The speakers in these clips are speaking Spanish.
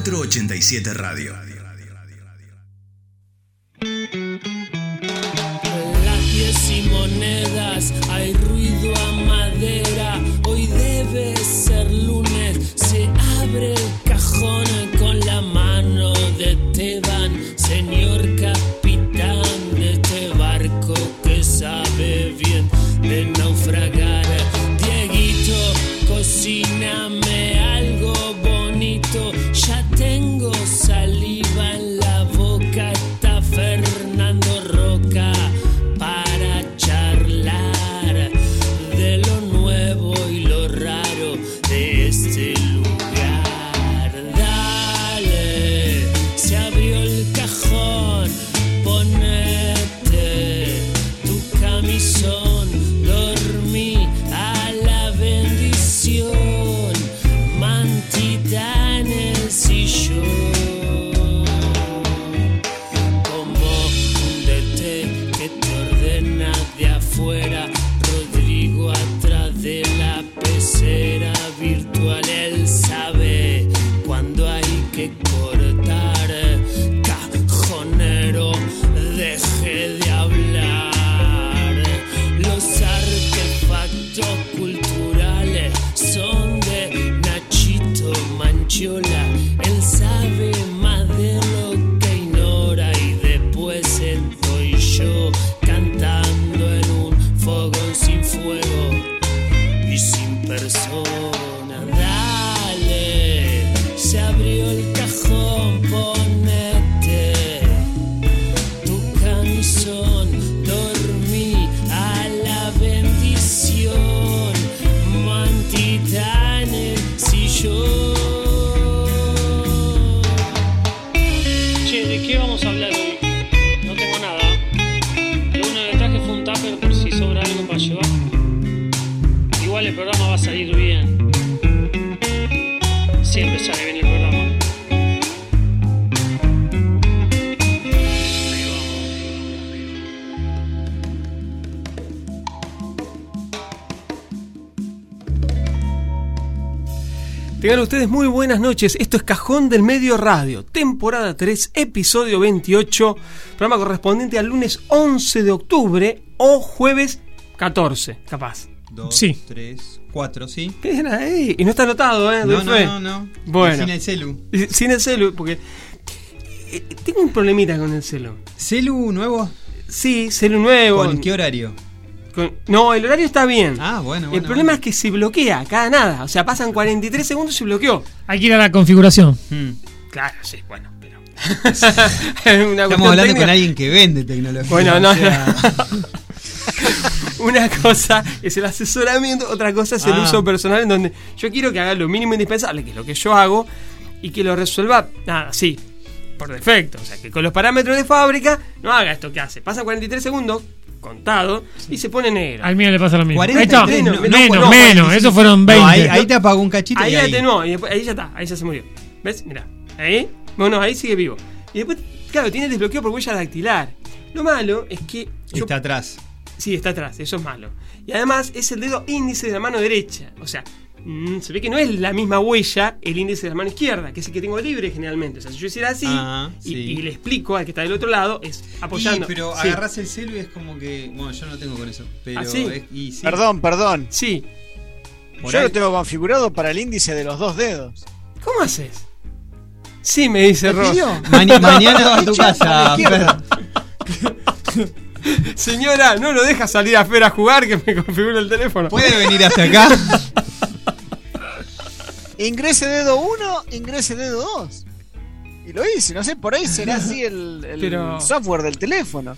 487 Radio. Tengan ustedes muy buenas noches. Esto es Cajón del Medio Radio, temporada 3, episodio 28, programa correspondiente al lunes 11 de octubre o jueves 14, capaz. Dos, Sí. tres, cuatro, ¿sí? ¿Qué era ahí? Y no está anotado, ¿eh? No, no, no, no. Bueno. Sin el celu. Y Sin el celu, porque eh, tengo un problemita con el celu. ¿Celu nuevo? Sí, celu nuevo. ¿Con qué horario? Con- no, el horario está bien. Ah, bueno, el bueno, problema bueno. es que se bloquea cada nada. O sea, pasan 43 segundos y se bloqueó. Hay que ir a la configuración. Hmm. Claro, sí, bueno, pero. Una Estamos hablando técnica. con alguien que vende tecnología. Bueno, no, o sea, Una cosa es el asesoramiento, otra cosa es el Ah. uso personal en donde yo quiero que haga lo mínimo indispensable, que es lo que yo hago, y que lo resuelva, nada, sí, por defecto. O sea, que con los parámetros de fábrica no haga esto que hace. Pasa 43 segundos, contado, y se pone negro. Al mío le pasa lo mismo. 43, Ahí está. no, no, menos, no, menos. 45. Esos fueron 20. no, ahí, ahí te apagó un cachito Ahí y ya ahí. atenuó, y después, ahí ya está, ahí ya se murió. ¿Ves? Mira, ahí, bueno, ahí sigue vivo. Y después, claro, tiene desbloqueo por huella dactilar. Lo malo es que yo Está atrás. Sí, está atrás, eso es malo. Y además es el dedo índice de la mano derecha. O sea, mm, se ve que no es la misma huella el índice de la mano izquierda, que es el que tengo libre generalmente. O sea, si yo hiciera así Ah, y, sí. y le explico al que está del otro lado, es apoyando. Y, pero Sí. agarrás el celu y es como que. Bueno, yo no tengo con eso. Pero ¿Ah, sí? es- y sí. Perdón, perdón. Sí. Por Yo ahí- lo tengo configurado para el índice de los dos dedos. ¿Cómo haces? Sí, me dice ¿Me Ross. Maña- mañana vas a tu Yo, a la casa. Señora, no lo deja salir a Fer a jugar que me configura el teléfono. ¿Puede venir hasta acá? Ingrese dedo 1, ingrese dedo 2. Y lo hice, no sé, por ahí será así el, el Pero- software del teléfono.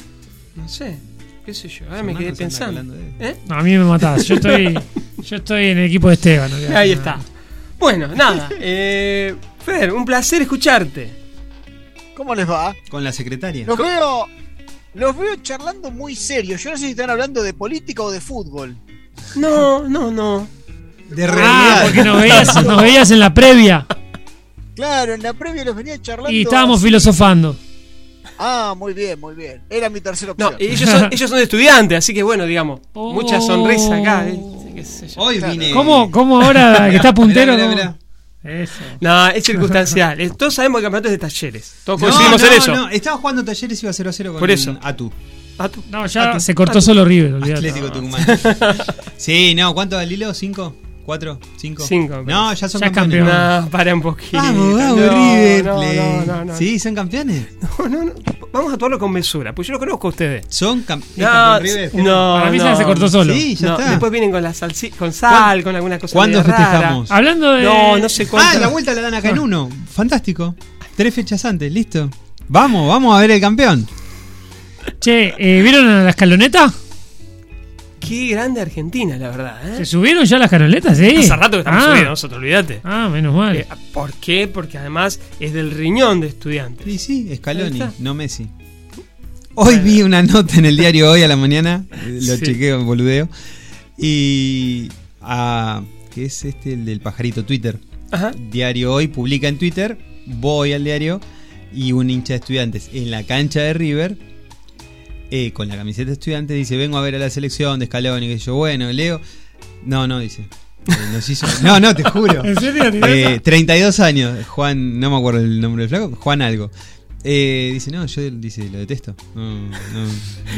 No sé, qué sé yo, ahora me quedé pensando. de- ¿Eh? No, a mí me matás. Yo estoy. Yo estoy en el equipo de Esteban. Ahí está. Bueno, nada. Eh, Fer, un placer escucharte. ¿Cómo les va? Con la secretaria. Los veo, los veo charlando muy serios. Yo no sé si están hablando de política o de fútbol. No, no, no. De Ah, realidad. porque nos veías, nos veías en la previa Claro, en la previa los venía charlando. y estábamos así. filosofando. Ah, muy bien, muy bien. Era mi tercera No, opción. ellos son, ellos son estudiantes, así que bueno, digamos, Oh. mucha sonrisa acá. ¿eh? Qué sé yo. Hoy Claro. vine. ¿Cómo, cómo ahora que está puntero? Mirá, cómo- mirá, Eso. No, es circunstancial. Todos sabemos que el campeonato es de talleres. Todos No, coincidimos no, en eso. no, estaba jugando talleres y iba 0 a 0 con Por eso. Atu. Ah, tú. No, ya Atu- se cortó Atu- solo River, olvídate. Atlético Tucumán. sí, no, ¿cuánto al hilo? ¿Cinco? ¿Cuatro? ¿Cinco? Cinco, No, ya son Ya es campeones. campeón. No, para un poquito. Vamos, vamos, no, River. no, no, no, no. Sí, son campeones. No, no, no. Vamos a actuarlo con mesura, pues yo lo conozco a ustedes. Son cam- es No, campeón River. no, Para mí se cortó solo. Sí, ya No, está. Después vienen con la salsi con sal, con alguna cosa ¿Cuándo rara. festejamos? Hablando de. No, no sé cuánto. Ah, la vuelta la dan acá en uno. Fantástico. Tres fechas antes, listo. Vamos, vamos a ver el campeón. Che, eh, ¿vieron a la escaloneta? Qué grande Argentina, la verdad. ¿eh? ¿Se subieron ya las escalonetas? Sí. Hace rato que estamos ah. subiendo nosotros, olvídate. Ah, menos mal. Eh, ¿Por qué? Porque además es del riñón de estudiantes. Sí, sí, Scaloni, no Messi. Hoy vi una nota en el diario hoy a la mañana, eh, lo Sí. chequeo, boludeo. Y. ah, que es este, el del pajarito Twitter. Ajá. Diario hoy publica en Twitter, voy al diario y un hincha de estudiantes en la cancha de River, eh, con la camiseta de estudiantes, dice: Vengo a ver a la selección de Scaloni. Que yo, bueno, leo. No, no, dice. eh, nos hizo- No, no, te juro. ¿En serio? Eh, 32 años, Juan, no me acuerdo el nombre del flaco, Juan algo. Eh, dice, no, yo dice, lo detesto. No, no,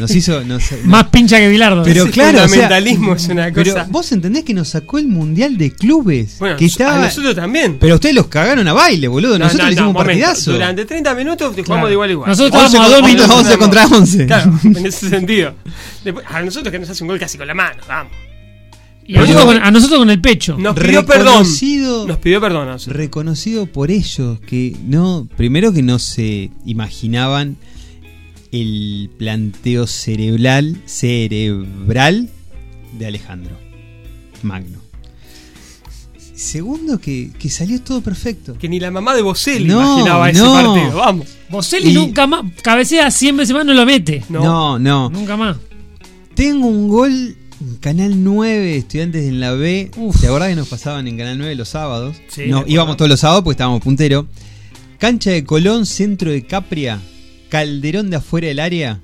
nos hizo. Nos, Más pincha que Bilardo. pero Ese claro, o sea, fundamentalismo es una pero cosa. vos entendés que nos sacó el mundial de clubes. Bueno, que a estaba, nosotros también. pero ustedes los cagaron a baile, boludo. No, Nosotros no, le hicimos no, un momento. partidazo. Durante 30 minutos te jugamos Claro. de igual a igual. Nosotros 11, estábamos a dos contra- minutos. 11 contra 11. Claro, en ese sentido. Después, a nosotros que nos hace un gol casi con la mano, vamos. Y a nosotros, con, a nosotros con el pecho. Nos pidió perdón. Reconocido, Nos pidió perdón a nosotros. reconocido por ellos que no, primero que no se imaginaban el planteo cerebral, cerebral de Alejandro Magno. Segundo que, que salió todo perfecto. Que ni la mamá de Boselli No, imaginaba ese no. partido, vamos. Boselli Y- nunca más. Cabecea 100 veces más, no lo mete. No. No, no. Nunca más. Tengo un gol Canal 9, estudiantes en la B. Uf. ¿Te acordás que nos pasaban en Canal 9 los sábados? Sí, No, íbamos todos los sábados porque estábamos puntero. Cancha de Colón, centro de Capria, Calderón de afuera del área,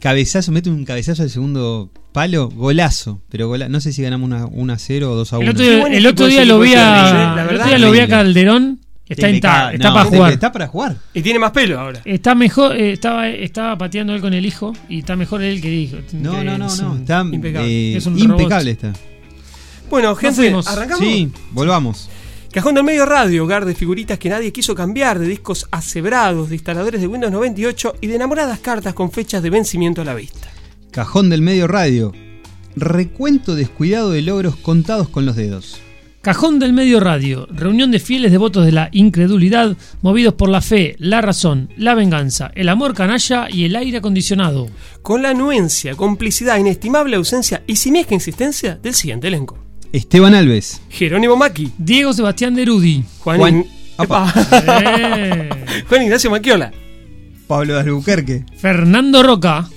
cabezazo, mete un cabezazo al segundo palo, golazo. Pero gola- no sé si ganamos una, 1 a 0 o 2 a 1. El otro, el otro día lo vi a, ¿eh? La el otro verdad, día lo vi a. Calderón. Está, está, no, para jugar. Está para jugar. Y tiene más pelo ahora. Está mejor, eh, estaba, estaba pateando él con el hijo y está mejor él que el hijo. No, Que no, no, es no. un- Está impecable. eh, Es un impecable está. Bueno, gente, arrancamos. Sí, volvamos. Cajón del Medio Radio, hogar de figuritas que nadie quiso cambiar, de discos asebrados, de instaladores de Windows 98 y de enamoradas cartas con fechas de vencimiento a la vista. Cajón del medio radio. Recuento descuidado de logros contados con los dedos. Cajón del Medio Radio, reunión de fieles devotos de la incredulidad, movidos por la fe, la razón, la venganza, el amor canalla y el aire acondicionado. Con la anuencia, complicidad, inestimable ausencia y simiesca insistencia del siguiente elenco. Esteban Alves. Jerónimo Maki, Diego Sebastián Derudi. Juan, Juan-. Eh, Juan Ignacio Maquiola. Pablo de Albuquerque. Fernando Roca.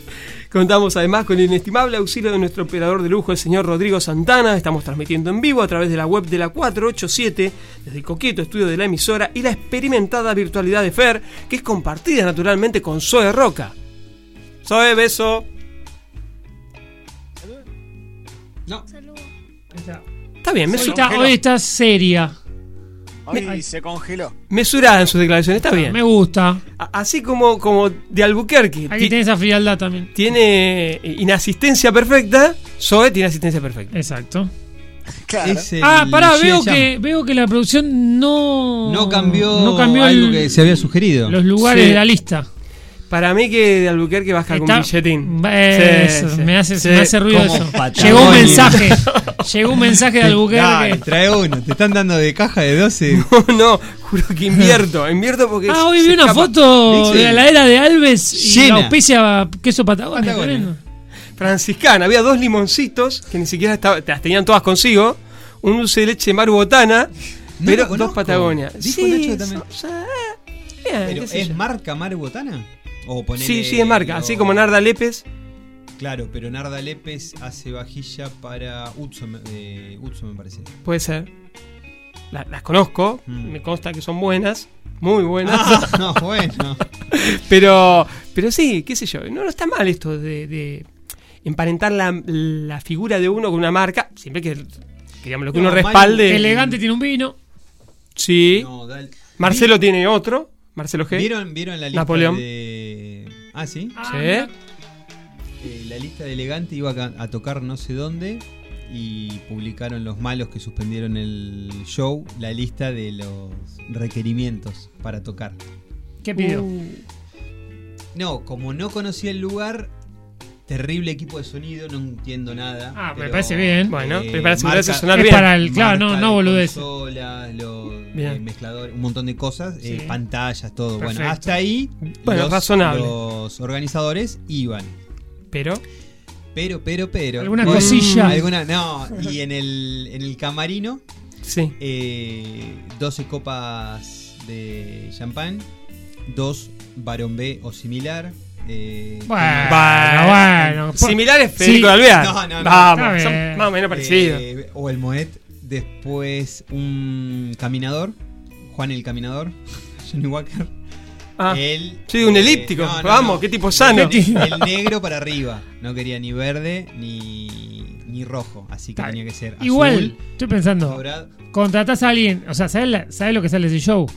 Contamos además con el inestimable auxilio de nuestro operador de lujo, el señor Rodrigo Santana. Estamos transmitiendo en vivo a través de la web de la 487, desde el coqueto estudio de la emisora y la experimentada virtualidad de Fer, que es compartida naturalmente con Zoe Roca. Zoe, beso. Está bien, Hoy mesu- está, hoy está seria. Ay, se congeló. mesurada en sus declaraciones, está bien. Me gusta. A- Así como, como de Albuquerque Aquí ti- tiene esa frialdad también. tiene eh, inasistencia perfecta, Zoe tiene asistencia perfecta. Exacto. Claro. Es el Ah, pará, veo que, veo que la producción no. No cambió, no cambió algo el- que se había sugerido. los lugares Sí. de la lista. Para mí que de Albuquerque baja con billetín. Eso, Sí, sí, me, hace, sí. me hace ruido eso. Patagonia. Llegó un mensaje. Llegó un mensaje de Dale, Albuquerque. trae uno. Te están dando de caja de 12. no, juro que invierto, invierto porque Ah, hoy vi una escapa. foto de la era de Alves y Llena. la auspicia queso Patagonia. Franciscana. Había dos limoncitos que ni siquiera estaba, las tenían todas consigo. Un dulce de leche Maru Botana, No pero dos Patagonia. Dijo Sí, Nacho también. o sea, bien, Pero, ¿Es yo. marca Maru Botana? O ponele Sí, sí, es marca. Así como Narda Lepes. Claro, pero Narda Lépez hace vajilla para me- eh, Utso, me parece. Puede ser. La- las conozco, Mm. me consta que son buenas, muy buenas. Ah, no, bueno. pero, pero sí, qué sé yo, no, no está mal esto de, de emparentar la, la figura de uno con una marca, siempre que, que, digamos, lo que No, uno respalde. Elegante tiene un vino. Sí. No. Marcelo tiene otro, Marcelo G. ¿Vieron, ¿Vieron la lista Napoleón. de. Ah, sí. Ah, Sí. Eh, la lista de elegante iba a tocar no sé dónde y publicaron los malos que suspendieron el show la lista de los requerimientos para tocar. ¿Qué pidió? Uh, No, como no conocía el lugar, terrible equipo de sonido, no entiendo nada. Ah, me pero, parece bien. Bueno, eh, para marca- sonar es bien. para el. Claro, no, marca no de boludez. consolas, los Bien. eh, mezcladores, un montón de cosas, eh, Sí. pantallas, todo. Bueno, Perfecto. hasta ahí Bueno, los, razonable. los organizadores iban. Pero, Pero, pero, pero. ¿Alguna Bueno, cosilla? Alguna, no. Y en el, en el camarino, sí. eh, 12 copas de champán, dos Barón B o similar. Eh, Bueno, Bueno, bueno. Similares Federico Sí. Alvear. No, no, no. Vamos, son más o menos parecidos. eh, o el Moet. Después un caminador, Juan el Caminador, Johnny Walker. Ah, Él, sí, un eh, elíptico. no, no, Vamos, no. qué tipo sano. El, el negro para arriba. No quería ni verde ni, ni rojo. Así que tenía que ser Igual, azul, estoy pensando, dorado. contratás a alguien, o sea, ¿sabes, la- sabes lo que sale de ese show?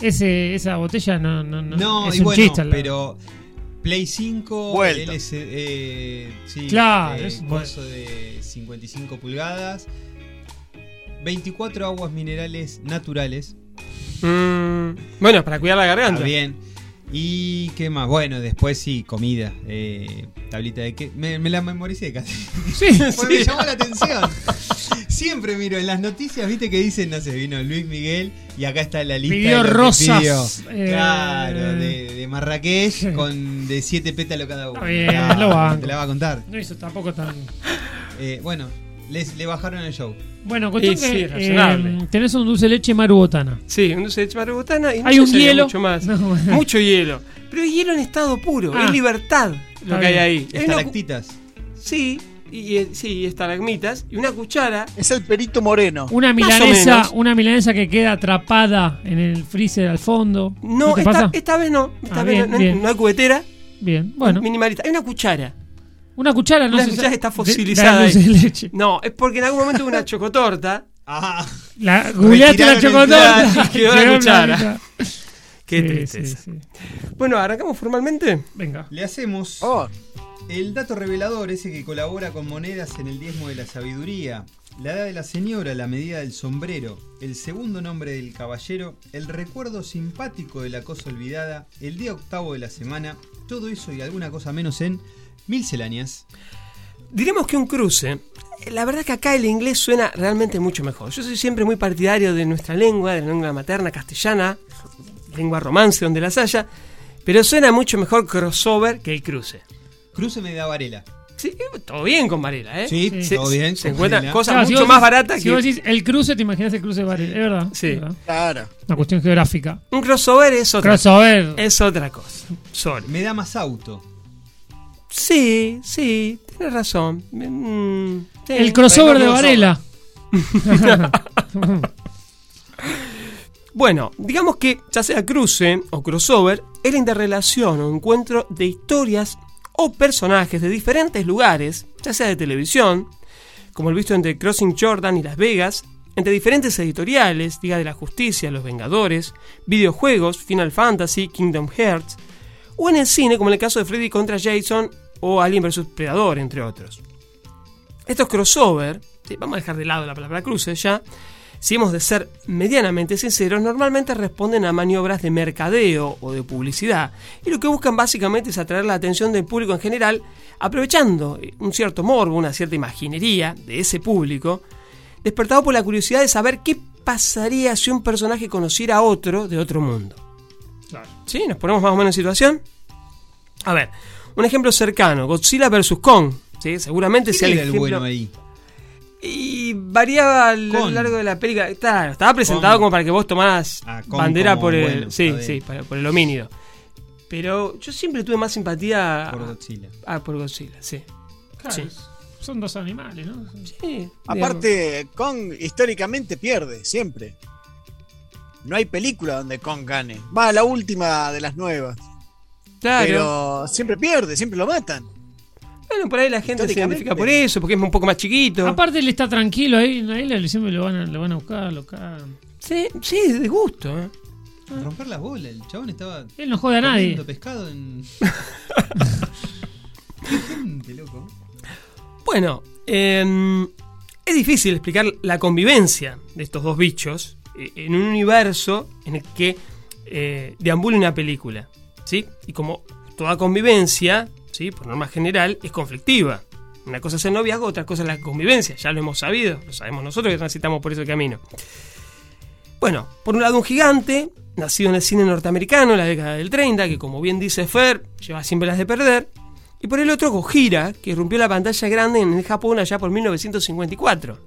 Ese, esa botella no, no, no, No, es y un bueno, chiste. lado. Play 5, Vuelta. LCD, eh, sí, Claro, eh, es- coso de 55 pulgadas, 24 aguas minerales naturales, Mm, bueno, para cuidar la está garganta. bien. ¿Y qué más? Bueno, después sí, comida, eh, tablita de que me, me la memoricé casi. Sí, Pues me llamó la atención. Siempre miro en las noticias, viste que dicen, no sé, vino Luis Miguel y acá está la lista Pidió de rosas, pidió. eh, Claro, de, de Marrakech con de siete pétalos cada uno. Bien, lo. Te la va a contar. no hizo tampoco tan. Eh, bueno, les, le bajaron el show. Bueno, cuestión Sí, sí, que razonable. eh, tenés un dulce de leche marubotana. Sí, un dulce de leche marubotana y no Hay un hielo. mucho más. No, bueno. Mucho hielo. Pero es hielo en estado puro, Ah. es libertad lo Está que hay bien. ahí. Hay una cu- Estalactitas. Sí, y, y- sí, estalagmitas y una cuchara. Es el perito moreno. Una Más o milanesa, menos. una milanesa que queda atrapada en el freezer al fondo. No, te esta, pasa? esta vez no. Esta Ah, vez bien, no, bien. no hay cubetera. Bien, bueno. Minimalista. Hay una cuchara. Una cuchara, no una cuchara está fosilizada. de leche. No, es porque en algún momento hubo una chocotorta. Ah, La, googleaste la chocotorta. plato y quedó la cuchara. Qué Sí, tristeza. sí, sí. Bueno, arrancamos formalmente. Venga. le hacemos Oh, el dato revelador, ese que colabora con monedas en el diezmo de la sabiduría. La edad de la señora, la medida del sombrero, el segundo nombre del caballero, el recuerdo simpático de la cosa olvidada, el día octavo de la semana, todo eso y alguna cosa menos en Milceláneas. Diremos que un cruce. La verdad que acá el inglés suena realmente mucho mejor. Yo soy siempre muy partidario de nuestra lengua, de la lengua materna castellana, lengua romance donde las haya, pero suena mucho mejor crossover que el cruce. Cruce me da Varela. Sí, todo bien con Varela, ¿eh? Sí, Se- todo bien. Se encuentran cosas Claro, si mucho vos más baratas Si que vos decís el cruce, te imaginas el cruce de Varela. Es verdad. Sí. verdad. claro. Una cuestión geográfica. un crossover es otra, Crossover. es otra cosa. Sorry. Me da más auto. Sí, sí, tienes razón. Mm, sí. el crossover de Varela. Bueno, digamos que ya sea cruce o crossover, es la interrelación o encuentro de historias o personajes de diferentes lugares, ya sea de televisión, como el visto entre Crossing Jordan y Las Vegas, entre diferentes editoriales, Liga de la Justicia, Los Vengadores, videojuegos, Final Fantasy, Kingdom Hearts, o en el cine, como en el caso de Freddy contra Jason o Alien vs Predador, entre otros. Estos crossover, sí, vamos a dejar de lado la palabra cruce ya, si hemos de ser medianamente sinceros, normalmente responden a maniobras de mercadeo o de publicidad, y lo que buscan básicamente es atraer la atención del público en general, aprovechando un cierto morbo, una cierta imaginería de ese público, despertado por la curiosidad de saber qué pasaría si un personaje conociera a otro de otro mundo. ¿Sí? ¿Nos ponemos más o menos en situación? A ver, un ejemplo cercano, Godzilla vs. Kong. ¿sí? Seguramente sea el ¿Quién era el ejemplo. bueno ahí? Y variaba a lo Con. largo de la película. Claro, estaba presentado Con. como para que vos tomás Ah, bandera por el. bueno, sí, está sí, por el homínido. Pero yo siempre tuve más simpatía. Por Godzilla. Ah, por Godzilla, sí. Claro, Sí. Son dos animales, ¿no? Sí, Aparte, Kong históricamente pierde, siempre. No hay película donde Kong gane. Va, la última de las nuevas. Claro. Pero siempre pierde, siempre lo matan. Bueno, por ahí la gente se identifica por eso, porque es un poco más chiquito. Aparte él está tranquilo ahí, ahí le- siempre lo van a, lo van a buscar, lo cagan. Sí, sí, de gusto. ¿eh? Romper las bolas, el chabón estaba. Él no jode a nadie. pescado en. Qué gente, loco. Bueno, eh, es difícil explicar la convivencia de estos dos bichos eh, en un universo en el que eh, deambula una película. ¿Sí? Y como toda convivencia, ¿sí? por norma general, es conflictiva. Una cosa es el noviazgo, otra cosa es la convivencia. Ya lo hemos sabido, lo sabemos nosotros que transitamos por ese camino. Bueno, por un lado un gigante, nacido en el cine norteamericano en la década del 30, que como bien dice Fer, lleva siempre las de perder. Y por el otro Gojira, que rompió la pantalla grande en el Japón allá por 1954.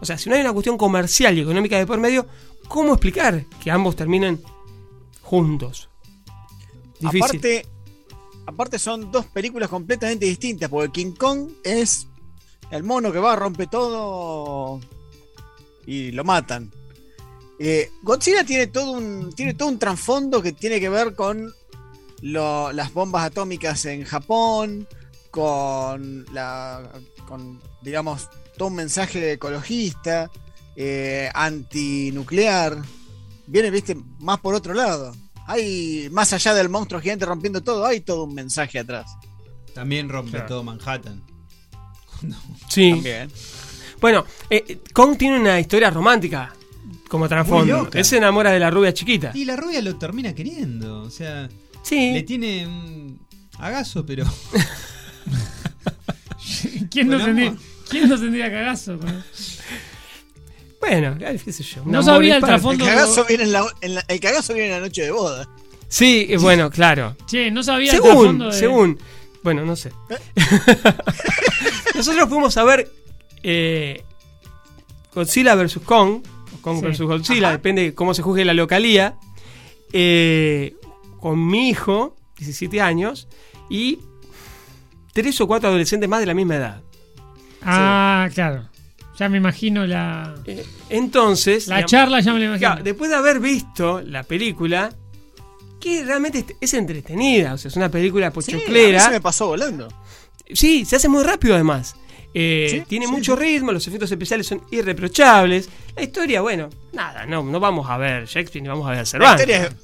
O sea, si no hay una cuestión comercial y económica de por medio, ¿cómo explicar que ambos terminen juntos? Aparte, aparte son dos películas completamente distintas, porque King Kong es el mono que va, rompe todo y lo matan. Eh, Godzilla tiene todo un tiene todo un trasfondo que tiene que ver con lo- las bombas atómicas en Japón, con la con digamos todo un mensaje ecologista, eh, antinuclear. Viene, viste, más por otro lado. Hay, más allá del monstruo gigante rompiendo todo, hay todo un mensaje atrás. También rompe Claro. todo Manhattan. Sí. También. Bueno, eh, Kong tiene una historia romántica como trasfondo. Él se enamora de la rubia chiquita. Y la rubia lo termina queriendo. O sea, Sí. le tiene un agazo, pero. ¿Quién, no tendría. ¿Quién no tendría cagazo? Bueno, qué sé yo. No sabía el dispar. El trasfondo. cagazo, viene en la, en la- el cagazo viene en la noche de boda. Sí, eh, bueno, claro. Che, no sabía el Según, trasfondo de... según. Bueno, no sé. Nosotros fuimos a ver eh, Godzilla vs. Kong, o Kong Sí. vs. Godzilla, depende de cómo se juzgue la localía, eh, con mi hijo, 17 años, y tres o cuatro adolescentes más de la misma edad. Ah, claro. Ya me imagino la... Eh, entonces... La digamos, charla ya me la imagino. Claro, después de haber visto la película, que realmente es- entretenida, o sea, es una película Sí, a mí pochoclera. se me pasó volando. Sí, se hace muy rápido además. Eh, Sí, tiene sí, mucho sí. ritmo, los efectos especiales son irreprochables. La historia, bueno, nada, no, no vamos a ver Shakespeare ni vamos a ver La Cervantes. historia, es,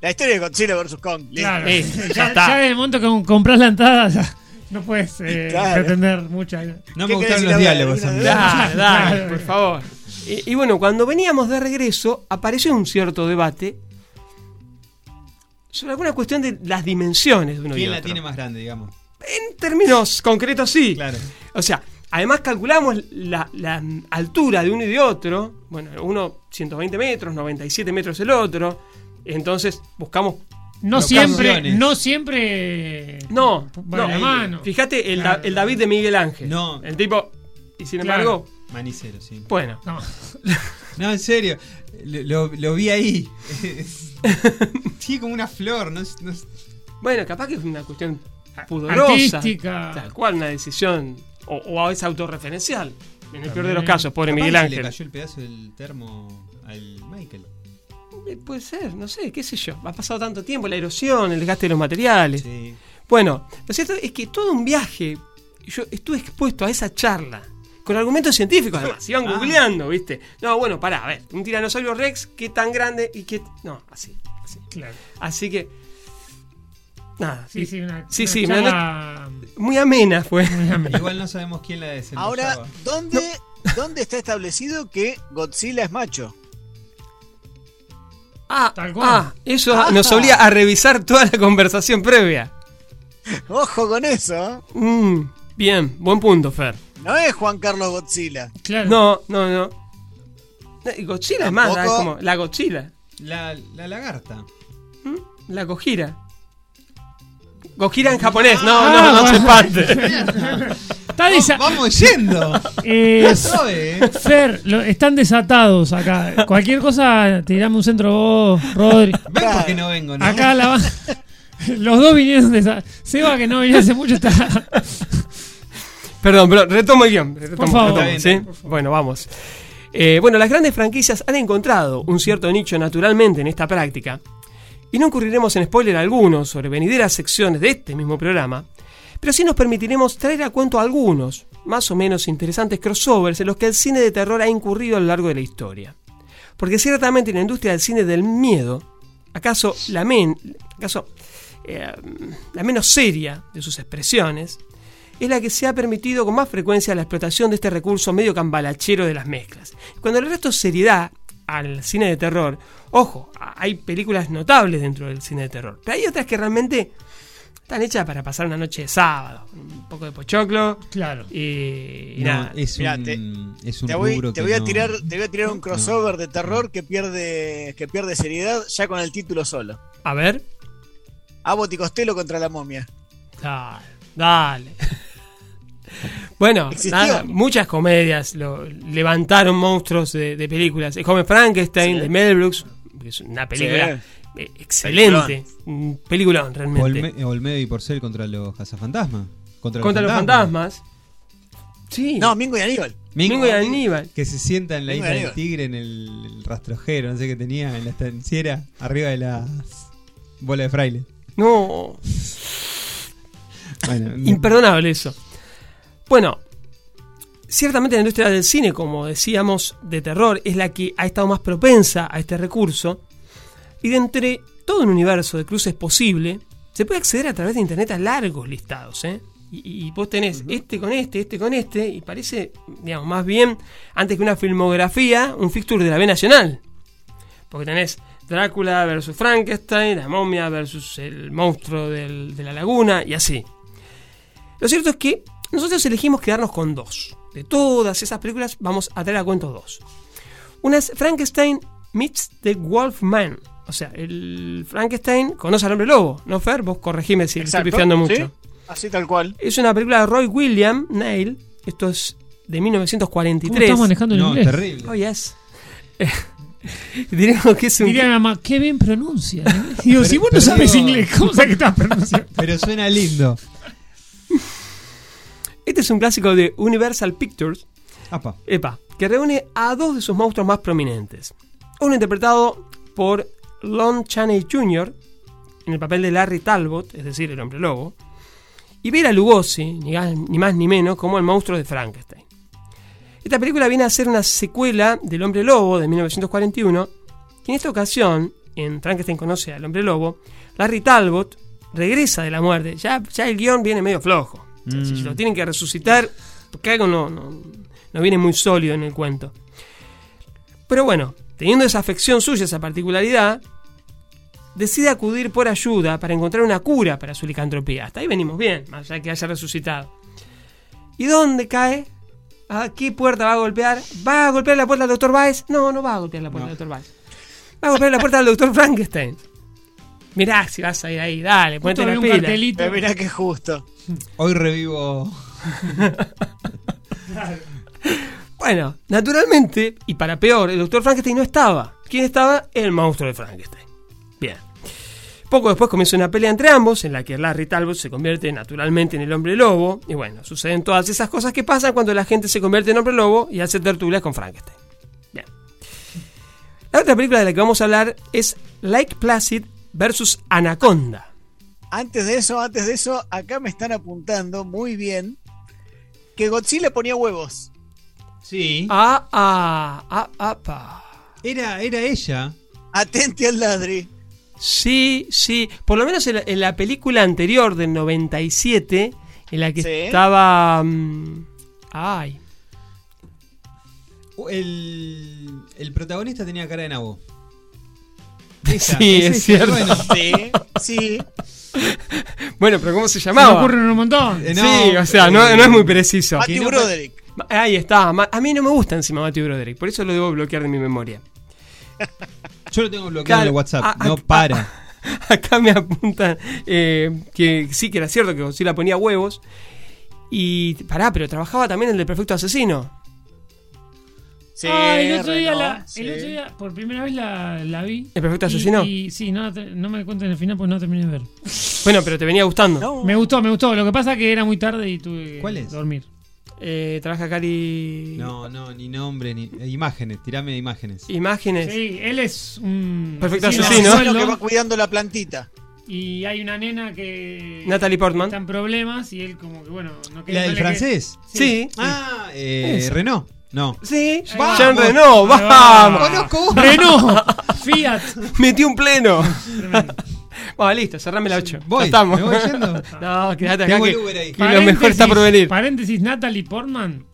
la historia de Godzilla vs. Kong. Claro. Eh, ya, ya está. ya desde el momento que compras la entrada ya no puedes eh, Claro. pretender mucha... No ¿Qué me gustaron los diálogos. ¿Una a mí. de- Dale, dale, por favor. Y, y bueno, cuando veníamos de regreso, apareció un cierto debate sobre alguna cuestión de las dimensiones de uno y ¿Quién la otro. tiene más grande, digamos? En términos concretos, sí. Claro. O sea, además calculamos la, la altura de uno y de otro. Bueno, uno 120 metros, 97 metros el otro. Entonces buscamos. No siempre, no siempre... No, no. la mano. Fíjate el, Claro. Da- el David de Miguel Ángel. No. El tipo. Y sin Claro. embargo, Manicero, sí. bueno. No. No, en serio. Lo, lo- lo vi ahí. Tiene como una flor. No, no Bueno, capaz que es una cuestión pudorosa. Artística. Tal cual, una decisión. O, o es autorreferencial. En el peor de los casos, pobre Capaz Miguel Ángel. Le cayó el pedazo del termo al Michael. Puede ser, no sé, qué sé yo. Ha pasado tanto tiempo, la erosión, el desgaste de los materiales. Sí. Bueno, lo cierto es que todo un viaje, yo estuve expuesto a esa charla, con argumentos científicos además, iban Ah. googleando, ¿viste? No, bueno, pará, a ver, un tiranosaurio rex, ¿qué tan grande y qué...? No, así, así. Claro. Así que... Nada, Sí, sí, una, Sí, una sí, charla muy amena fue. muy amena. Igual no sabemos quién la desembolsaba. Ahora, ¿dónde, ¿dónde está establecido que Godzilla es macho? Ah, Tal cual. ah, eso Ah. nos obliga a revisar toda la conversación previa. Ojo con eso. ¿eh? Mm, bien, buen punto, Fer. No es Juan Carlos Godzilla. Claro. No, no, no. Godzilla es más, Tampoco- es como la Godzilla. La, la lagarta. ¿Mm? La Gojira. Gojira en japonés, no, Ah, no, no se espante. Está desa- Vamos yendo. Eh, Sabe, ¿eh? Fer, lo- están desatados acá. Cualquier cosa, tirame un centro vos, Rodri. ¿Ven por qué no vengo, no? Acá la va- Los dos vinieron de Seba, que no venía hace mucho, está. Perdón, pero retomo el guion. retomo, Por favor. retomo, ¿sí? Bueno, vamos. Eh, bueno, las grandes franquicias han encontrado un cierto nicho naturalmente en esta práctica. Y no incurriremos en spoiler alguno sobre venideras secciones de este mismo programa, pero sí nos permitiremos traer a cuento algunos, más o menos interesantes crossovers en los que el cine de terror ha incurrido a lo largo de la historia. Porque ciertamente en la industria del cine del miedo, acaso la, eh, la menos seria de sus expresiones, es la que se ha permitido con más frecuencia la explotación de este recurso medio cambalachero de las mezclas. Cuando le resto seriedad al cine de terror, ojo, hay películas notables dentro del cine de terror, pero hay otras que realmente están hechas para pasar una noche de sábado, un poco de pochoclo Claro. y, y No, nada. es Mirá, un, te- es un Te voy, te a no- tirar, te voy a tirar un crossover de terror que pierde, que pierde seriedad ya con el título solo. A ver, Abbott y Costello contra la momia. dale, dale. Bueno, nada, muchas comedias lo, levantaron monstruos de, de películas. El joven Frankenstein, Sí. de Mel Brooks, que es una película Sí. eh, excelente. Un peliculón, realmente. Olme- Olmedo y Porcel contra los cazafantasmas. Contra, Contra los fantasmas. Sí. No, Mingo y Aníbal. Mingo y Aníbal. Que se sienta en la Mingo isla del tigre en el, el rastrojero, no sé qué tenía, en la estanciera, arriba de las bolas de fraile. No. Bueno, Imperdonable eso. Bueno, ciertamente la industria del cine, como decíamos, de terror, es la que ha estado más propensa a este recurso. Y de entre todo un universo de cruces posible, se puede acceder a través de internet a largos listados, ¿eh? Y, y vos tenés este con este, este con este, y parece, digamos, más bien, antes que una filmografía, un fixture de la B Nacional. Porque tenés Drácula versus Frankenstein, la momia versus el monstruo del- de la laguna, y así. Lo cierto es que nosotros elegimos quedarnos con dos. De todas esas películas vamos a traer a cuento dos. Una es Frankenstein meets the Wolfman. O sea, el Frankenstein conoce al hombre lobo, ¿no, Fer? Vos corregime si le estoy Exacto, pifiando mucho. ¿sí? Así tal cual. Es una película de Roy William Nail. Esto es de ¿Cómo 1943. estás manejando el no, inglés? terrible. Oh, yes. Diríamos que es un... Diría mamá, qué bien pronuncia. ¿eh? Digo, Pero- si vos no sabes digo- inglés, ¿cómo sabes que estás pronunciando? Pero suena lindo. Este es un clásico de Universal Pictures. Apa. Epa, que reúne a dos de sus monstruos más prominentes. Uno interpretado por Lon Chaney Jr. en el papel de Larry Talbot, es decir, el hombre lobo, y Bela Lugosi, ni más ni menos, como el monstruo de Frankenstein. Esta película viene a ser una secuela del hombre lobo de 1941, y en esta ocasión, en Frankenstein conoce al hombre lobo, Larry Talbot regresa de la muerte. Ya, ya el guion viene medio flojo. O sea, Si Mm. lo tienen que resucitar, porque algo no, no, no viene muy sólido en el cuento. Pero bueno, teniendo esa afección suya, esa particularidad, decide acudir por ayuda para encontrar una cura para su licantropía. Hasta ahí venimos bien, más allá de que haya resucitado. ¿Y dónde cae? ¿A qué puerta va a golpear? ¿Va a golpear la puerta del doctor Baez? No, no va a golpear la puerta del doctor Baez. Va a golpear la puerta del doctor Frankenstein. Mirá si vas a ir ahí, dale, ponete Justo la pila. mirá que justo. Hoy revivo. Bueno, naturalmente, y para peor, el doctor Frankenstein no estaba. ¿Quién estaba? El monstruo de Frankenstein. Bien. Poco después comienza una pelea entre ambos, en la que Larry Talbot se convierte naturalmente en el hombre lobo. Y bueno, suceden todas esas cosas que pasan cuando la gente se convierte en hombre lobo y hace tertulias con Frankenstein. Bien. La otra película de la que vamos a hablar es Lake Placid versus Anaconda. Antes de eso, antes de eso, acá me están apuntando muy bien que Godzilla ponía huevos. Sí. Ah, ah, ah, ah, pa. Era, era ella. Atente al ladri. Sí, sí. Por lo menos en la, en la película anterior del 97, en la que Sí. estaba. mm, ay. El, el protagonista tenía cara de nabo. Sí, es cierto. Bueno, Sí, sí. Bueno, pero ¿cómo se Se me llamaba? ocurren un montón. Eh, no, sí, o sea, no, eh, no es muy preciso. Matthew no- Broderick. Ahí está. A mí no me gusta encima Matthew Broderick, por eso lo debo bloquear de mi memoria. yo lo tengo bloqueado en el WhatsApp. no para. acá me apuntan eh, que sí que era cierto que Godzilla ponía huevos. Y pará, pero trabajaba también el del perfecto asesino. Sí, Ah, el otro día, Renault, la, sí. el otro día por primera vez la, la vi. ¿El perfecto asesino? Y, sí, no, no me cuenten el final porque no terminé de ver. Bueno, pero te venía gustando. No. Me gustó, me gustó. Lo que pasa es que era muy tarde y tuve que ¿Cuál es? dormir. Eh, trabaja Cari. No, no, ni nombre, ni. eh, imágenes, tirame imágenes. Imágenes. Sí, él es un Perfecto asesino asesino. que va cuidando la plantita. y hay una nena que Natalie Portman. está en problemas y él como que bueno, no ¿La del francés? que- Sí. Ah, eh. Renault. No. Sí, Vamos. Jean Renault, vamos. Conozco. Renault, Fiat. Metió un pleno. Tremendo. Bueno, listo, cerrame la 8. Voy, estamos. ¿me voy yendo? no, quédate acá que, ahí. que lo mejor está por venir. Paréntesis, Natalie Portman,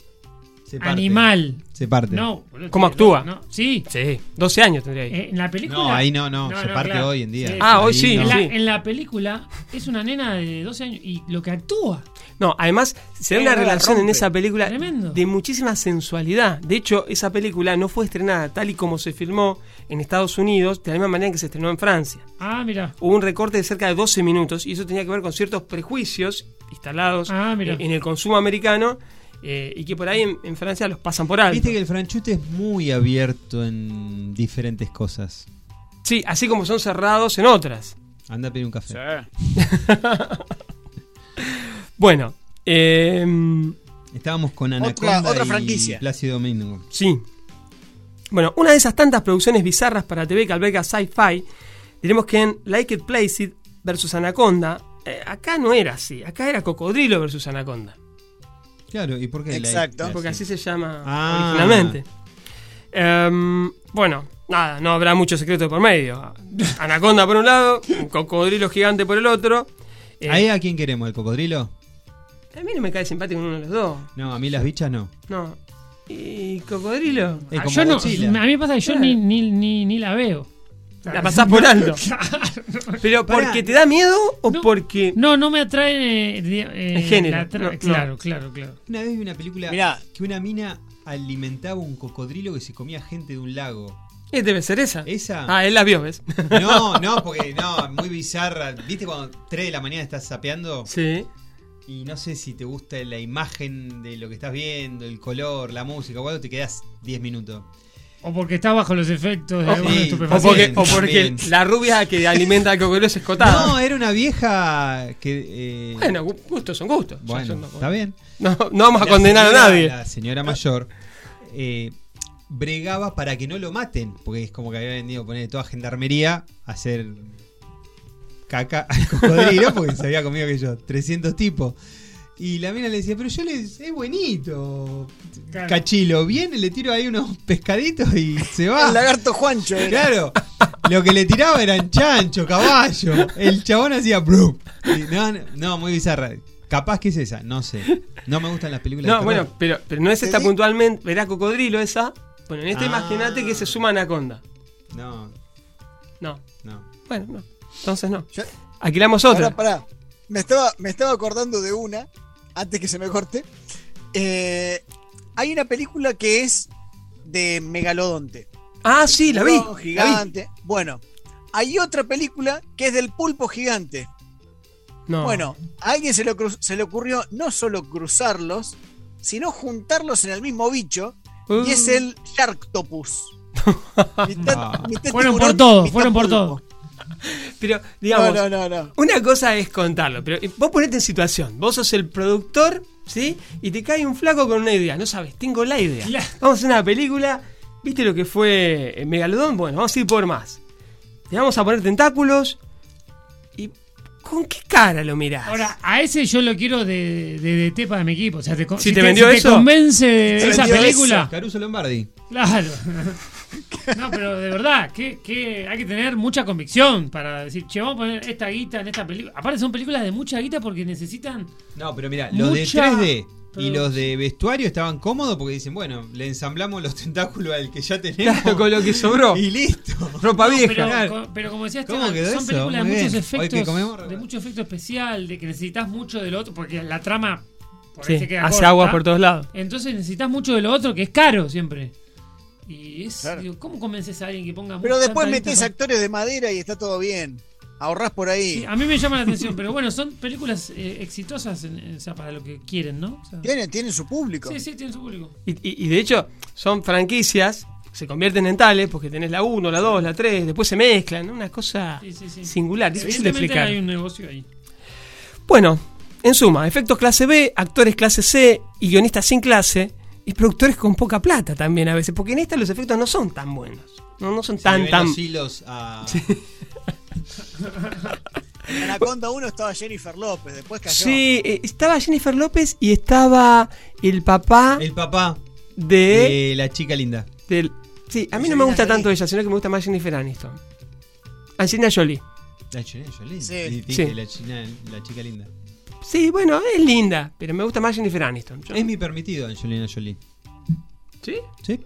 Se parte. animal. Se parte. No, boludo, ¿Cómo sí, actúa? no, sí. Sí, 12 años tendría ahí. Eh, en la película. No, ahí no, no, se parte claro. hoy en día. Ah, hoy sí, no. En, la, sí. en la película es una nena de 12 años y lo que actúa. No, además se da Sí, una relación en esa película Tremendo. de muchísima sensualidad. De hecho, esa película no fue estrenada tal y como se filmó en Estados Unidos, de la misma manera que se estrenó en Francia. Ah, mira. Hubo un recorte de cerca de 12 minutos y eso tenía que ver con ciertos prejuicios instalados Ah, mira. eh, en el consumo americano eh, y que por ahí en, en Francia los pasan por alto. Viste que el franchute es muy abierto en diferentes cosas. Sí, así como son cerrados en otras. Anda a pedir un café. Bueno, eh, Estábamos con Anaconda otra y franquicia. Plácido Domingo. Sí. Bueno, una de esas tantas producciones bizarras para TV que alberga Sci-Fi, diremos que en Like It Place It versus Anaconda, eh, acá no era así, acá era Cocodrilo versus Anaconda, Claro, ¿y por qué? Exacto. porque así se llama Ah. originalmente. Em, bueno, nada, no habrá mucho secreto de por medio. Anaconda por un lado, un cocodrilo gigante por el otro. Eh, ¿Ahí a quién queremos? ¿El cocodrilo? A mí no me cae simpático uno de los dos. No, a mí las bichas no. No. ¿Y cocodrilo? Es Ah, como yo no, a mí me pasa que yo ni, ni, ni, ni la veo. La pasás por alto. ¿Pero Pará. porque te da miedo o No. porque.? No, no me atrae. eh, di- eh, En género, la tra- no, no. claro, claro, claro. Una vez vi una película Mirá. que una mina alimentaba un cocodrilo que se comía gente de un lago. Eh, debe ser esa. ¿Esa? Ah, él la vio, ¿ves? No, no, porque no, muy bizarra. ¿Viste cuando 3 de la mañana estás sapeando? sí. Y no sé si te gusta la imagen de lo que estás viendo, el color, la música o algo, te quedas 10 minutos. O porque está bajo los efectos de sí, O porque, o porque la rubia que alimenta al cocodrilo es escotada. No, era una vieja que. eh, Bueno, gu- gustos son gustos. Bueno, son- está bien. No, no vamos a La condenar señora- a nadie. La señora mayor eh, bregaba para que no lo maten, porque es como que había venido a poner toda gendarmería a hacer caca al cocodrilo, porque se había comido que yo, 300 tipos. Y la mina le decía, pero yo le es buenito, Claro. cachilo, viene, le tiro ahí unos pescaditos y se va. El lagarto Juancho. era. Claro, lo que le tiraba eran chancho, caballo. El chabón hacía brum. No, no, no, muy bizarra. Capaz que es esa, no sé. No me gustan las películas No, de bueno, pero, pero no es esta Sí. puntualmente. Verá cocodrilo esa. Bueno, en esta Ah. imagínate que se suma anaconda. No, No. no. Bueno, no. Entonces no. Yo- Alquilamos otra. Pará, pará. Me estaba, me estaba acordando de una, antes que se me corte. Eh, hay una película que es de Megalodonte. Ah, sí, la vi. Tiburón la vi. Gigante. Bueno, hay otra película que es del pulpo gigante. No. Bueno, a alguien se le, se le ocurrió no solo cruzarlos, sino juntarlos en el mismo bicho, Uh. y es el Sharktopus. Mitad- No. mitad Fueron tiburón, por todo, fueron por pulpo. todo. Pero, digamos, No, no, no, no. una cosa es contarlo, pero vos ponete en situación. Vos sos el productor, ¿sí? Y te cae un flaco con una idea. No sabes, tengo la idea. Claro. Vamos a hacer una película. ¿Viste lo que fue eh, Megalodón? Bueno, vamos a ir por más. Te vamos a poner tentáculos. ¿Y con qué cara lo mirás? Ahora, a ese yo lo quiero de, de, DT para mi equipo. O sea, te, con- Si te vendió si eso. convence de Te esa película. Caruso Lombardi. Claro. No, pero de verdad, que, que hay que tener mucha convicción para decir, che, vamos a poner esta guita en esta película. Aparte son películas de mucha guita porque necesitan... No, pero mira, los de Mucha 3D y los de vestuario estaban cómodos porque dicen, bueno, le ensamblamos los tentáculos al que ya tenemos. Claro, con lo que sobró. Y listo. Ropa No, vieja. pero, claro. co- pero como decía ¿Cómo Esteban, son eso? películas de muchos efectos, comemos- de mucho efecto especial, de que necesitas mucho del otro, porque la trama por Sí, ahí se queda hace corta. agua por todos lados. Entonces necesitas mucho de lo otro, que es caro siempre. Y es, Claro. digo, ¿cómo convences a alguien que ponga Pero después metés guita actores de madera y está todo bien. ahorrás por ahí. Sí, a mí me llama la atención, pero bueno, son películas eh, exitosas en- en- o sea, para lo que quieren, ¿no? O sea, Tienen, tienen su público. sí, sí, tienen su público. Y, y- y de hecho, son franquicias, se convierten en tales porque tenés la 1, la 2, la 3, después se mezclan, ¿no? una cosa Sí, sí, sí. singular, difícil de explicar. hay un negocio ahí. Bueno, en suma, efectos clase B, actores clase C y guionistas sin clase y productores con poca plata también a veces, porque en esta los efectos no son tan buenos, no, no son Se tan, tan... los hilos a- En Anaconda 1 estaba Jennifer López, después cayó. Sí, eh, estaba Jennifer López y estaba el papá El papá de... de la chica linda. del- sí, a mí no me gusta Jolie. tanto ella, sino que me gusta más Jennifer Aniston. Angelina Jolie. La Angelina Jolie. Sí. Sí. La, china- la chica linda. Sí, bueno, es linda, pero me gusta más Jennifer Aniston. Yo- Es mi permitido, Angelina Jolie. ¿Sí? ¿Sí?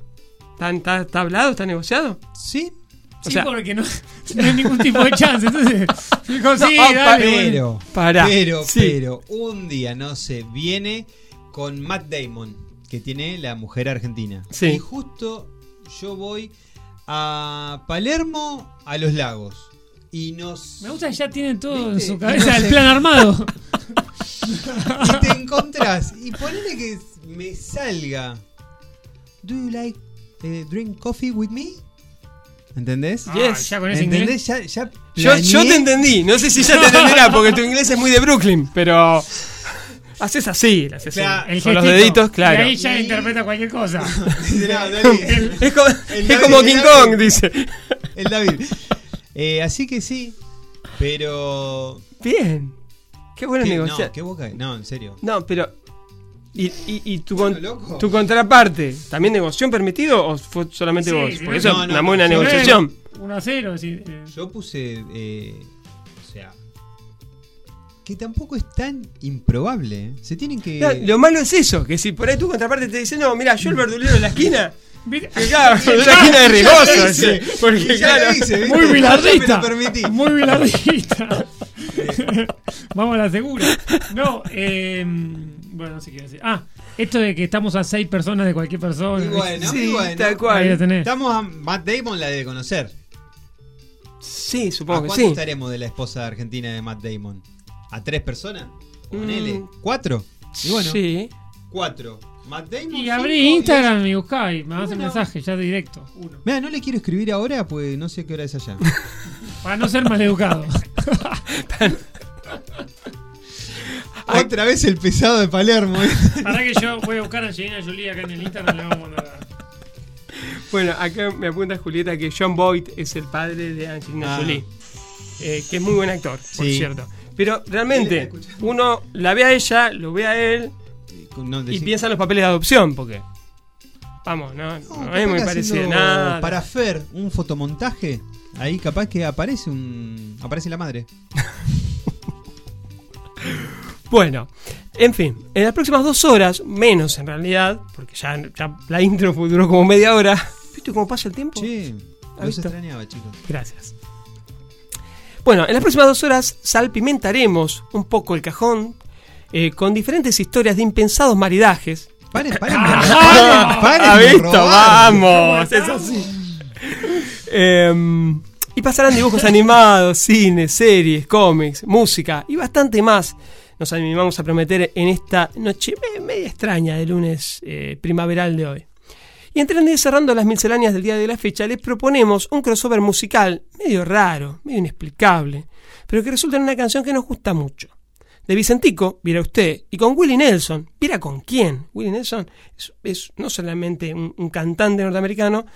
¿Está, está, está hablado? ¿Está negociado? Sí. O Sí, sea- porque no, no hay ningún tipo de chance. Entonces, dijo, sí, ah, dale. bueno. Pero, Pará, pero, sí. pero, un día, no sé, viene con Matt Damon, que tiene la mujer argentina. Sí. Y justo yo voy a Palermo, a los lagos. Y nos. Me gusta que ya tienen todo en ¿Viste? su cabeza no el plan armado. y te encontrás. Y ponele que me salga. Do you like eh, drink coffee with me? ¿Entendés? Ah, Yes. ya con ese ¿Entendés? inglés. Ya, ya Yo, yo te entendí, no sé si ya te entenderá, porque tu inglés es muy de Brooklyn, pero haces así, haces así, Claro, El con los deditos, claro. Y ahí ya Y interpreta cualquier cosa. No. Es como, El es David, como el King David. Kong, dice. El David. Eh, así que sí. Pero. Bien. Qué bueno ¿Qué? negociar. No, ¿qué boca? No, en serio. No, pero. ¿Y, y, y tu, con- loco. tu contraparte? ¿También negoció permitido o fue solamente Sí, vos? sí, Porque no, eso no, es una no, buena negociación. 1 a 0. es decir, eh, Yo puse. eh, o sea. Que tampoco es tan improbable. ¿eh? Se tienen que. No, lo malo es eso, que si por ahí tu contraparte te dice, no, mira, yo el verdulero de la esquina, que claro, de la esquina de ese, porque claro. Muy bilardista. Muy bilardista. Vamos a la segura. No, eh, bueno, no sé qué decir. Ah, esto de que estamos a seis personas de cualquier persona. Y bueno, Sí, y bueno. tal cual. Ahí lo tenés. Estamos a Matt Damon, la de conocer. sí, ¿A supongo que cuánto sí. estaremos de la esposa argentina de Matt Damon? ¿A tres personas? Ponele. Mm. ¿Cuatro? Y bueno, Sí. cuatro. Matt Damon. Y abrí y- Instagram y buscá y me mandas un mensaje ya directo. Uno. Mira, no le quiero escribir ahora, pues no sé qué hora es allá. Para no ser maleducado. Otra vez el pesado de Palermo. ¿eh? Para que yo voy a buscar a Angelina Jolie acá en el Instagram le vamos a mandar. Bueno, acá me apunta Julieta que John Boyd es el padre de Angelina Ah. Jolie, eh, que es muy buen actor, por Sí. cierto. Pero realmente, uno la ve a ella, lo ve a él No, y piensa en los papeles de adopción, porque. Vamos, no, que parece haciendo nada. Para Fer, un fotomontaje. Ahí capaz que aparece un. Aparece la madre. Bueno, en fin, en las próximas dos horas, menos en realidad, porque ya, ya la intro duró como media hora. ¿Viste cómo pasa el tiempo? ¿Has los extrañaba, chicos. Gracias. Bueno, en las próximas dos horas salpimentaremos un poco el cajón eh, con diferentes historias de impensados maridajes. Paren, paren, Ah, paren, paren. ¿Ha visto? Vamos, es así. Em, y pasarán dibujos animados, cine, series, cómics, música y bastante más. Nos animamos a prometer en esta noche me- media extraña de lunes eh, primaveral de hoy. Y entrando y cerrando las misceláneas del día de la fecha, les proponemos un crossover musical medio raro, medio inexplicable, pero que resulta en una canción que nos gusta mucho. De Vicentico, viera usted, y con Willie Nelson, viera con quién. Willie Nelson es, no solamente un, cantante norteamericano,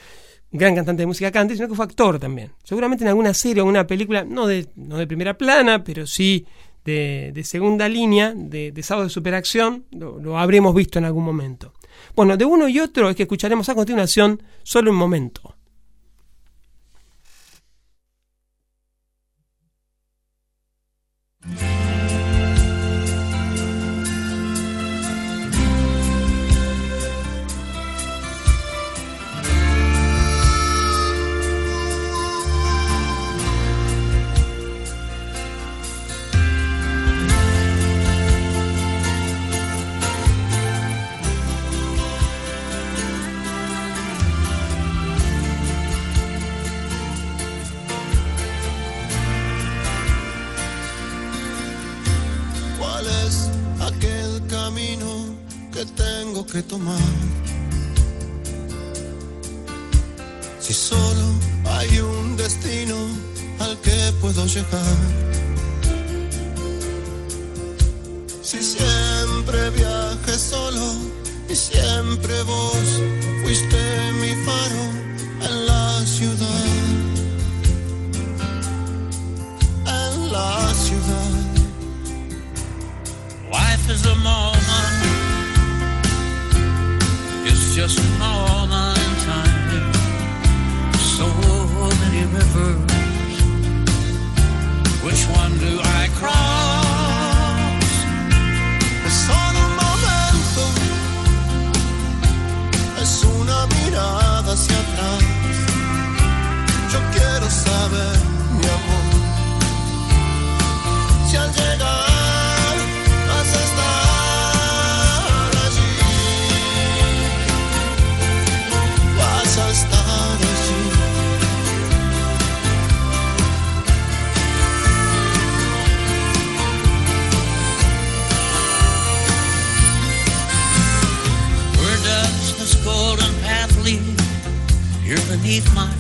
un gran cantante de música country, sino que fue actor también. Seguramente en alguna serie o alguna película, no de, no de primera plana, pero sí de, de segunda línea, de, de sábado de superacción, lo, lo habremos visto en algún momento. Bueno, de uno y otro es que escucharemos a continuación solo un momento. Que tomar. Si solo hay un destino al que puedo llegar. Si siempre viaje solo y siempre vos fuiste mi faro en la ciudad. En la ciudad. Life is a moment. Just a moment in time. So many rivers. he's mine.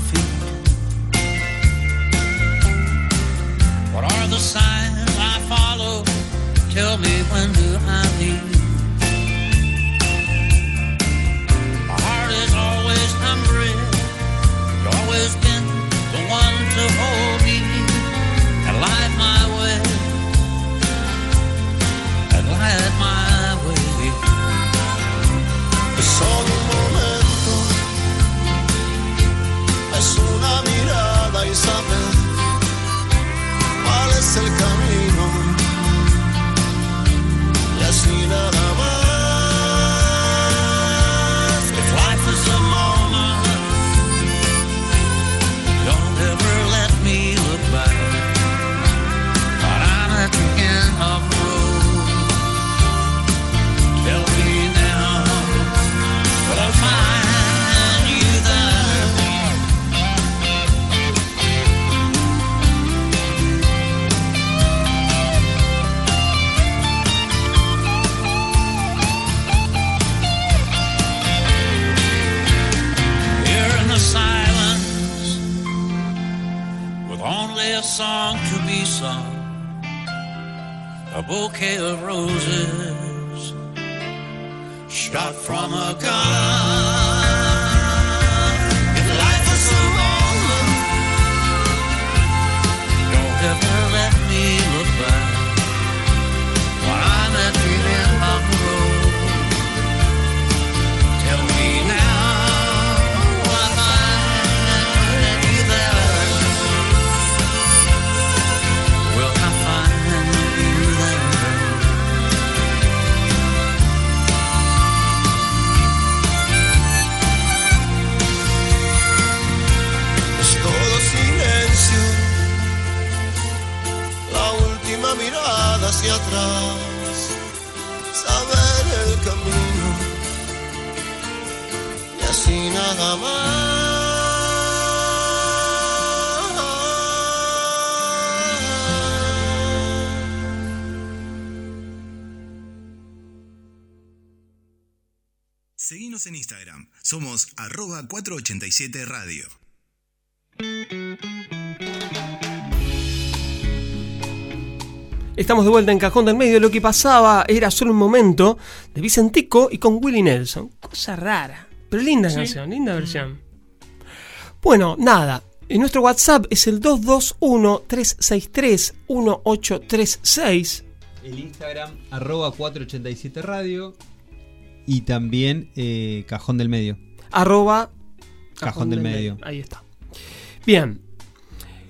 Somos arroba 487 Radio. Estamos de vuelta en Cajón del Medio. Lo que pasaba era solo un momento de Vicentico y con Willie Nelson. Cosa rara, pero linda Sí. canción, linda versión. Bueno, nada. En nuestro WhatsApp es el 221-363-1836. El Instagram, arroba 487 Radio. Y también eh, Cajón del Medio. Arroba Cajón del Medio. Ahí está. Bien.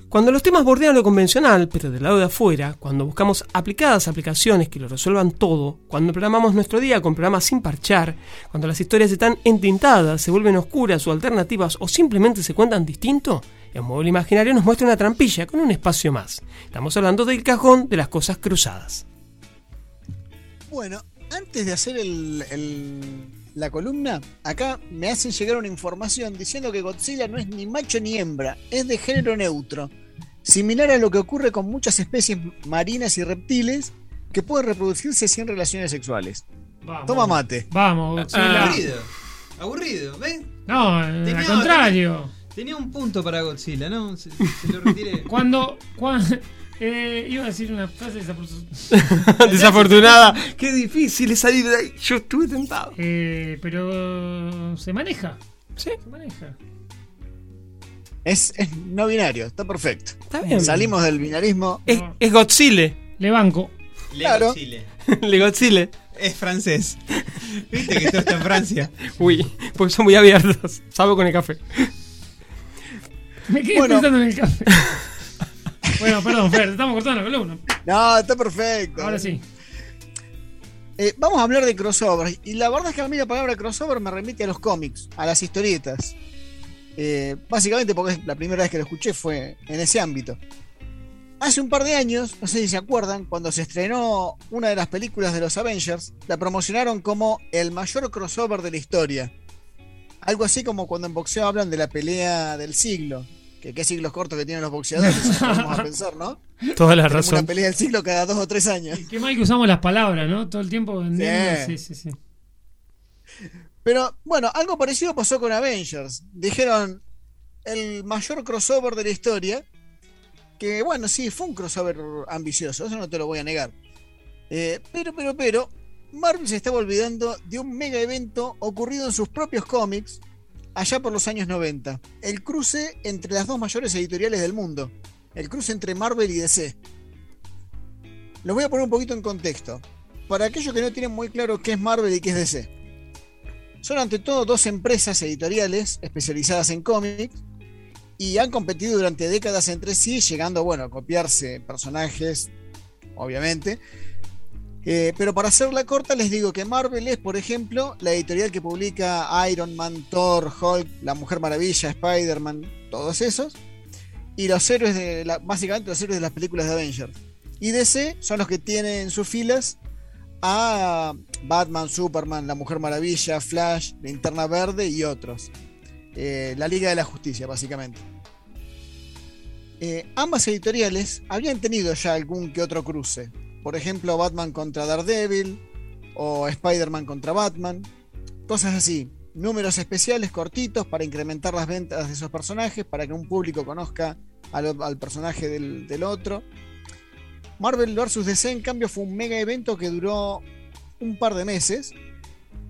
Cuando los temas bordean lo convencional, pero del lado de afuera, cuando buscamos aplicadas aplicaciones que lo resuelvan todo, cuando programamos nuestro día con programas sin parchar, cuando las historias están entintadas, se vuelven oscuras o alternativas o simplemente se cuentan distinto, el móvil imaginario nos muestra una trampilla con un espacio más. Estamos hablando del cajón de las cosas cruzadas. Bueno, antes de hacer el- el- la columna, acá me hacen llegar una información diciendo que Godzilla no es ni macho ni hembra, es de género neutro. Similar a lo que ocurre con muchas especies marinas y reptiles que pueden reproducirse sin relaciones sexuales. Vamos. Toma mate. Vamos, Ah, Godzilla. Aburrido. Aburrido, ¿ven? No, Tenía- al contrario. Tenía un punto para Godzilla, ¿no? Se, se lo retiré. Cuando. cuando eh, iba a decir una frase desafortunada. Desafortunada. Qué difícil es salir de ahí. Yo estuve tentado. Eh, pero se maneja. Sí. Se maneja. Es, es no binario, está perfecto. Está bien. Salimos del binarismo. Es, es Godzilla. Le banco. Le Claro. Godzilla. Le Godzilla. Es francés. Viste que esto está en Francia. Uy, porque son muy abiertos. Salvo con el café. Me quedé Bueno. pensando en el café. Bueno, perdón, Fer, estamos cortando la columna. No, está perfecto. Ahora sí. Eh, vamos a hablar de crossovers. Y la verdad es que a mí la palabra crossover me remite a los cómics, a las historietas. Eh, básicamente porque es la primera vez que lo escuché fue en ese ámbito. Hace un par de años, no sé si se acuerdan, cuando se estrenó una de las películas de los Avengers, la promocionaron como el mayor crossover de la historia. Algo así como cuando en boxeo hablan de la pelea del siglo. Que qué siglos cortos que tienen los boxeadores, vamos a pensar, ¿no? Toda la Tenemos razón. Una pelea del siglo cada dos o tres años. Qué mal que usamos las palabras, ¿no? Todo el tiempo vendiendo. Sí, sí, sí. Pero bueno, algo parecido pasó con Avengers. Dijeron el mayor crossover de la historia. Que bueno, sí, fue un crossover ambicioso, eso no te lo voy a negar. Eh, pero, pero, pero, Marvel se estaba olvidando de un mega evento ocurrido en sus propios cómics allá por los años 90. El cruce entre las dos mayores editoriales del mundo. El cruce entre Marvel y DC. Lo voy a poner un poquito en contexto. Para aquellos que no tienen muy claro qué es Marvel y qué es DC. Son ante todo dos empresas editoriales especializadas en cómics y han competido durante décadas entre sí, llegando bueno, a copiarse personajes, obviamente. Eh, pero para hacerla corta, les digo que Marvel es, por ejemplo, la editorial que publica Iron Man, Thor, Hulk, La Mujer Maravilla, Spider-Man, todos esos. Y los héroes de la, básicamente los héroes de las películas de Avengers. Y DC son los que tienen en sus filas a Batman, Superman, La Mujer Maravilla, Flash, Linterna Verde y otros. Eh, la Liga de la Justicia, básicamente. Eh, ambas editoriales habían tenido ya algún que otro cruce. Por ejemplo, Batman contra Daredevil o Spider-Man contra Batman. Cosas así. Números especiales cortitos para incrementar las ventas de esos personajes, para que un público conozca al, personaje del, otro. Marvel vs. DC, en cambio, fue un mega evento que duró un par de meses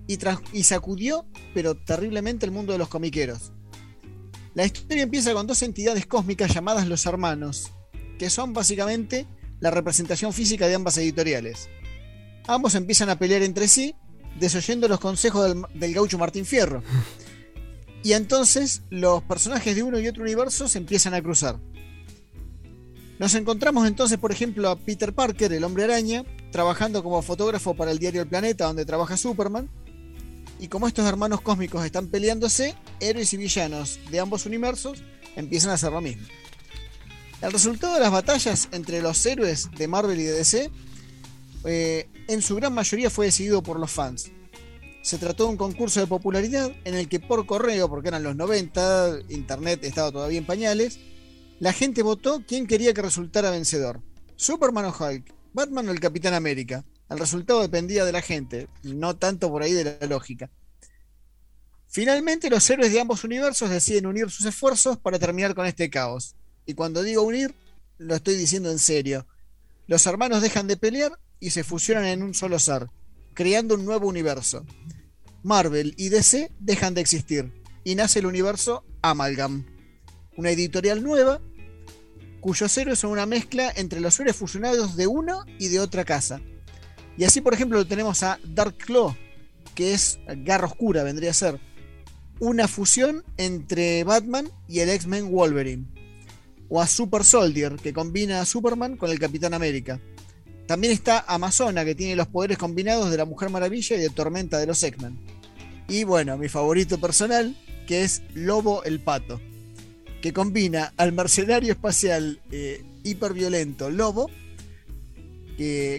y, y sacudió, pero terriblemente, el mundo de los comiqueros. La historia empieza con dos entidades cósmicas llamadas los hermanos, que son básicamente la representación física de ambas editoriales. Ambos empiezan a pelear entre sí, desoyendo los consejos del, del gaucho Martín Fierro. Y entonces los personajes de uno y otro universo se empiezan a cruzar. Nos encontramos entonces, por ejemplo, a Peter Parker, el hombre araña, trabajando como fotógrafo para el diario El Planeta, donde trabaja Superman. Y como estos hermanos cósmicos están peleándose, héroes y villanos de ambos universos empiezan a hacer lo mismo. El resultado de las batallas entre los héroes de Marvel y DC, eh, en su gran mayoría fue decidido por los fans. Se trató de un concurso de popularidad en el que por correo, porque eran los 90, internet estaba todavía en pañales, la gente votó quién quería que resultara vencedor. Superman o Hulk, Batman o el Capitán América. El resultado dependía de la gente, no tanto por ahí de la lógica. Finalmente los héroes de ambos universos deciden unir sus esfuerzos para terminar con este caos. Y cuando digo unir, lo estoy diciendo en serio. Los hermanos dejan de pelear y se fusionan en un solo ser, creando un nuevo universo. Marvel y DC dejan de existir y nace el universo Amalgam, una editorial nueva cuyos héroes son una mezcla entre los héroes fusionados de una y de otra casa. Y así, por ejemplo, tenemos a Dark Claw, que es Garra Oscura, vendría a ser una fusión entre Batman y el X-Men Wolverine. O a Super Soldier, que combina a Superman con el Capitán América. También está Amazona, que tiene los poderes combinados de la Mujer Maravilla y de Tormenta de los X-Men. Y bueno, mi favorito personal, que es Lobo el Pato, que combina al mercenario espacial eh, hiperviolento Lobo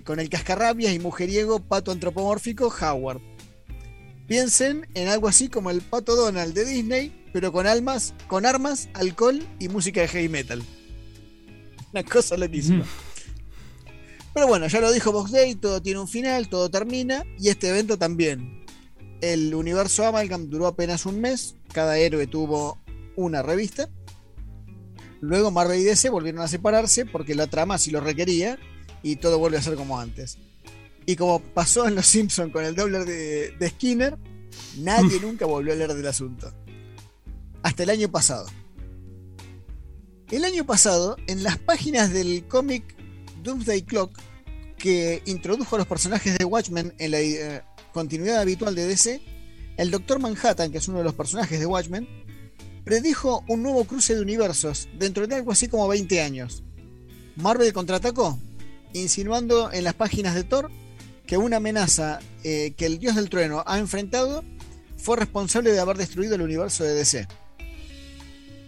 con el cascarrabias y mujeriego pato antropomórfico Howard. Piensen en algo así como el pato Donald de Disney, pero con almas, con armas, alcohol y música de heavy metal. Una cosa loquísima. Pero bueno, ya lo dijo Box Day, todo tiene un final, todo termina, y este evento también. El universo Amalgam duró apenas un mes, cada héroe tuvo una revista. Luego Marvel y DC volvieron a separarse porque la trama sí lo requería y todo vuelve a ser como antes. Y como pasó en Los Simpsons con el doble de, de Skinner, nadie nunca volvió a hablar del asunto. Hasta el año pasado. El año pasado, en las páginas del cómic Doomsday Clock, que introdujo a los personajes de Watchmen en la eh, continuidad habitual de DC, el Doctor Manhattan, que es uno de los personajes de Watchmen, predijo un nuevo cruce de universos dentro de algo así como 20 años. Marvel contraatacó, insinuando en las páginas de Thor que una amenaza eh, que el dios del trueno ha enfrentado fue responsable de haber destruido el universo de DC.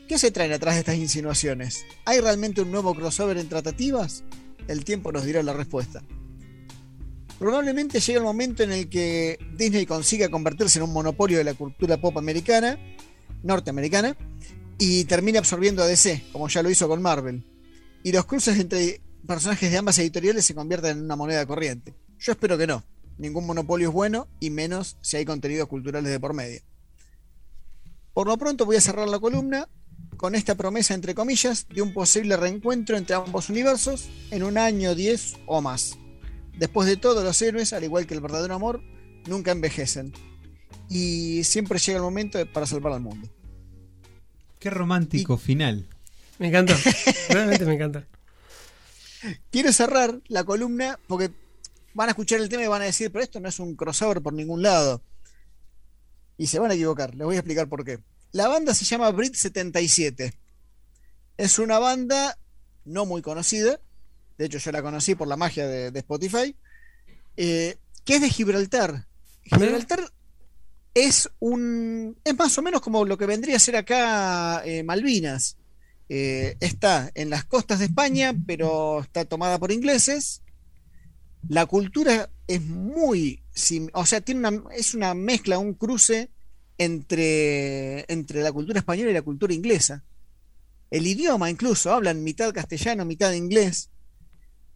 ¿Qué se traen atrás de estas insinuaciones? ¿Hay realmente un nuevo crossover en tratativas? El tiempo nos dirá la respuesta. Probablemente llegue el momento en el que Disney consiga convertirse en un monopolio de la cultura pop americana, norteamericana, y termine absorbiendo a DC, como ya lo hizo con Marvel. Y los cruces entre personajes de ambas editoriales se conviertan en una moneda corriente. Yo espero que no. Ningún monopolio es bueno, y menos si hay contenidos culturales de por medio. Por lo pronto voy a cerrar la columna con esta promesa, entre comillas, de un posible reencuentro entre ambos universos en un año, 10 o más. Después de todo, los héroes, al igual que el verdadero amor, nunca envejecen. Y siempre llega el momento para salvar al mundo. Qué romántico final. Me encanta. Realmente me encanta. Quiero cerrar la columna porque van a escuchar el tema y van a decir, pero esto no es un crossover por ningún lado. Y se van a equivocar, les voy a explicar por qué. La banda se llama Brit 77. Es una banda no muy conocida. De hecho, yo la conocí por la magia de, Spotify. eh, que es de Gibraltar. Gibraltar es un. es más o menos como lo que vendría a ser acá eh, Malvinas. Eh, está en las costas de España, pero está tomada por ingleses. La cultura es muy. O sea, tiene una, es una mezcla, un cruce entre, entre la cultura española y la cultura inglesa. El idioma incluso, hablan mitad castellano, mitad inglés.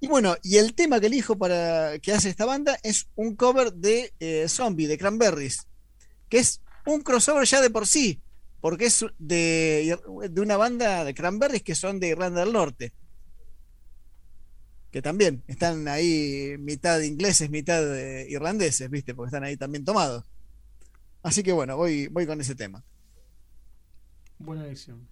Y bueno, y el tema que elijo para que hace esta banda es un cover de eh, Zombie, de Cranberries, que es un crossover ya de por sí, porque es de, de una banda de Cranberries que son de Irlanda del Norte. Que también están ahí mitad ingleses, mitad eh, irlandeses, ¿viste? Porque están ahí también tomados. Así que bueno, voy, voy con ese tema. Buena elección.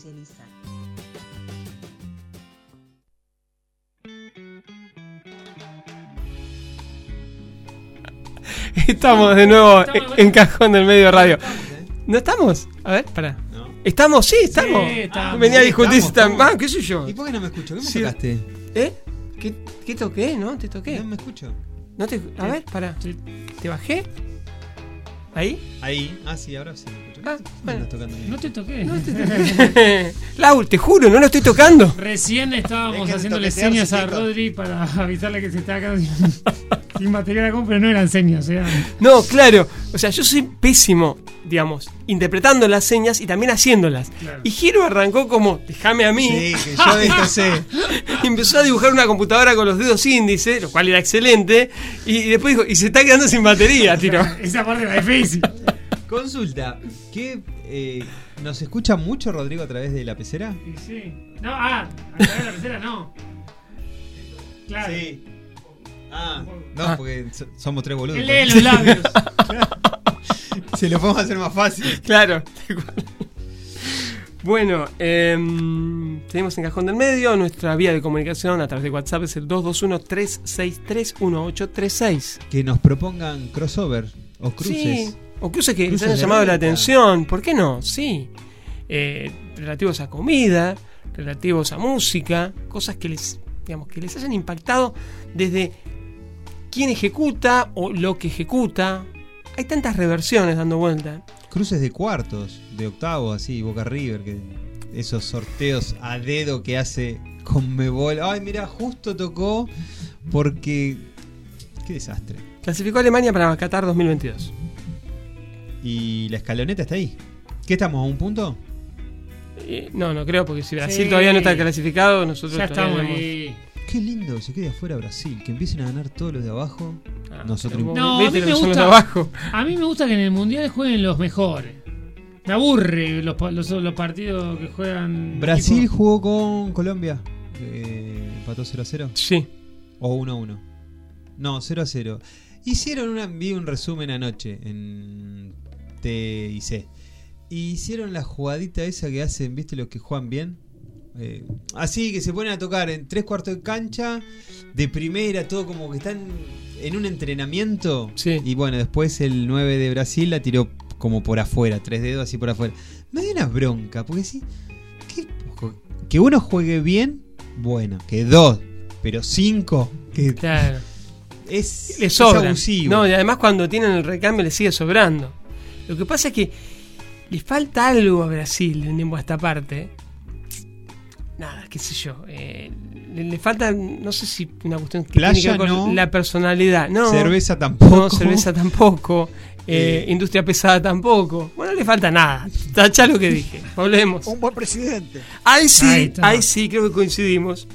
Estamos de nuevo en Cajón del Medio Radio. ¿No estamos? A ver, pará. ¿Estamos? Sí, estamos. Sí, estamos. Venía a Sí, discutir si estamos, están. Ah, qué sé yo. ¿Y por qué no me escucho? ¿Qué me Sí. tocaste? ¿Eh? ¿Qué, qué toqué? ¿No? ¿Te toqué? No me escucho. ¿No te, a ver, pará. ¿Te bajé? ¿Ahí? Ahí. Ah, sí, ahora sí. Ah. No te toqué. No te toqué. Lau, te juro, no lo estoy tocando. Recién estábamos Dejen haciéndole señas a. Rodri para avisarle que se está quedando sin, sin batería la compra, pero no eran señas, eran. No, claro. O sea, yo soy pésimo, digamos, interpretando las señas y también haciéndolas. Claro. Y Giro arrancó como, déjame a mí. Sí, que yo de esto sé. Y empezó a dibujar una computadora con los dedos índice, lo cual era excelente. Y, y después dijo, y se está quedando sin batería, tiro. Esa parte era difícil. Consulta, ¿qué eh, nos escucha mucho Rodrigo a través de la pecera? Y sí. No, ah, a través de la pecera no. Claro. Sí. Ah, no, Ah. porque so- somos tres boludos. Él lee los labios. Se lo podemos hacer más fácil. Claro. Bueno, em, seguimos en Cajón del Medio. Nuestra vía de comunicación a través de WhatsApp es el 221-363-1836. Que nos propongan crossover o cruces. Sí, o cruces que les hayan llamado la atención. ¿Por qué no? Sí. Eh, relativos a comida, relativos a música, cosas que les, digamos, que les hayan impactado desde quién ejecuta o lo que ejecuta. Hay tantas reversiones dando vuelta. Cruces de cuartos, de octavos, así, Boca River, que esos sorteos a dedo que hace Conmebol. Ay, mira, justo tocó porque. Qué desastre. Clasificó a Alemania para Qatar 2022. Y la escaloneta está ahí. ¿Qué estamos? ¿A un punto? Eh, no, no creo, porque si Brasil Sí. todavía no está clasificado, nosotros Ya estamos ahí. Qué lindo que se quede afuera Brasil, que empiecen a ganar todos los de abajo. Ah, Nosotros No, a mí me gusta. abajo. A mí me gusta que en el mundial jueguen los mejores. Me aburre los, los, los partidos que juegan. Brasil jugó con Colombia. Eh, empató 0 a 0. Sí. O 1 a 1. No, 0 a 0. Hicieron una, vi un resumen anoche en T y hicieron la jugadita esa que hacen, ¿viste? Los que juegan bien. Eh, así que se ponen a tocar en tres cuartos de cancha, de primera, todo como que están en un entrenamiento. Sí. Y bueno, después el 9 de Brasil la tiró como por afuera, tres dedos así por afuera. Me dio una bronca, porque sí, que, que uno juegue bien, bueno, que dos, pero cinco, que Claro. es, Le es abusivo. No, y además cuando tienen el recambio les sigue sobrando. Lo que pasa es que les falta algo a Brasil en esta parte. Nada, qué sé yo. eh, le, le falta, no sé si una cuestión que Playa, tiene que ver con no. la personalidad. No, Cerveza tampoco. No, cerveza tampoco. eh, industria pesada tampoco. Bueno, no le falta nada. Tacha lo que dije. Volvemos. Un buen presidente. Ahí sí, Ahí sí, creo que coincidimos.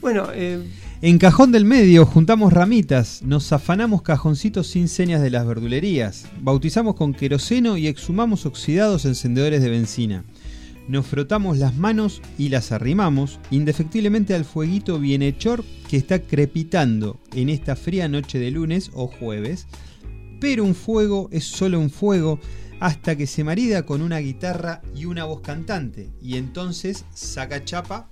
Bueno, eh, En Cajón del Medio juntamos ramitas, nos afanamos cajoncitos sin señas de las verdulerías, bautizamos con queroseno y exhumamos oxidados encendedores de benzina. Nos frotamos las manos y las arrimamos indefectiblemente al fueguito bienhechor que está crepitando en esta fría noche de lunes o jueves. Pero un fuego es solo un fuego hasta que se marida con una guitarra y una voz cantante y entonces saca chapa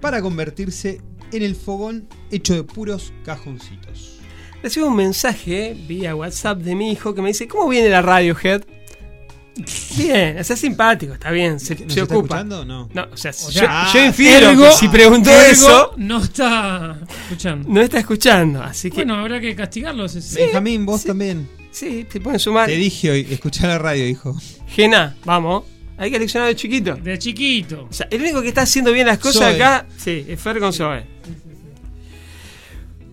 para convertirse en el fogón hecho de puros cajoncitos. recibo un mensaje vía WhatsApp de mi hijo que me dice, ¿cómo viene la Radiohead? Bien, o sea, simpático, está bien, se, ¿Nos se está ocupa. escuchando o no? No, o sea, O yo, sea, yo infiero ergo- que si preguntó ergo eso, No está escuchando. no está escuchando, así que Bueno, habrá que castigarlos. ese- Benjamín, vos también. sí, te pueden sumar. Te dije hoy, escuchá la radio, hijo. Gena, vamos, hay que leccionar de chiquito. De chiquito. O sea, el único que está haciendo bien las cosas Zoe. acá, sí, es Fer con Zoe.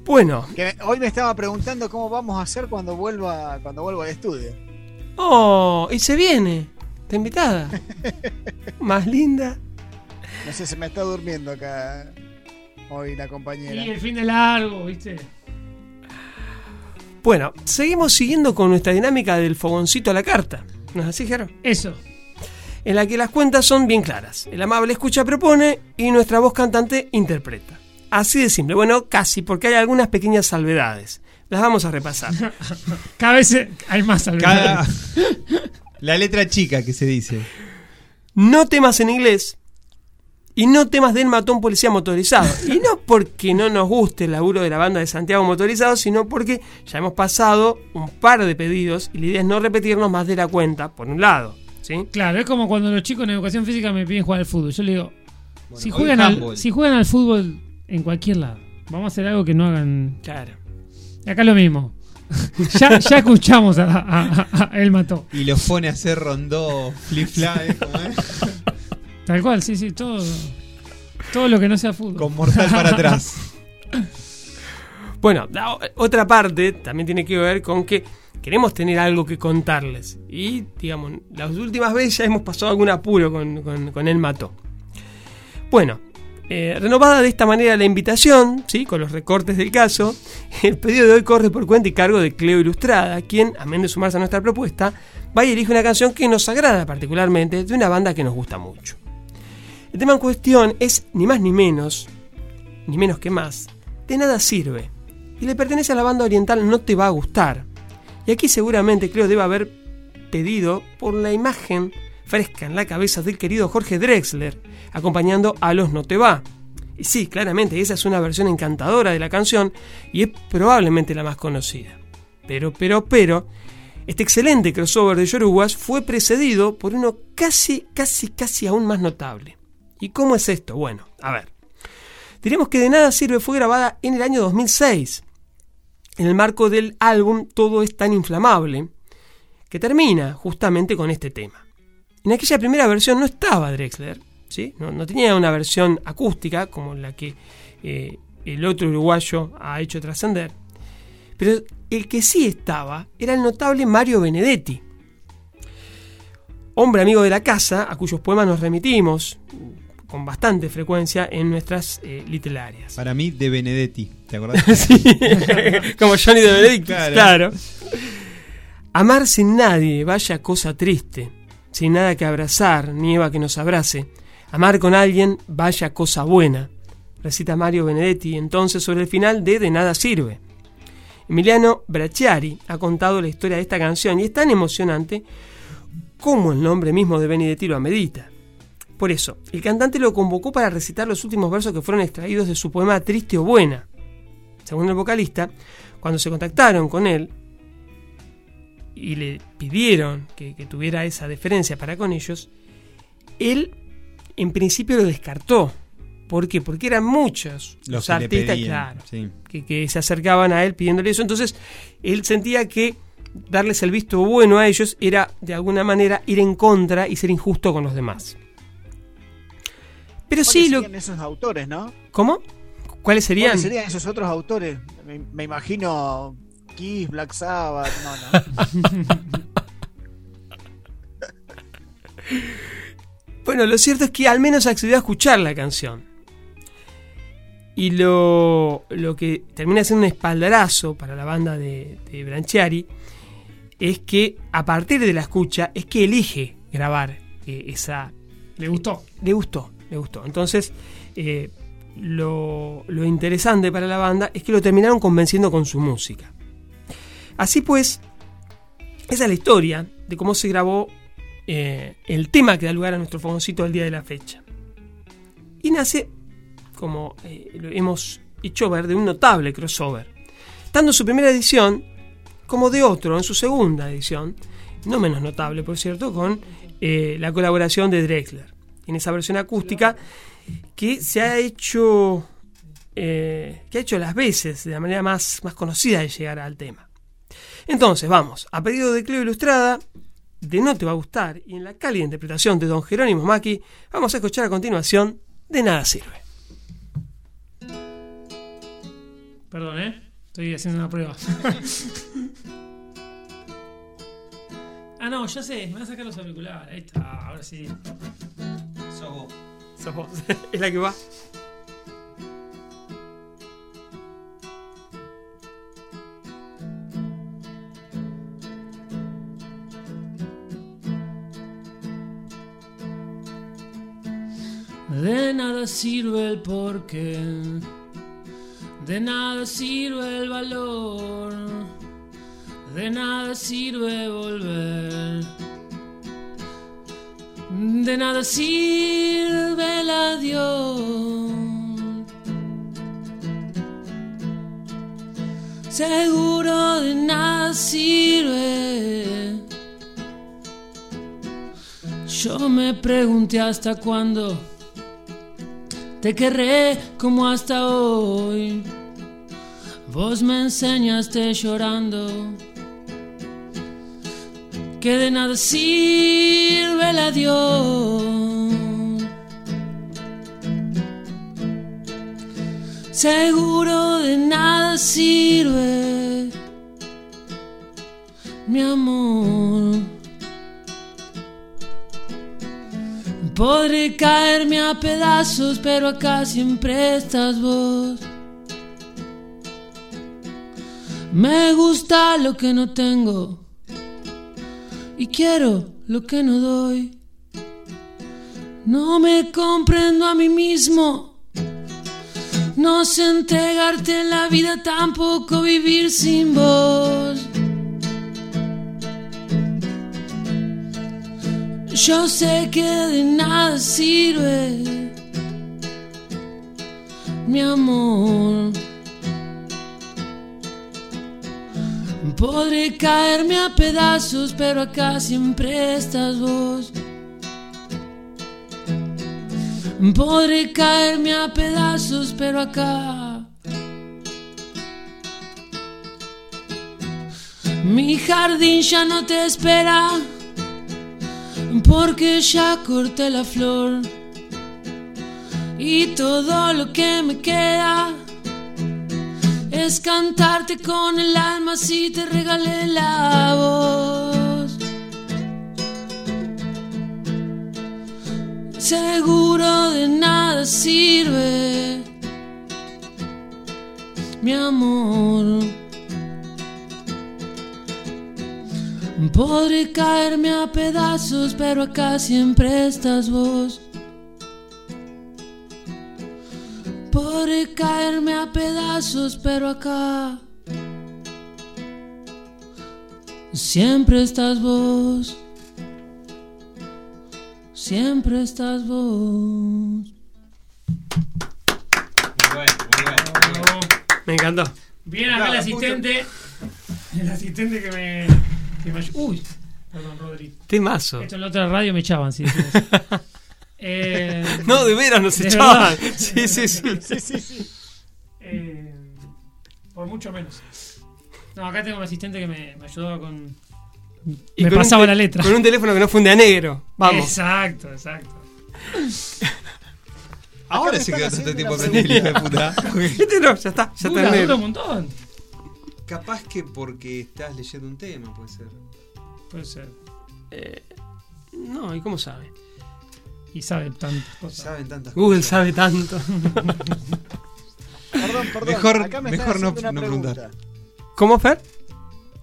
Bueno, Que hoy me estaba preguntando cómo vamos a hacer cuando vuelva, cuando vuelva al estudio. oh, y se viene, está invitada. Más linda. No sé, se me está durmiendo acá hoy la Y compañera. el fin de largo, ¿viste? Bueno, seguimos siguiendo con nuestra dinámica del fogoncito a la carta. ¿No es así, Jero? Eso. En la que las cuentas son bien claras. El amable escucha propone y nuestra voz cantante interpreta. Así de simple. Bueno, casi, porque hay algunas pequeñas salvedades. las vamos a repasar. Cada vez hay más al Cada- La letra chica que se dice. No temas en inglés y no temas del matón policía motorizado. Y no porque no nos guste el laburo de la banda de Santiago Motorizado, sino porque ya hemos pasado un par de pedidos y la idea es no repetirnos más de la cuenta, por un lado. ¿Sí? Claro, es como cuando los chicos en educación física me piden jugar al fútbol. Yo le digo, si, juegan al, si juegan al fútbol en cualquier lado, vamos a hacer algo que no hagan. Claro. Acá es lo mismo. ya, ya escuchamos a, a- a- a- él mató. Y los pone a hacer rondó, flip flap, ¿eh? Tal cual, sí, sí, todo. Todo lo que no sea fútbol. Con mortal para atrás. Bueno, la otra parte también tiene que ver con que queremos tener algo que contarles. Y, digamos, las últimas veces ya hemos pasado algún apuro con, con, el mató. Bueno, eh, renovada de esta manera la invitación, ¿sí? con los recortes del caso, el pedido de hoy corre por cuenta y cargo de Cleo Ilustrada, quien, amén de sumarse a nuestra propuesta, va y elige una canción que nos agrada particularmente de una banda que nos gusta mucho. El tema en cuestión es ni más ni menos, ni menos que más, de nada sirve. Y le pertenece a la banda oriental No Te Va a Gustar. Y aquí seguramente Cleo debe haber pedido por la imagen fresca en la cabeza del querido Jorge Drexler, acompañando a los No Te Va. Y sí, claramente, esa es una versión encantadora de la canción y es probablemente la más conocida. Pero, pero, pero, este excelente crossover de Yoruguas fue precedido por uno casi, casi, casi aún más notable. ¿Y cómo es esto? Bueno, a ver. Diremos que De Nada Sirve fue grabada en el año 2006, en el marco del álbum Todo es tan inflamable, que termina justamente con este tema. En aquella primera versión no estaba Drexler, ¿sí? no, tenía una versión acústica como la que eh, el otro uruguayo ha hecho trascender, pero el que sí estaba era el notable Mario Benedetti, hombre amigo de la casa, a cuyos poemas nos remitimos con bastante frecuencia en nuestras eh, literarias. Para mí, de Benedetti. ¿Te acordás? Sí, como Johnny de Claro. claro. Amar sin nadie, vaya cosa triste, sin nada que abrazar, nieva que nos abrace. Amar con alguien, vaya cosa buena, recita Mario Benedetti entonces sobre el final de De nada sirve. Emiliano Bracciari ha contado la historia de esta canción y es tan emocionante como el nombre mismo de Benedetti lo amerita. Por eso, el cantante lo convocó para recitar los últimos versos que fueron extraídos de su poema Triste o Buena. Según el vocalista, cuando se contactaron con él y le pidieron que, que tuviera esa deferencia para con ellos, él en principio lo descartó. ¿Por qué? Porque eran muchos Los artistas pedían, claro, sí. que, que se acercaban a él pidiéndole eso. Entonces, él sentía que darles el visto bueno a ellos era de alguna manera ir en contra y ser injusto con los demás. Pero sí, lo, serían esos autores, ¿no? ¿cómo? ¿Cuáles serían? ¿Cuáles serían esos otros autores? Me, me imagino Kiss, Black Sabbath, no, no. Bueno, lo cierto es que al menos accedió a escuchar la canción. Y lo, lo que termina siendo un espaldarazo para la banda de, de Branchiari es que a partir de la escucha es que elige grabar eh, esa... Le gustó. Le gustó, le gustó. Entonces, eh, lo, interesante para la banda es que lo terminaron convenciendo con su música. Así pues, esa es la historia de cómo se grabó eh, el tema que da lugar a nuestro famosito del día de la fecha. Y nace, como eh, lo hemos hecho ver, de un notable crossover. Tanto en su primera edición como de otro en su segunda edición, no menos notable por cierto, con la colaboración de Drexler. En esa versión acústica que se ha hecho, eh, que ha hecho las veces de la manera más, más conocida de llegar al tema. Entonces, vamos, a pedido de Cleo Ilustrada, de No Te Va a Gustar, y en la cálida interpretación de don Jerónimo Maki, vamos a escuchar a continuación De Nada Sirve. Perdón, ¿eh? Estoy haciendo una prueba. ah, no, ya sé. Me van a sacar los auriculares. Ahí está, ahora sí. Sos vos. Sos vos. es la que va. De nada sirve el porqué De nada sirve el valor, de nada sirve volver. De nada sirve el adiós. Seguro de nada sirve. Yo me pregunté hasta cuándo te querré como hasta hoy. Vos me enseñaste llorando que de nada sirve el adiós. Seguro de nada sirve mi amor. Podré caerme a pedazos, pero acá siempre estás vos. Me gusta lo que no tengo y quiero lo que no doy. No me comprendo a mí mismo. No sé entregarte la vida, tampoco vivir sin vos. Yo sé que de nada sirve mi amor. Podré caerme a pedazos, pero acá siempre estás vos. Podré caerme a pedazos, pero acá. Mi jardín ya no te espera, porque ya corté la flor. Y todo lo que me queda es cantarte con el alma si te regalé la voz. Seguro de nada sirve mi amor. Podré caerme a pedazos, pero acá siempre estás vos. Podré caerme a pedazos, pero acá siempre estás vos. Siempre estás vos. Me encantó. Bien acá el asistente. El asistente que me. que me- uy, perdón, Rodri. Temazo. Esto en la otra radio me echaban, sí. sí. Eh, No, de veras nos de echaban. verdad. Sí, sí, sí. Sí, sí, sí. Eh, por mucho menos. No, acá tengo un asistente que me, me ayudaba con. Y me con pasaba la letra. Con un teléfono que no funde a negro. Vamos. Exacto, exacto. Ahora están quedó tanto tiempo aprendiendo, hijo de puta. Este no, ya está, ya Dura, está en dura negro. un montón. Capaz que porque estás leyendo un tema, puede ser. Puede ser. Eh, no, ¿y cómo sabe? Y sabe tantas cosas. Saben tantas Google cosas. sabe tanto. Perdón, perdón. Mejor- Acá me mejor están no- haciendo una no preguntar. pregunta. ¿Cómo, Fer?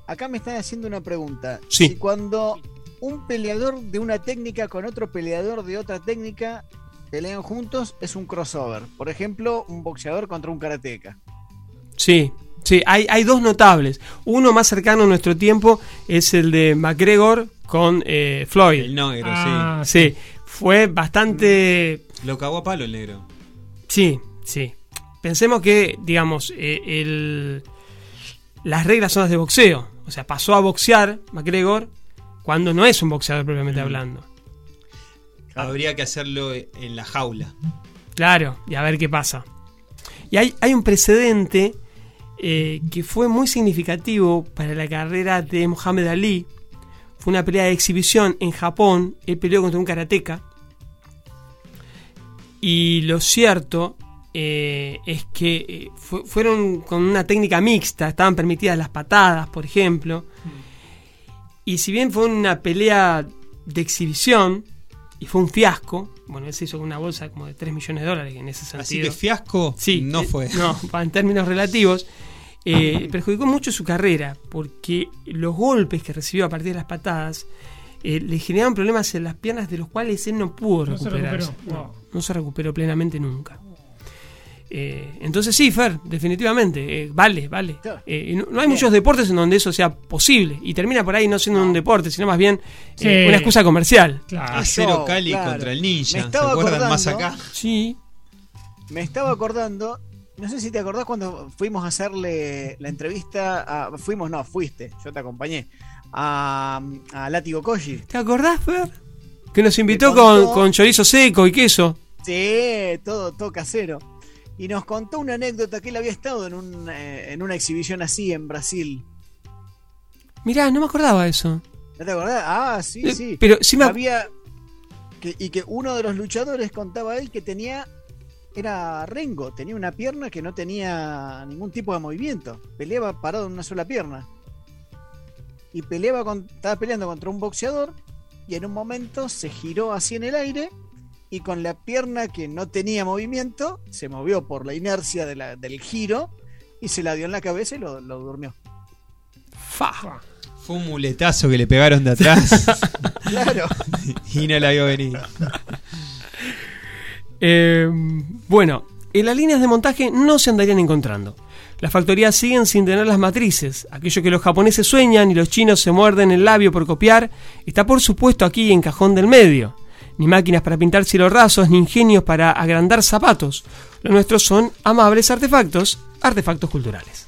Acá me están haciendo una pregunta. Sí. Si cuando un peleador de una técnica con otro peleador de otra técnica pelean juntos, es un crossover. Por ejemplo, un boxeador contra un karateca. Sí, sí, hay, hay dos notables. Uno más cercano a nuestro tiempo es el de McGregor con eh, Floyd. El negro, Ah, Sí, fue bastante... Lo cagó a palo el negro. Sí, sí. Pensemos que, digamos, eh, el- las reglas son las de boxeo. O sea, pasó a boxear McGregor cuando no es un boxeador propiamente Mm. hablando. Habría que hacerlo en la jaula. Claro, y a ver qué pasa. Y hay, hay un precedente eh, que fue muy significativo para la carrera de Muhammad Ali. Fue una pelea de exhibición en Japón. Él peleó contra un karateca. Y lo cierto eh, es que eh, fu- fueron con una técnica mixta. Estaban permitidas las patadas, por ejemplo. Y si bien fue una pelea de exhibición y fue un fiasco, bueno, él se hizo con una bolsa como de 3 millones de dólares en ese sentido. Así que fiasco Sí, no eh, fue. No, en términos relativos. Eh, perjudicó mucho su carrera porque los golpes que recibió a partir de las patadas eh, le generaban problemas en las piernas de los cuales él no pudo No se recuperarse. recuperó. No, no se recuperó plenamente nunca. Eh, entonces sí, Fer, definitivamente, eh, vale, vale. Eh, no, no hay muchos deportes en donde eso sea posible y termina por ahí no siendo un deporte, sino más bien eh, Sí. una excusa comercial. Claro. Acero Cali claro. contra el Me Ninja. ¿Se estaba acuerdan más acordando. acá? Sí. Me estaba acordando, no sé si te acordás cuando fuimos a hacerle la entrevista a. Fuimos, no, fuiste, yo te acompañé. A, a Látigo Koji. ¿Te acordás, Fer? Que nos invitó con, con chorizo seco y queso. Sí, todo, todo casero. Y nos contó una anécdota que él había estado en, un, eh, en una exhibición así en Brasil. Mirá, no me acordaba eso. ¿No te acordás? Ah, sí, Eh, sí. pero sí me Había. que- y que uno de los luchadores contaba él que tenía. Era Rengo, tenía una pierna que no tenía ningún tipo de movimiento. Peleaba parado en una sola pierna. Y peleaba con, estaba peleando contra un boxeador. Y en un momento se giró así en el aire. Y con la pierna que no tenía movimiento, se movió por la inercia de la- del giro. Y se la dio en la cabeza y lo, lo durmió. Fa. Fue un muletazo que le pegaron de atrás Claro. y no la vio venir. Eh, bueno, en las líneas de montaje no se andarían encontrando. Las factorías siguen sin tener las matrices. Aquello que los japoneses sueñan y los chinos se muerden el labio por copiar está por supuesto aquí en cajón del medio. Ni máquinas para pintar cielos rasos, ni ingenios para agrandar zapatos. Los nuestros son amables artefactos, artefactos culturales.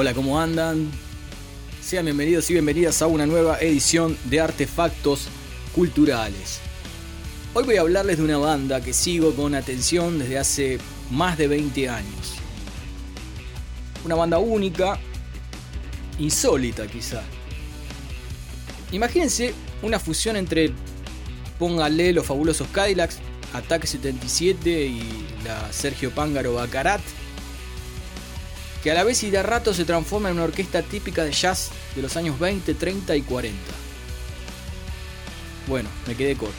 Hola, ¿cómo andan? Sean bienvenidos y bienvenidas a una nueva edición de Artefactos Culturales. Hoy voy a hablarles de una banda que sigo con atención desde hace más de 20 años. Una banda única, insólita quizá. Imagínense una fusión entre, póngale los fabulosos Cadillacs, Ataque 77 y la Sergio Pángaro Bacarat que a la vez y de rato se transforma en una orquesta típica de jazz de los años 20, 30 y 40. Bueno, me quedé corto.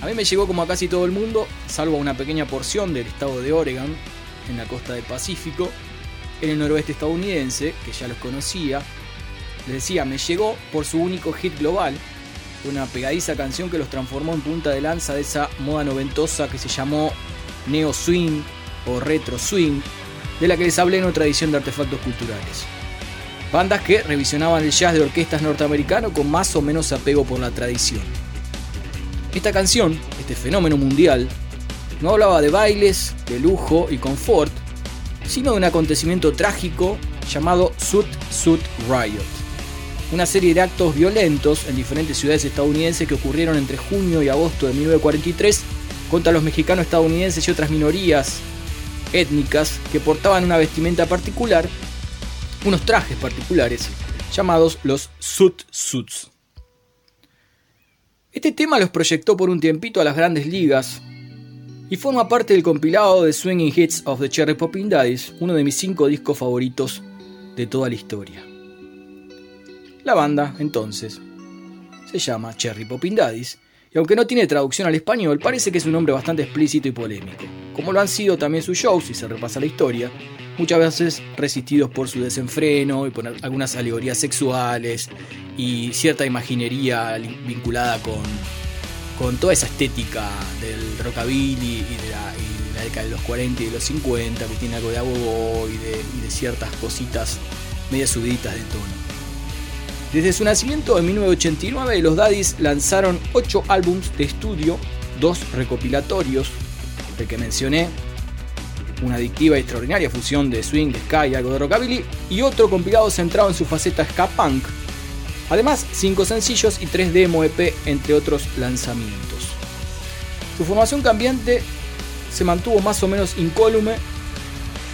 A mí me llegó como a casi todo el mundo, salvo una pequeña porción del estado de Oregon, en la costa del Pacífico, en el noroeste estadounidense, que ya los conocía. Les decía, me llegó por su único hit global, una pegadiza canción que los transformó en punta de lanza de esa moda noventosa que se llamó Neo Swing o Retro Swing, de la que les hablé en otra edición de Artefactos Culturales. Bandas que revisionaban el jazz de orquestas norteamericano con más o menos apego por la tradición. Esta canción, este fenómeno mundial, no hablaba de bailes, de lujo y confort, sino de un acontecimiento trágico llamado Suit Suit Riot. Una serie de actos violentos en diferentes ciudades estadounidenses que ocurrieron entre junio y agosto de 1943 contra los mexicanos estadounidenses y otras minorías étnicas que portaban una vestimenta particular, unos trajes particulares, llamados los Suit Suits. Este tema los proyectó por un tiempito a las grandes ligas y forma parte del compilado de Swinging Hits of the Cherry Poppin' Daddies, uno de mis cinco discos favoritos de toda la historia. La banda, entonces, se llama Cherry Poppin' Daddies y aunque no tiene traducción al español, parece que es un nombre bastante explícito y polémico, como lo han sido también sus shows, si se repasa la historia, muchas veces resistidos por su desenfreno y por algunas alegorías sexuales y cierta imaginería vinculada con, toda esa estética del rockabilly y de, la, década de los 40 y de los 50, que tiene algo de agogó y de, ciertas cositas medio subiditas de tono. Desde su nacimiento en 1989, los Daddies lanzaron 8 álbums de estudio, dos recopilatorios, el que mencioné, una adictiva y extraordinaria fusión de swing, ska y algo de rockabilly, y otro compilado centrado en su faceta ska punk. Además, 5 sencillos y 3 demo EP, entre otros lanzamientos. Su formación cambiante se mantuvo más o menos incólume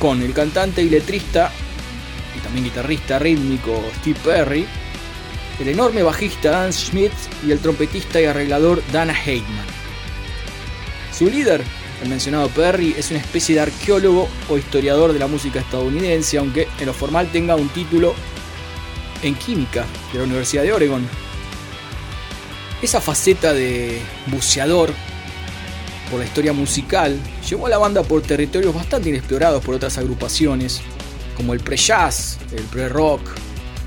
con el cantante y letrista y también guitarrista rítmico Steve Perry, el enorme bajista Dan Schmidt y el trompetista y arreglador Dana Heitman. Su líder, el mencionado Perry, es una especie de arqueólogo o historiador de la música estadounidense, aunque en lo formal tenga un título en química de la Universidad de Oregon. Esa faceta de buceador por la historia musical, llevó a la banda por territorios bastante inexplorados por otras agrupaciones, como el pre-jazz, el pre-rock,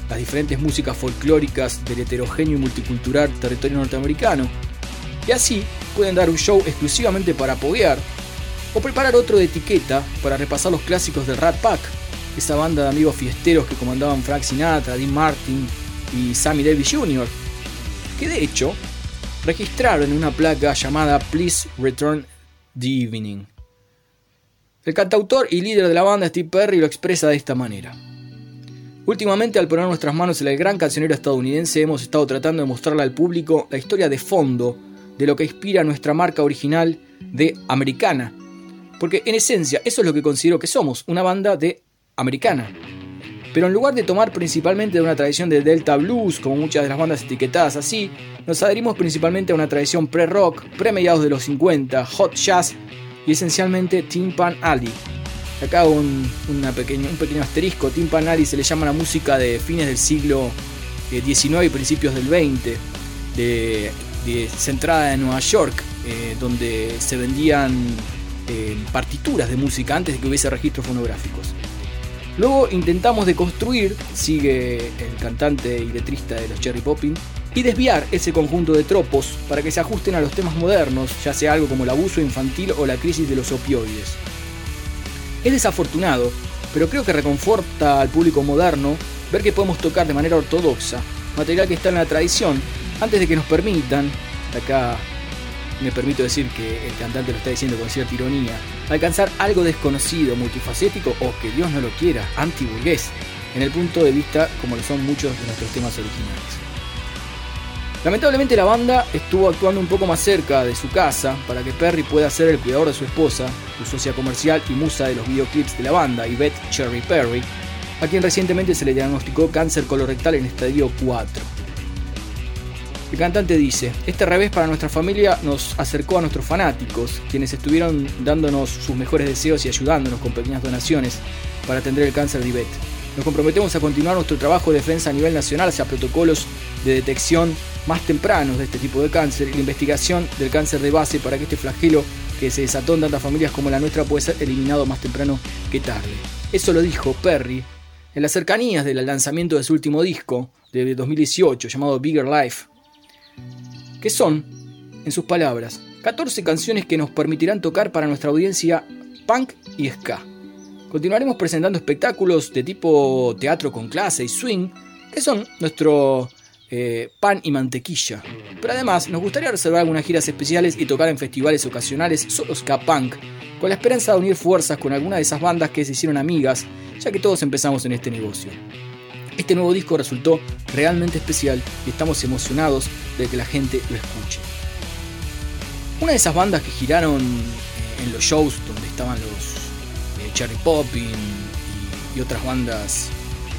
las diferentes músicas folclóricas del heterogéneo y multicultural territorio norteamericano, y así pueden dar un show exclusivamente para apoyar, o preparar otro de etiqueta para repasar los clásicos del Rat Pack, esa banda de amigos fiesteros que comandaban Frank Sinatra, Dean Martin y Sammy Davis Jr., que de hecho registraron en una placa llamada Please Return the Evening. El cantautor y líder de la banda Steve Perry lo expresa de esta manera. Últimamente al poner nuestras manos en el gran cancionero estadounidense hemos estado tratando de mostrarle al público la historia de fondo de lo que inspira nuestra marca original de americana. Porque en esencia eso es lo que considero que somos, una banda de americana. Pero en lugar de tomar principalmente de una tradición de Delta Blues, como muchas de las bandas etiquetadas así, nos adherimos principalmente a una tradición pre-rock, pre-mediados de los 50, hot jazz y esencialmente Tin Pan Alley. Acá un, pequeño, un pequeño asterisco, Tin Pan Alley se le llama la música de fines del siglo XIX y principios del XX, de, de centrada en Nueva York, eh, donde se vendían eh, partituras de música antes de que hubiese registros fonográficos. Luego intentamos deconstruir, sigue el cantante y letrista de los Cherry Poppin, y desviar ese conjunto de tropos para que se ajusten a los temas modernos, ya sea algo como el abuso infantil o la crisis de los opioides. Es desafortunado, pero creo que reconforta al público moderno ver que podemos tocar de manera ortodoxa material que está en la tradición antes de que nos permitan, acá me permito decir que el cantante lo está diciendo con cierta ironía, alcanzar algo desconocido, multifacético o que Dios no lo quiera, antiburgués, en el punto de vista como lo son muchos de nuestros temas originales. Lamentablemente la banda estuvo actuando un poco más cerca de su casa para que Perry pueda ser el cuidador de su esposa, su socia comercial y musa de los videoclips de la banda, Yvette Cherry Perry, a quien recientemente se le diagnosticó cáncer colorectal en estadio 4. El cantante dice, este revés para nuestra familia nos acercó a nuestros fanáticos, quienes estuvieron dándonos sus mejores deseos y ayudándonos con pequeñas donaciones para atender el cáncer de Ivette. Nos comprometemos a continuar nuestro trabajo de defensa a nivel nacional hacia protocolos de detección más tempranos de este tipo de cáncer y la investigación del cáncer de base para que este flagelo que se desató en tantas familias como la nuestra pueda ser eliminado más temprano que tarde. Eso lo dijo Perry en las cercanías del lanzamiento de su último disco de 2018 llamado Bigger Life, que son, en sus palabras, 14 canciones que nos permitirán tocar para nuestra audiencia punk y ska. Continuaremos presentando espectáculos de tipo teatro con clase y swing, que son nuestro eh, pan y mantequilla. Pero además nos gustaría reservar algunas giras especiales y tocar en festivales ocasionales solo ska punk, con la esperanza de unir fuerzas con alguna de esas bandas que se hicieron amigas, ya que todos empezamos en este negocio. Este nuevo disco resultó realmente especial y estamos emocionados de que la gente lo escuche. Una de esas bandas que giraron eh, en los shows donde estaban los eh, Cherry Poppin y, otras bandas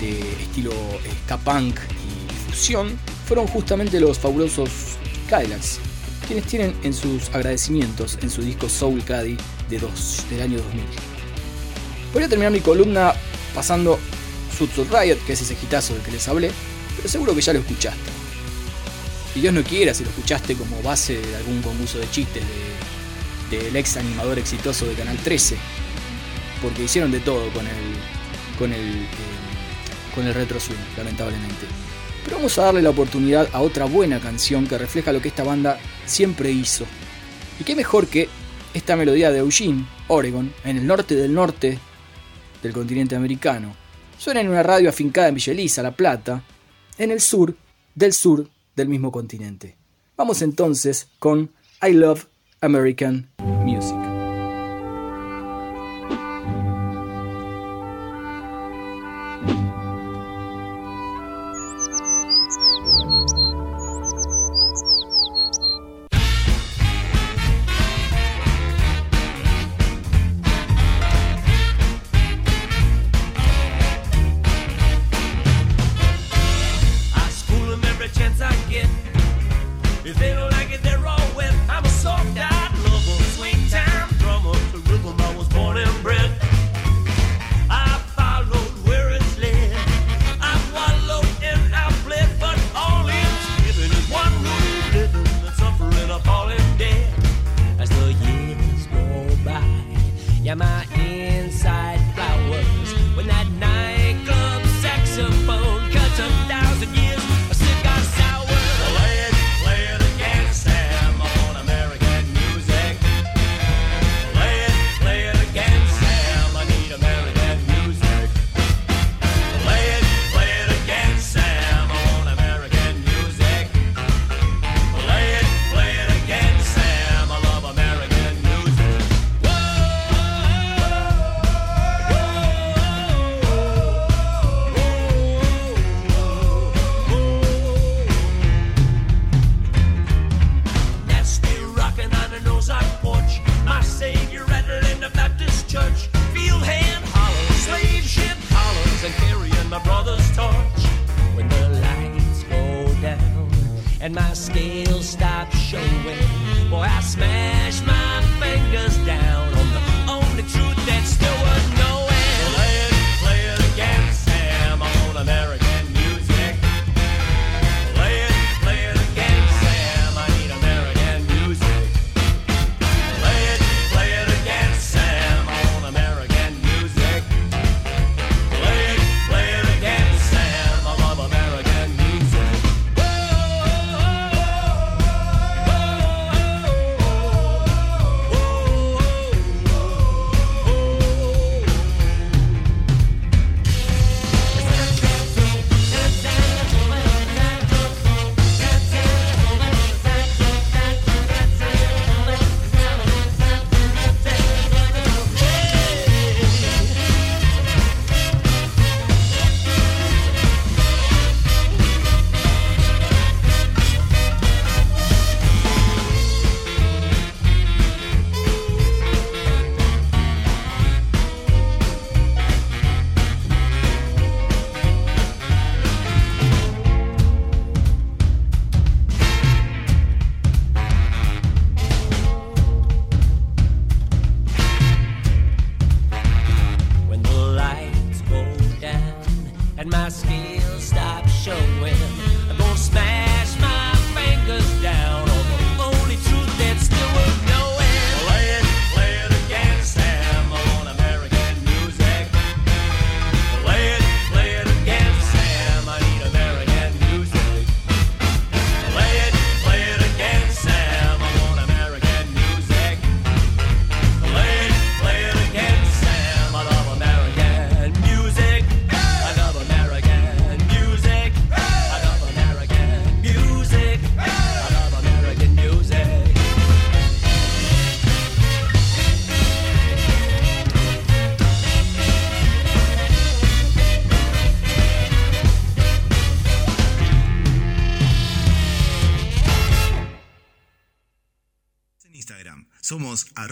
de estilo eh, ska punk y fueron justamente los fabulosos Cadillacs, quienes tienen en sus agradecimientos en su disco Soul Caddy de del año 2000. Voy a terminar mi columna pasando Suits Riot, que es ese hitazo del que les hablé, pero seguro que ya lo escuchaste. Y Dios no quiera si lo escuchaste como base de algún concurso de chistes del de, ex animador exitoso de Canal 13, porque hicieron de todo con el, con el, eh, con el retro swing, lamentablemente. Pero vamos a darle la oportunidad a otra buena canción que refleja lo que esta banda siempre hizo. Y qué mejor que esta melodía de Eugene, Oregon, en el norte del norte del continente americano. Suena en una radio afincada en Villa Elisa, La Plata, en el sur del sur del mismo continente. Vamos entonces con I Love American Music.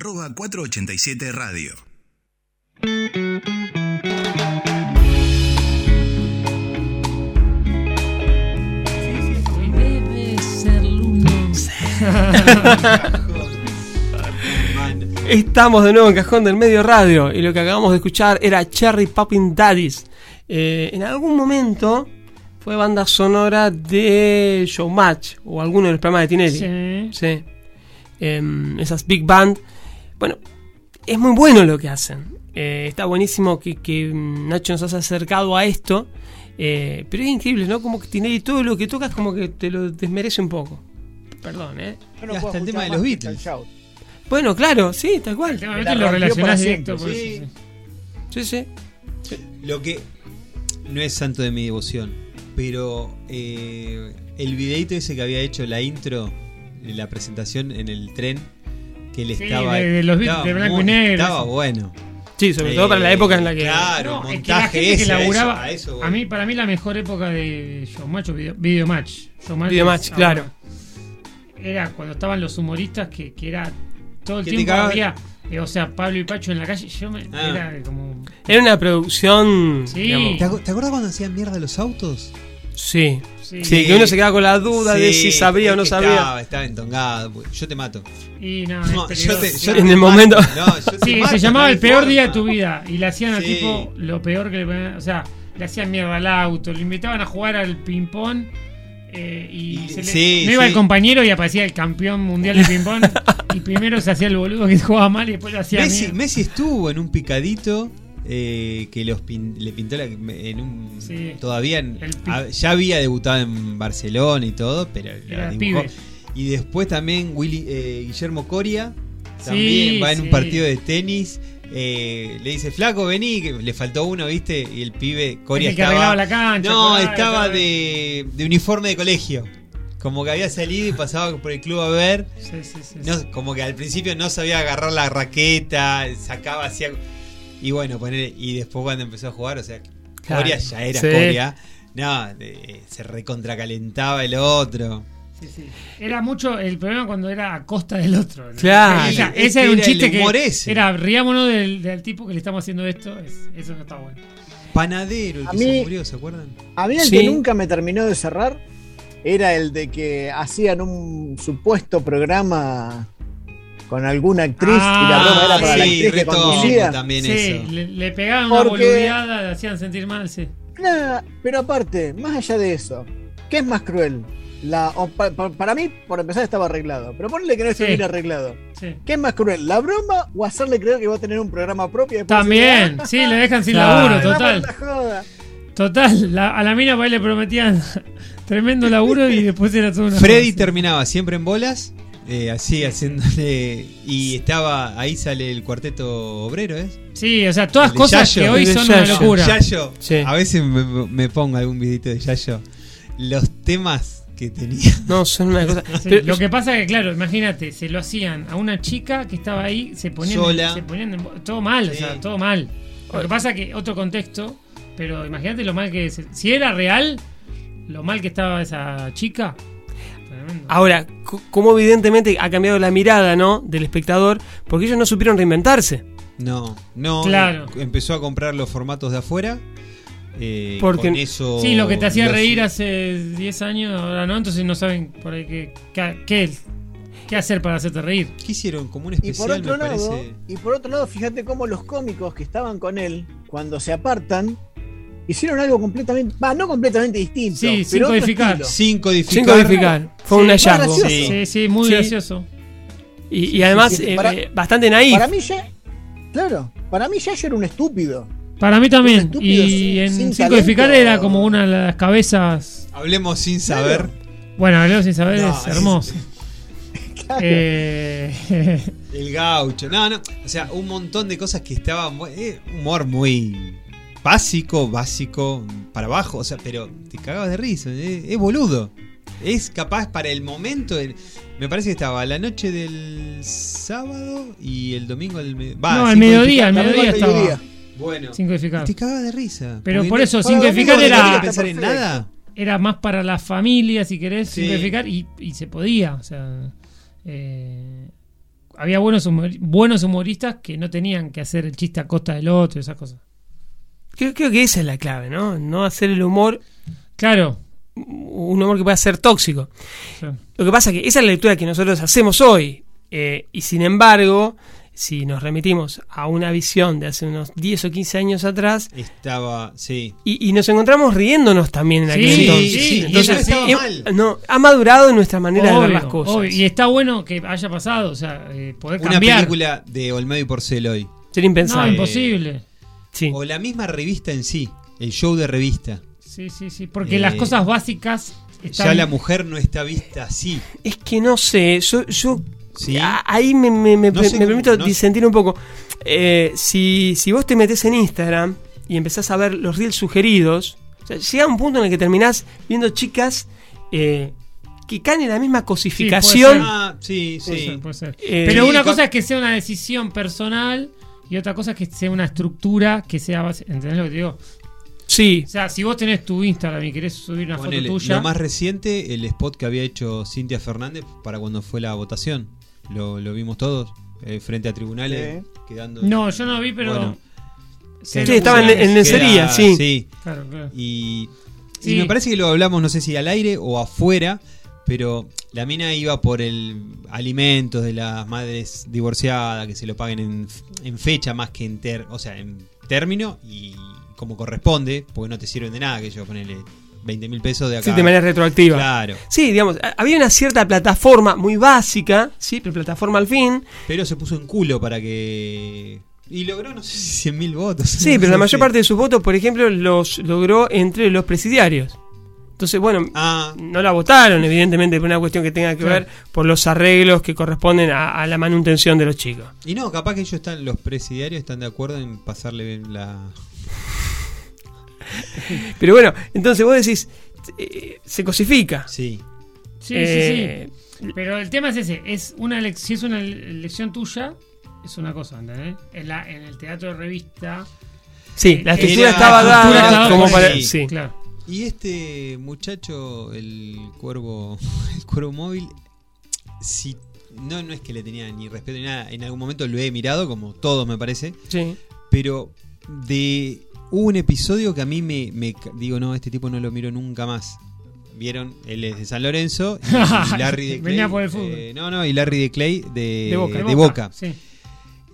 Arroba 487 radio. Estamos de nuevo en Cajón del Medio Radio y lo que acabamos de escuchar era Cherry Poppin' Daddies. Eh, en algún momento fue banda sonora de Showmatch o alguno de los programas de Tinelli. Sí. Sí. Em, esas big band. Bueno, es muy bueno lo que hacen. Eh, está buenísimo que, que, Nacho nos haya acercado a esto. eh, pero es increíble, ¿no? Como que Tinelli todo lo que toca es como que te lo desmerece un poco. Perdón, ¿eh? Yo no Y hasta el tema de los Beatles. Shout. Bueno, claro, sí, tal cual. tema Me de lo relacionás directo. siempre, por sí. eso, sí. Sí, sí. Lo que no es santo de mi devoción, pero eh, el videito ese que había hecho la intro, la presentación en el tren, que él Sí, estaba. de- de los estaba de blanco y negro, Estaba bueno. Sí, sobre todo para la época en la que. Claro, No, es que la montaje gente ese, a eso- laburaba. a eso voy. a mí, para mí, la mejor época de Showmatch o Video, video Match. Showmatch Videomatch, claro. Era cuando estaban los humoristas que, que era. Todo el tiempo había. eh, o sea, Pablo y Pacho en la calle. Yo me. Ah. Era como. Era una producción. Sí. digamos, ¿Te, te acuerdas cuando hacían mierda los autos? sí. Sí. Sí, que uno se queda con la duda de si sabría o no que sabría. Estaba, estaba entongado. Yo te mato. Y no, No, es yo te- yo En te el mato. momento- No, yo te Sí, mato, se llamaba no el peor día de tu vida. Y le hacían al tipo lo peor que le ponían. O sea, le hacían mierda al auto, le invitaban a jugar al ping-pong. eh, y Y- se le- sí, no iba sí. el compañero y aparecía el campeón mundial de ping-pong. y primero se hacía el boludo que jugaba mal y después lo hacía Messi, mierda. Messi estuvo en un picadito eh, que los pin- le pintó la- en un Sí. todavía en- a- ya había debutado en Barcelona y todo pero Era la dibujó. y después también Willy, eh, Guillermo Coria Sí, también va en un partido de tenis eh, le dice flaco vení que le faltó uno viste y el pibe Coria El que estaba la cancha, no estaba de, de uniforme de colegio como que había salido y pasaba por el club a ver Sí, sí, sí, no, sí. como que al principio no sabía agarrar la raqueta, sacaba hacía y bueno, poner y después cuando empezó a jugar, o sea, Claro. Coria ya era Sí. Coria. No, de- se recontracalentaba el otro. Sí, sí. Era mucho el problema cuando era a costa del otro. ¿no? Claro. Esa- ese era un chiste que ese. era riámonos del, del tipo que le estamos haciendo esto. es- eso no está bueno. Panadero, el A que mí- se murió, ¿se acuerdan? A mí el Sí. que nunca me terminó de cerrar era el de que hacían un supuesto programa con alguna actriz y la Ah, broma era para la sí, actriz que conducía. también Sí, eso. le, le pegaban una Porque- boludeada, le hacían sentir mal, sí. Nah, pero aparte, más allá de eso, ¿qué es más cruel? La, o pa- pa- para mí, por empezar, estaba arreglado. Pero ponle que no estuviera Sí. arreglado. sí. ¿Qué es más cruel? ¿La broma o hacerle creer que va a tener un programa propio? También, decir, sí, le dejan sin Claro. laburo, "Ah, total. la joda"? Total, la- a la mina por ahí le prometían tremendo laburo y después era todo una Freddy terminaba siempre en bolas, eh, así haciéndole y estaba ahí sale el cuarteto obrero, ¿eh? Sí, o sea, todas cosas Yayo. que hoy son una locura. Yayo, Sí. a veces me, me pongo algún videito de Yayo. Los temas que tenía. No, son una cosa. Sí, Pero- lo que pasa es que, claro, imagínate, se lo hacían a una chica que estaba ahí, se ponían, Sola. se ponían todo mal, o sea, todo mal. Lo que pasa es que otro contexto, pero imagínate lo mal que se- si era real, lo mal que estaba esa chica. Tremendo. Ahora, c- cómo evidentemente ha cambiado la mirada, ¿no? Del espectador, porque ellos no supieron reinventarse. No, no. Claro. Empezó a comprar los formatos de afuera. eh, Porque- con eso. Sí, lo que te hacía los- reír hace 10 años, ahora no, entonces no saben por ahí qué, qué, qué, qué hacer para hacerte reír. ¿Qué hicieron? Como un Y por especial, otro me lado, parece. y por otro lado, fíjate cómo los cómicos que estaban con él, cuando se apartan, hicieron algo completamente, va, no completamente distinto. Sí, sin pero otro codificar. Sin codificar. Sin codificar. Fue un Sí, hallazgo. gracioso. Sí, sí, muy Sí. gracioso. Y, y además, sí, eh, para- eh, bastante naif. Para mí ya, claro, para mí ya era un estúpido. Para mí también. estúpido, Y sin- en sin Sin codificar talento. era como una de las cabezas. Hablemos sin saber. Bueno, hablemos sin saber No, es es- hermoso. Eh, El gaucho. No, no. O sea, un montón de cosas que estaban. eh, humor muy básico, básico, para abajo. O sea, pero te cagabas de risa. eh, Es, boludo. Es capaz para el momento. el- me parece que estaba la noche del sábado y el domingo va, no, al mediodía, al al estaba. mediodía. Bueno. Sin codificar. Te cagabas de risa. Pero por eso, tenía era, que pensar en nada. era más para la familia, si querés, sin Sí. codificar, y, y se podía. O sea, eh, había buenos, humor- buenos humoristas que no tenían que hacer el chiste a costa del otro, esas cosas. Creo, creo que esa es la clave, ¿no? No hacer el humor, Claro. un humor que pueda ser tóxico. Sí. Lo que pasa es que esa es la lectura que nosotros hacemos hoy. eh, y sin embargo, si nos remitimos a una visión de hace unos 10 o 15 años atrás, Estaba, sí. y, y nos encontramos riéndonos también en aquel Sí, entonces. sí, Entonces, eh, mal. no, ha madurado nuestra manera de ver las cosas. obvio. Y está bueno que haya pasado, o sea, eh, poder Una cambiar. película de Olmedo y Porcel hoy. Sería no, impensable. imposible. Sí. O la misma revista en sí. El show de revista. Sí, sí, sí. Porque Eh, las cosas básicas están. Ya la mujer no está vista así. Es que no sé, yo, yo Sí. a- ahí me, me- me- No me sé cómo- permito no- disentir un poco. Eh, si, si vos te metés en Instagram y empezás a ver los reels sugeridos, o sea, llega un punto en el que terminás viendo chicas eh, que caen en la misma Sí, cosificación. puede ser. Ah, sí, Puede sí. ser, puede ser. Eh, Pero sí, una cosa es que sea una decisión personal y otra cosa es que sea una estructura que sea base. ¿Entendés lo que te digo? sí, O sea, si vos tenés tu Instagram y querés subir una Ponele, foto tuya. Lo más reciente, el spot que había hecho Cintia Fernández para cuando fue la votación. Lo, lo vimos todos, eh, frente a tribunales, quedando... No, yo no lo vi, pero. Bueno, Sí, estaba en- en lencería, queda- sí. Claro, claro. Y, y Sí. me parece que lo hablamos, no sé si al aire o afuera, pero la mina iba por el alimentos de las madres divorciadas, que se lo paguen en, en fecha más que en ter, o sea, en término y como corresponde, porque no te sirven de nada que yo ponerle 20 mil pesos de acá. sí, de manera retroactiva. Claro. Sí, digamos, había una cierta plataforma muy básica, sí, pero plataforma al fin. Pero se puso en culo para que. Y logró, no sé si 100 mil votos. Sí, pero la mayor parte de sus votos, por ejemplo, los logró entre los presidiarios. Entonces, bueno, Ah, no la votaron, evidentemente, por una cuestión que tenga que Claro. ver por los arreglos que corresponden a, a la manutención de los chicos. y no, capaz que ellos están, los presidiarios están de acuerdo en pasarle la. Pero bueno, entonces vos decís, eh, se cosifica. Sí. Sí, Eh, sí, sí. Pero el tema es ese: es una si es una elección tuya, es una cosa, ¿entendés? En, la, en el teatro de revista. Sí, la eh, estructura estaba dada como para... ahí. Sí. Claro. Y este muchacho, el cuervo, el cuervo móvil, si no, no es que le tenía ni respeto ni nada, en algún momento lo he mirado, como todos me parece, Sí. pero de hubo un episodio que a mí me, me digo, no, este tipo no lo miro nunca más. Vieron, él es de San Lorenzo y Larry de Clay. Venía por el fútbol. eh, no, no, y Larry de Clay de, De Boca. de Boca. Sí.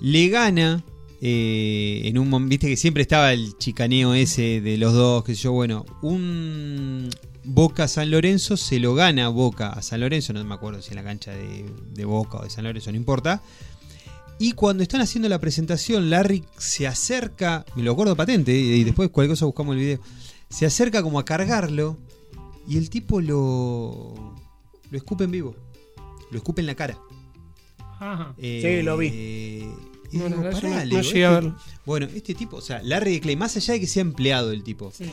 Le gana eh, en un momento, viste que siempre estaba el chicaneo ese de los dos, que sé yo, bueno, un Boca San Lorenzo se lo gana Boca a San Lorenzo, no me acuerdo si en la cancha de, de Boca o de San Lorenzo, no importa. Y cuando están haciendo la presentación, Larry se acerca, me lo acuerdo patente, eh, y después cualquier cosa buscamos el video, se acerca como a cargarlo y el tipo lo, lo escupe en vivo, lo escupe en la cara. Ajá. Sí, lo vi. Y No, digo, pará, no- no digo, llegué a este-. Bueno, este tipo, o sea, Larry de Clay, más allá de que sea empleado el tipo, Sí.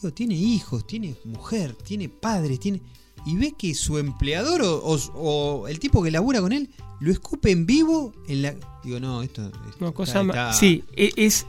digo, tiene hijos, tiene mujer, tiene padres, tiene. Y ve que su empleador o, o- o el tipo que labura con él lo escupe en vivo en la. Digo, no, esto. No, está- cosa está- Sí, e- es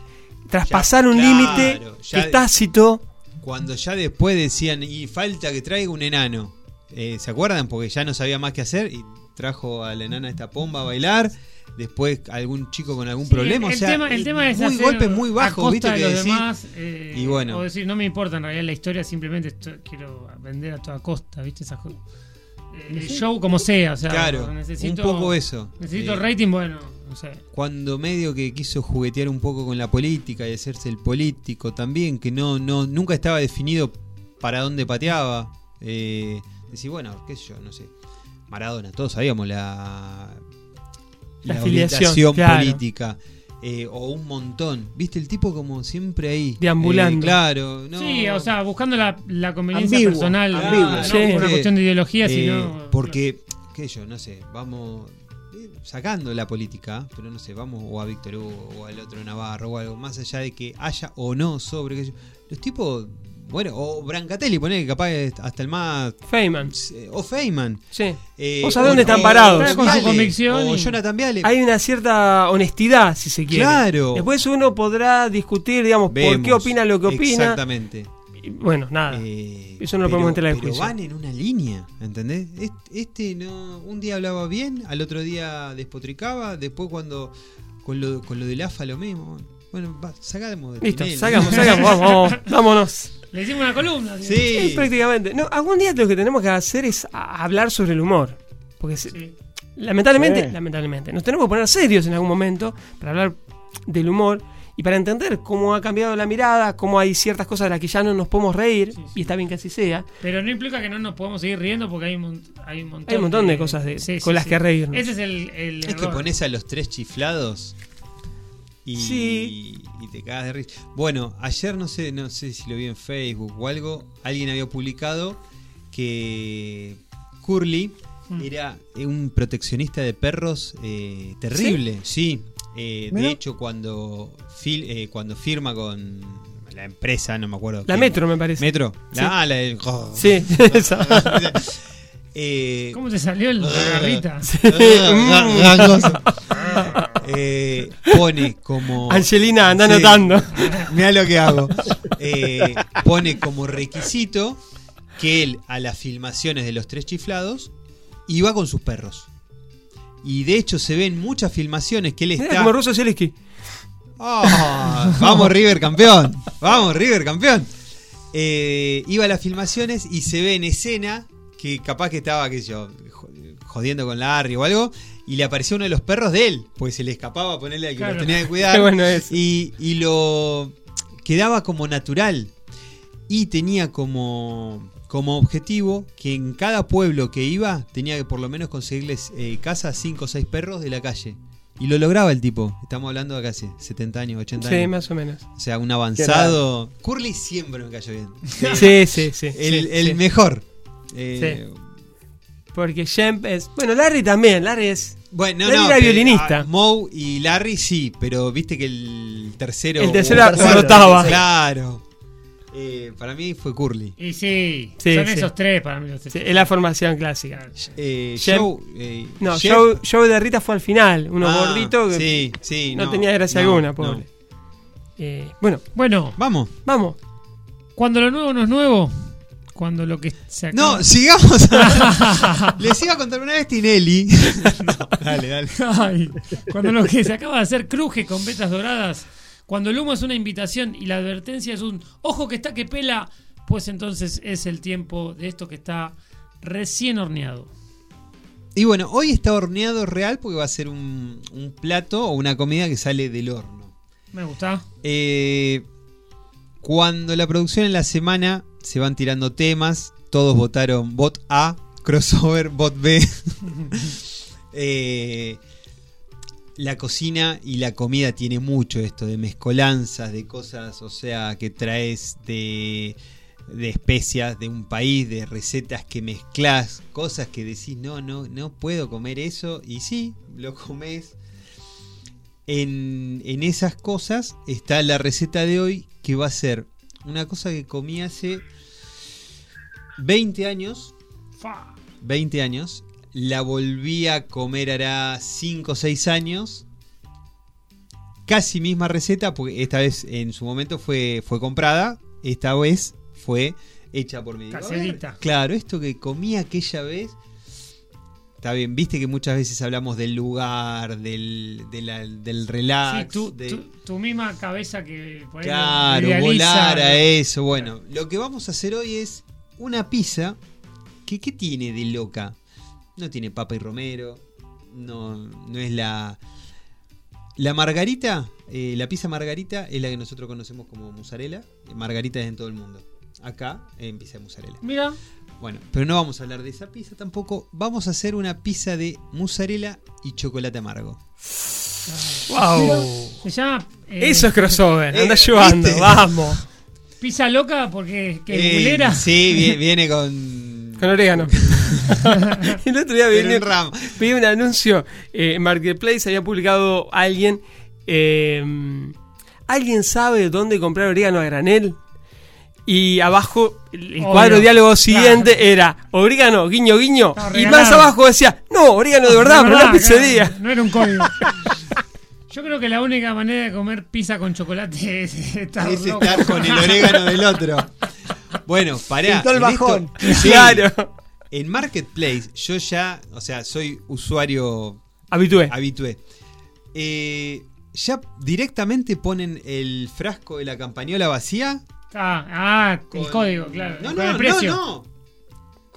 traspasar Ya, un claro, límite ya- tácito. Cuando ya después decían, y falta que traiga un enano. Eh, ¿Se acuerdan? Porque ya no sabía más qué hacer y trajo a la enana esta pomba a bailar. Después algún chico con algún Sí, problema. El, o sea, tema, el tema es muy hacer golpes muy a bajos, costa ¿viste? de Que los demás, eh, y bueno. O decir, no me importa en realidad la historia, simplemente quiero vender a toda costa, ¿viste? Esas cosas. Eh, El Sí. show como sea, o sea, Claro, necesito, un poco eso. Necesito Eh, rating, bueno, No sé. cuando medio que quiso juguetear un poco con la política y hacerse el político también, que no, no nunca estaba definido para dónde pateaba. Eh, decir, bueno, qué sé yo, no sé. Maradona, todos sabíamos la, La la afiliación, orientación claro. política. eh, o un montón. ¿Viste? El tipo como siempre ahí. Deambulando. Eh, claro, no. Sí, o sea, buscando la, la conveniencia Ambiguo, personal. ambiguo. no Sí. por una Eh, cuestión de ideología, eh, sino. Porque, qué yo, no sé, vamos eh, sacando la política, pero no sé, vamos o a Víctor Hugo o al otro Navarro o algo, más allá de que haya o no sobre, los tipos, bueno, o Brancatelli, poner que capaz hasta el más... Feynman. eh, O Feynman. Sí. eh, Vos sabés dónde están parados. Está con su convicción O y- Jonathan Viale. Hay una cierta honestidad, si se quiere. Claro. Después uno podrá discutir, digamos, por qué opina lo que opina. Exactamente. Y, bueno, nada. Eh, Eso no lo pero- podemos entrar en Pero juicio. van en una línea, ¿entendés? Est- Este no, un día hablaba bien, al otro día despotricaba, después cuando con lo, con lo del AFA lo mismo. Bueno, va, sacamos de Listo, Tinelli. sacamos, sacamos, vamos, vamos, vámonos. Le hicimos una columna. Sí. Sí, prácticamente. No, algún día lo que tenemos que hacer es hablar sobre el humor. Porque se- Sí. lamentablemente, Sí. lamentablemente, nos tenemos que poner serios en algún momento para hablar del humor y para entender cómo ha cambiado la mirada, cómo hay ciertas cosas de las que ya no nos podemos reír, Sí, sí. y está bien que así sea. Pero no implica que no nos podemos seguir riendo porque hay un, hay un montón, Hay un montón de cosas de- con las que reírnos. Ese es el, el Es que pones a los tres chiflados y, Sí. y te cagas de risa. Bueno, ayer no sé, no sé si lo vi en Facebook o algo, alguien había publicado que Curly Mm. era un proteccionista de perros eh, terrible, sí. Eh, de hecho, cuando, fil- eh, cuando firma con la empresa, no me acuerdo. La. Metro, me parece. Metro. Sí. La, ah, la del- Sí, esa. Eh, ¿Cómo te salió el garrita? Gangoso. Eh, pone como. Angelina, anda Sí. anotando. Mira lo que hago. Eh, pone como requisito que él a las filmaciones de los tres chiflados iba con sus perros. Y de hecho se ven muchas filmaciones que él Mira, está. como Russo Zielinski. Ah, vamos River campeón. Vamos River campeón. Eh, iba a las filmaciones y se ve en escena que capaz que estaba, qué sé yo, jo- jodiendo con Larry o algo. Y le apareció uno de los perros de él, pues se le escapaba a ponerle al que Claro. lo tenía que cuidar. Qué bueno es. Y, y lo quedaba como natural. Y tenía como, como objetivo que en cada pueblo que iba tenía que por lo menos conseguirles eh, casa a 5 o 6 perros de la calle. Y lo lograba el tipo. Estamos hablando de casi 70 años, 80 Sí, años. más o menos. O sea, un avanzado. Curly siempre me cayó bien. Sí, sí, sí. El, sí, el sí. mejor. Eh, Porque Shemp es. Bueno, Larry también. Larry es. Bueno, no, Larry no, era violinista. ah, Moe y Larry sí, pero viste que el tercero. El tercero rotaba. Claro. Eh, para mí fue Curly. Y sí, Sí, son sí. esos tres para mí los tres. sí, es la formación clásica. Eh, Jem- Joe, eh, No, Joe, Joe de Rita fue al final. Uno Ah, gordito que Sí, sí. no, tenía gracia no, alguna, no. pobre. Eh, bueno, Bueno, Vamos. vamos. cuando lo nuevo no es nuevo, cuando lo que se acaba... No, sigamos. a- Les iba a contar una vez Tinelli. No, dale, dale. Ay, cuando lo que se acaba de hacer cruje con vetas doradas, cuando el humo es una invitación y la advertencia es un ojo que está que pela, pues entonces es el tiempo de esto que está recién horneado. Y bueno, hoy está horneado real porque va a ser un, un plato o una comida que sale del horno. Me gusta. Eh, cuando la producción en la semana se van tirando temas, todos votaron bot A, crossover, bot B. Eh, la cocina y la comida tiene mucho esto de mezcolanzas, de cosas, o sea, que traes de, de especias de un país, de recetas que mezclas, cosas que decís, no, no, no puedo comer eso, y sí, lo comes. En, en esas cosas está la receta de hoy, que va a ser una cosa que comí hace 20 años. 20 años. La volví a comer hará 5 o 6 años. Casi misma receta, porque esta vez en su momento fue, fue comprada. Esta vez fue hecha por mí. Ver, Caserita. Claro, esto que comí aquella vez. Está bien, viste que muchas veces hablamos del lugar, del, de la- del relax. Sí, tu, de- tu- tu misma cabeza que por Claro, volar a eso. Bueno, lo que vamos a hacer hoy es una pizza que ¿qué tiene de loca? No tiene papa y romero, no, no es la La margarita, eh, la pizza margarita es la que nosotros conocemos como mozzarella. Margarita es en todo el mundo. Acá en pizza de mozzarella. Mira. Bueno, pero no vamos a hablar de esa pizza tampoco. Vamos a hacer una pizza de mozzarella y chocolate amargo. Wow. Se llama. eh, Eso es crossover. Anda Eh, llevando, ¿viste? vamos. Pizza loca porque que Eh. Sí, viene, viene con. Con orégano. el otro día Pero vi, un anuncio. eh, en Marketplace había publicado alguien. eh, ¿Alguien sabe dónde comprar orégano a granel? Y abajo, el, Obvio. cuadro diálogo siguiente era orégano, guiño, guiño. No, y más abajo decía, no, orégano de verdad, para una verdad, pizzería. claro, No era un código. Yo creo que la única manera de comer pizza con chocolate es estar, Es loco. estar con el orégano del otro. Bueno, pará. Pintó el esto- bajón. Sí. Claro. En Marketplace, yo ya, o sea, soy usuario Habitué. habitué. Eh, ya directamente ponen el frasco de la campañola vacía. Ah, ah, el Con- código, claro. No, con no, el no, no.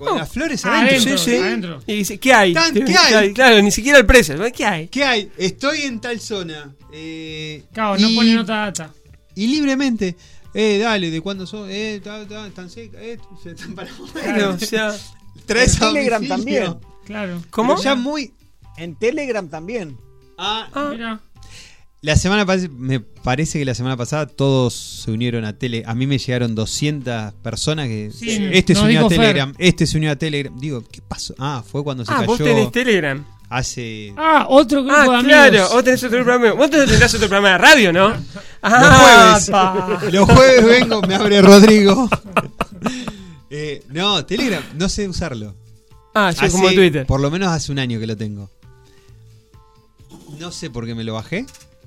Con No. las flores Ah, adentro. adentro, Sí, sí. adentro. Y dice, ¿qué hay? Tan, ¿qué hay? Claro, ni siquiera el precio. ¿Qué hay? ¿Qué hay? Estoy en tal zona. Eh, Claro, no pone nota data. Y libremente. Eh, dale, ¿de cuándo son? Eh, ta, ta, están secas. Eh, se están para Claro, o sea, Traes En a Telegram también. Claro. ¿Cómo? Pero ya muy. En Telegram también. Ah, Ah, Mira. La semana pas- me parece que la semana pasada todos se unieron a Tele. A mí me llegaron 200 personas que Sí, este se unió a Fer. Telegram, este se unió a Telegram. Digo, ¿qué pasó? Ah, fue cuando se ah, vos cayó tenés Telegram. hace Ah, otro grupo de Ah, amigos. claro, vos tenés otro programa. Vos tendrás otro programa de radio, ¿no? Ah, los pa. jueves. Los jueves vengo, me abre Rodrigo. Eh, no, Telegram, no sé usarlo. Ah, yo Hace- como Twitter. Por lo menos hace un año que lo tengo. No sé por qué me lo bajé.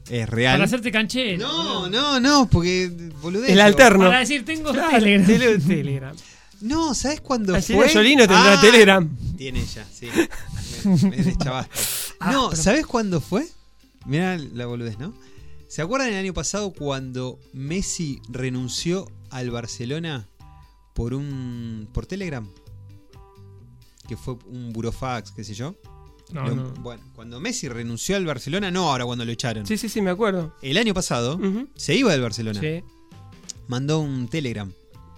Es real. Para hacerte canchero. No, no, no, porque boludez. El alterno. Para decir, tengo Claro, Telegram. tele- Telegram. No, ¿sabes cuándo Angelina fue? Jolie no tendrá Ah, Telegram. Tiene ya, sí. Me, me deschavaste. No, ¿sabes cuándo fue? Mirá la boludez, ¿no? ¿Se acuerdan el año pasado cuando Messi renunció al Barcelona por un por Telegram? Que fue un burofax, qué sé yo. No, Lo- no. Bueno, cuando Messi renunció al Barcelona, no ahora cuando lo echaron. Sí, sí, sí, me acuerdo. El año pasado se iba del Barcelona. Sí. Mandó un Telegram.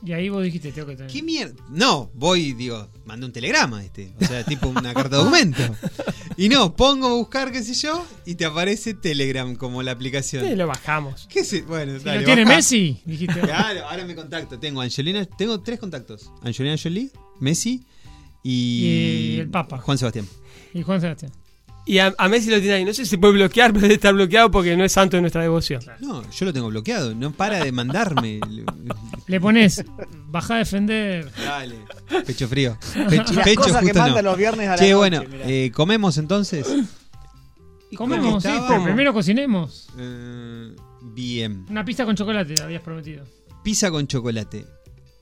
Y ahí vos dijiste, tengo que tener. ¿Qué mierda? No, voy, digo, mandé un telegrama este. O sea, tipo una carta de documento. Y no, pongo a buscar, qué sé yo, y te aparece Telegram como la aplicación. Sí, lo bajamos. ¿Qué sé? Bueno, Si dale, lo tiene baja. Messi, dijiste. Claro, ahora me contacto. Tengo Angelina, tengo tres contactos. Angelina Jolie, Messi y, Y el Papa. Juan Sebastián. Y Juan Sebastián. Y a, a Messi lo tiene ahí. No sé si se puede bloquear, pero debe estar bloqueado porque no es santo de nuestra devoción. No, yo lo tengo bloqueado, no para de mandarme. Le pones, baja a defender. Dale, pecho frío. Pecho, las pecho cosas que manda no. los viernes a la Che, noche, bueno, eh, comemos entonces. Comemos, sí, pero primero cocinemos. Eh, bien. Una pizza con chocolate, habías prometido. Pizza con chocolate.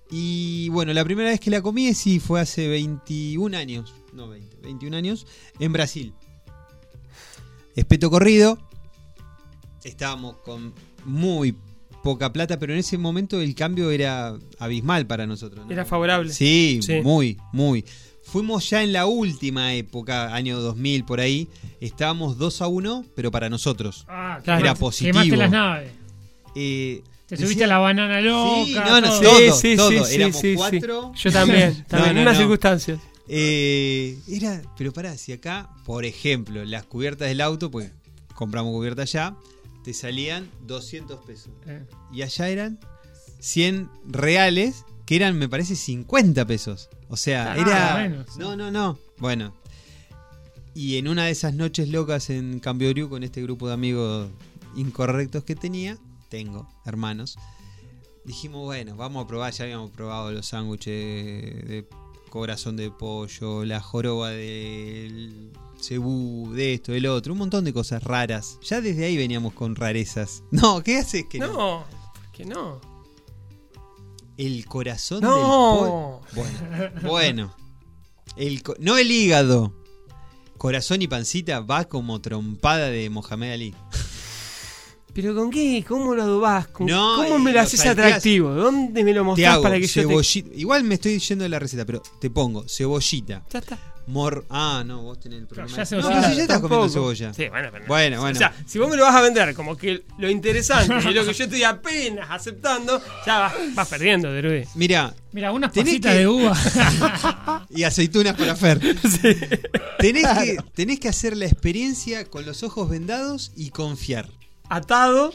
Y bueno, la primera vez que la comí sí fue hace 21 años. No 20, 21 años. En Brasil. Espeto corrido. Estábamos con muy poca plata, pero en ese momento el cambio era abismal para nosotros. ¿no? Era favorable. Sí, Sí. muy, muy. Fuimos ya en la última época, año 2000 por ahí. Estábamos 2 a 1, pero para nosotros. Ah, Era positivo. Quemaste las naves. Eh, Te decía- subiste a la banana loca. Sí, no, no, todo. todo, Sí, sí, todo. sí, sí, Éramos sí, sí. cuatro. Yo también, No, también, no, en unas no. circunstancias. Eh, era, pero pará, si acá, por ejemplo, las cubiertas del auto, pues compramos cubiertas allá, te salían 200 pesos. Eh. Y allá eran 100 reales, que eran, me parece, 50 pesos. O sea, Ah, era... bueno, sí. No, no, no. Bueno. Y en una de esas noches locas en Camboriú con este grupo de amigos incorrectos que tenía, tengo, hermanos, dijimos, bueno, vamos a probar, ya habíamos probado los sándwiches de corazón de pollo, la joroba del cebú, de esto, del otro, un montón de cosas raras. Ya desde ahí veníamos con rarezas. No, ¿qué haces que no? No, ¿por qué no? El corazón No. del pollo. Bueno, bueno. El co- no el hígado. Corazón y pancita va como trompada de Mohamed Ali. ¿Pero con qué? ¿Cómo lo adobás? ¿Con- No, ¿Cómo me lo lo haces salteás. atractivo? ¿Dónde me lo Te mostrás hago para que yo te... cebollita. Igual me estoy yendo de la receta, pero te pongo cebollita, Ya está. Mor. Ah, no, vos tenés el problema. ya se no, pero si ya estás Tampoco. comiendo cebolla. Sí, bueno, pero- Bueno, bueno. O sea, si vos me lo vas a vender como que lo interesante y lo que yo estoy apenas aceptando, ya vas, vas perdiendo, Derudi. Mira, Mira, unas pasitas que- de uva. y aceitunas para Fer. Tenés, que, tenés que hacer la experiencia con los ojos vendados y confiar. Atado.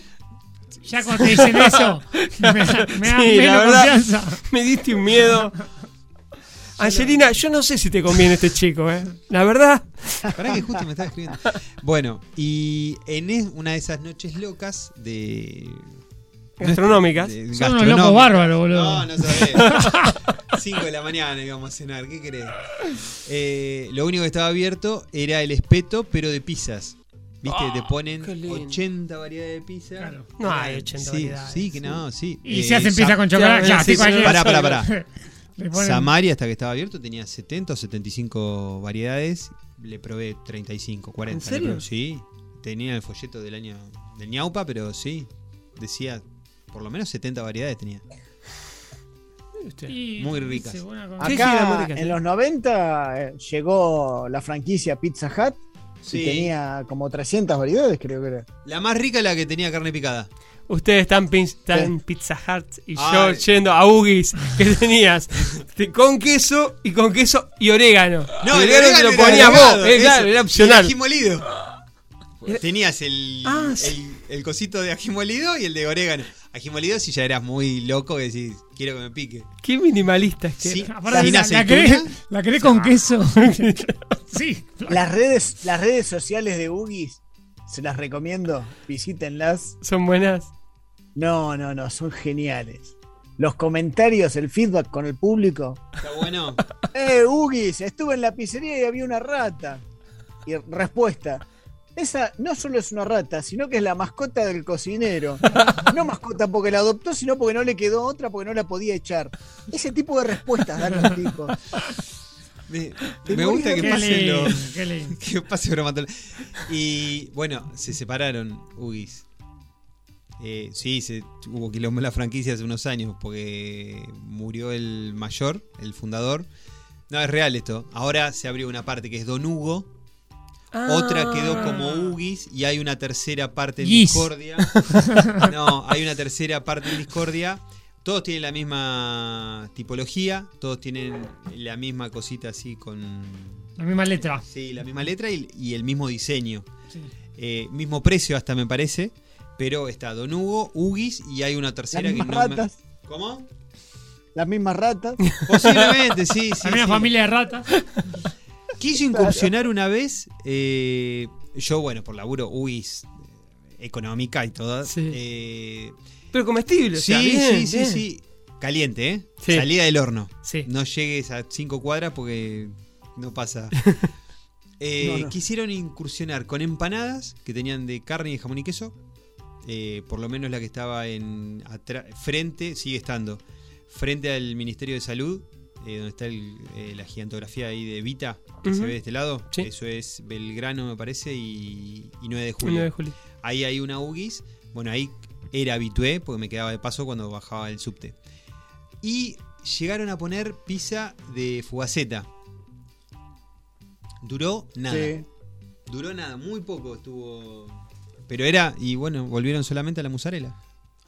Ya cuando te dicen eso, me, me da Sí, menos la verdad, confianza. me diste un miedo. Angelina, yo no sé si te conviene este chico, ¿eh? La verdad. Pará que justo me estaba escribiendo. Bueno, y en es- una de esas noches locas de. Gastronómicas. de- Son unos locos bárbaros, boludo. No, no sabés. 5 de la mañana íbamos a cenar, ¿qué querés? Eh, lo único que estaba abierto era el espeto, pero de pizzas. ¿Viste? Te ponen qué lindo. 80 variedades de pizza. No hay 80 sí, variedades. Sí, que no, sí. Y Eh, se hacen pizza con chocolate. Ya, sí, Pará, pará, pará. Ponen- Samaria, hasta que estaba abierto, tenía 70 o 75 variedades. Le probé 35, 40. ¿En serio? probé. Sí. Tenía el folleto del año del ñaupa, pero sí. Decía, por lo menos 70 variedades tenía. Y- Muy ricas. Acá en los 90 eh, llegó la franquicia Pizza Hut Sí. y tenía como 300 variedades, creo que era. La más rica la que tenía carne picada. Ustedes están, pin- están en Pizza Hut y Ay. yo yendo a Ugis que tenías con queso y con queso y orégano. No, el el orégano te lo era ponías vos, eh, claro, era Y opcional. el ají molido. Tenías el, Ah, sí. el, el cosito de ají molido y el de orégano. Ají molido si ya eras muy loco que decís, quiero que me pique. Qué minimalista es que Sí. Sin la, la querés, la querés con queso. sí. Las redes, las redes sociales de Ugis, se las recomiendo, visítenlas. Son buenas. No, no, no, son geniales. Los comentarios, el feedback con el público. Está bueno. Eh, Ugis, estuve en la pizzería y había una rata. Y respuesta. Esa no solo es una rata, sino que es la mascota del cocinero. No mascota porque la adoptó, sino porque no le quedó otra, porque no la podía echar. Ese tipo de respuestas dan los tipos. Me, gusta que Qué pasen lindo, los. qué lindo. Que pase. Y bueno, se separaron Ugis. Eh, sí, se, hubo quilombo en la franquicia hace unos años porque murió el mayor, el fundador. No, es real esto. Ahora se abrió una parte que es Don Hugo. Otra quedó como Ugis y hay una tercera parte en. Discordia. No, hay una tercera parte en Discordia. Todos tienen la misma tipología, todos tienen la misma cosita así con La misma letra. Sí, la misma letra y, y el mismo diseño. Sí. Eh, mismo precio hasta me parece. Pero está Don Hugo, Ugis y hay una Las tercera que mismas no me- ratas. ¿Cómo? Las mismas ratas. Posiblemente, sí, sí. La misma sí. familia de ratas. Quiso incursionar una vez. eh, yo, bueno, por laburo Ugis eh, económica y todo. Sí. eh, Pero comestible, o sí, sea, bien, sí, sí, bien. sí. Caliente, ¿eh? Sí. Salida del horno. Sí. No llegues a cinco cuadras porque no pasa. Eh, No, no. Quisieron incursionar con empanadas que tenían de carne y jamón y queso. Eh, por lo menos la que estaba en frente, sigue estando. Frente al Ministerio de Salud, eh, donde está el- eh, la gigantografía ahí de Vita, que se ve de este lado. Sí. Eso es Belgrano, me parece, y, y 9 de julio. 9 de julio. Ahí hay una UGIS. Bueno, ahí era habitué porque me quedaba de paso cuando bajaba el subte. Y llegaron a poner pizza de fugaceta. Duró nada. Sí. Duró nada, muy poco estuvo. Pero era, y bueno, volvieron solamente a la musarela,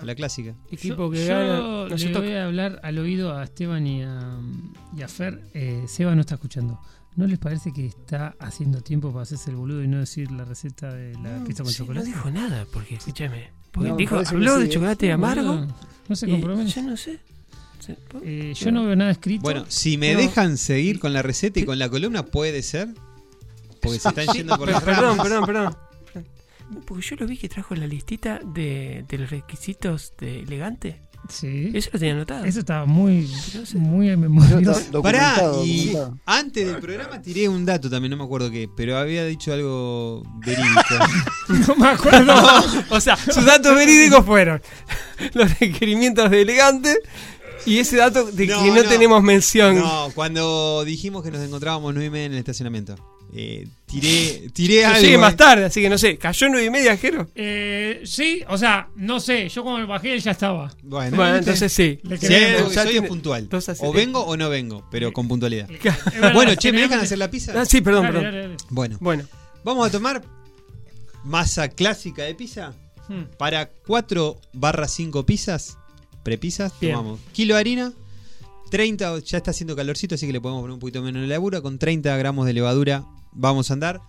la clásica. Equipo yo que yo gana. No le toca. voy a hablar al oído a Esteban y a, y a Fer. Eh, Seba no está escuchando. ¿No les parece que está haciendo tiempo para hacerse el boludo y no decir la receta de la pizza con Sí, no chocolate? dijo nada, porque escúchame. Porque No, dijo, habló sí, de ¿eh? chocolate Sí, amargo. No se y compromete. Yo no sé. Eh, yo no veo nada escrito. Bueno, si me No. dejan seguir con la receta y con la columna, puede ser. Porque se están yendo por las perdón, ramas. perdón, perdón. Porque yo lo vi que trajo la listita de, de los requisitos de elegante. Sí. Eso lo tenía anotado. Eso estaba muy, No sé. muy memorioso. Pará, y documentado. antes del programa tiré un dato también, no me acuerdo qué, pero había dicho algo verídico. No me acuerdo. o sea, sus datos verídicos fueron los requerimientos de elegante y ese dato de No, que no, no. tenemos mención. No, cuando dijimos que nos encontrábamos nueve y media en el estacionamiento. Eh, tiré, tiré algo. Llegué más eh. tarde, así que no sé. ¿Cayó nueve y media, Jero? Eh, sí, o sea, no sé. Yo cuando bajé él ya estaba. Bueno, entonces sí. Le Ya soy tiene- puntual. O sí. vengo o no vengo, pero con puntualidad. verdad, Bueno, che, ¿me dejan hacer la pizza? Ah, sí, perdón, Dale, perdón. dale, dale. Bueno, Bueno, vamos a tomar masa clásica de pizza. Hmm. Para 4 barra 5 pizzas, prepizzas, Bien. tomamos kilo de harina, 30, ya está haciendo calorcito, así que le podemos poner un poquito menos de levadura. Con 30 gramos de levadura vamos a andar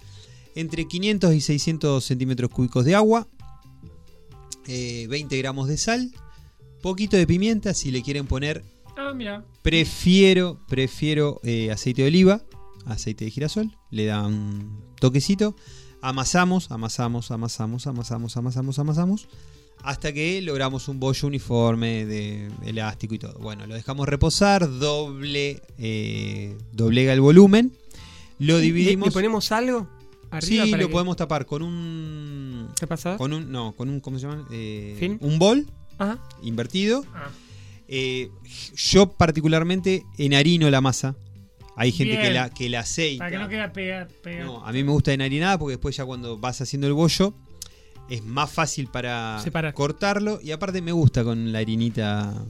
entre 500 y 600 centímetros cúbicos de agua, eh, 20 gramos de sal, poquito de pimienta, si le quieren poner, Ah, mira. prefiero, prefiero eh, aceite de oliva, aceite de girasol, le da un toquecito, amasamos, amasamos, amasamos, amasamos, amasamos, amasamos, hasta que logramos un bollo uniforme de elástico y todo. Bueno, lo dejamos reposar, doble, eh, doblega el volumen, lo ¿Y- dividimos. ¿Le ponemos algo? Arriba Sí, para lo que- podemos tapar con un. ¿Qué pasa? Con un. No, con un. ¿Cómo se llama? Eh. Un bol Ajá. invertido. Ah. Eh, yo, particularmente, enharino la masa. Hay gente que la, que la aceita. Para que no quede pegado. No, a mí me gusta enharinada porque después, ya cuando vas haciendo el bollo, es más fácil para Separar. cortarlo. Y aparte, me gusta con la harinita.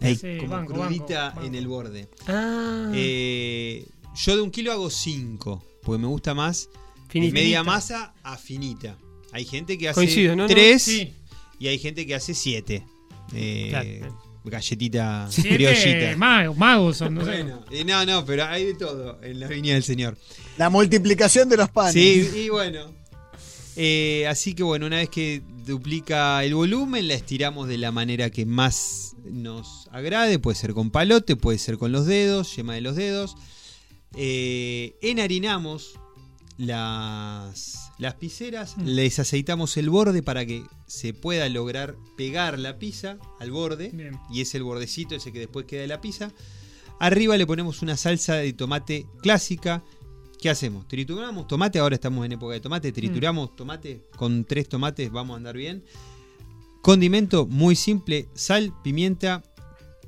ahí, Sí, como banco, crudita banco, banco. en el borde. Ah. Eh, yo de un kilo hago 5, porque me gusta más Finita. media masa a finita. Hay gente que hace Coincido, ¿no? No, 3 sí. y hay gente que hace 7. Claro. Galletita Siete criollita. magos, magos son, no sé. Bueno, eh, no, no, pero hay de todo en la viña del Señor. La multiplicación de los panes. Sí, y bueno. Eh, así que bueno, una vez que duplica el volumen, la estiramos de la manera que más nos agrade. Puede ser con palote, puede ser con los dedos, yema de los dedos. Eh, enharinamos las, las pizzeras, Mm. les aceitamos el borde para que se pueda lograr pegar la pizza al borde. Bien. Y es el bordecito ese que después queda de la pizza. Arriba le ponemos una salsa de tomate clásica. ¿Qué hacemos? Trituramos tomate, ahora estamos en época de tomate, trituramos tomate, con tres tomates vamos a andar bien. Condimento muy simple, sal, pimienta,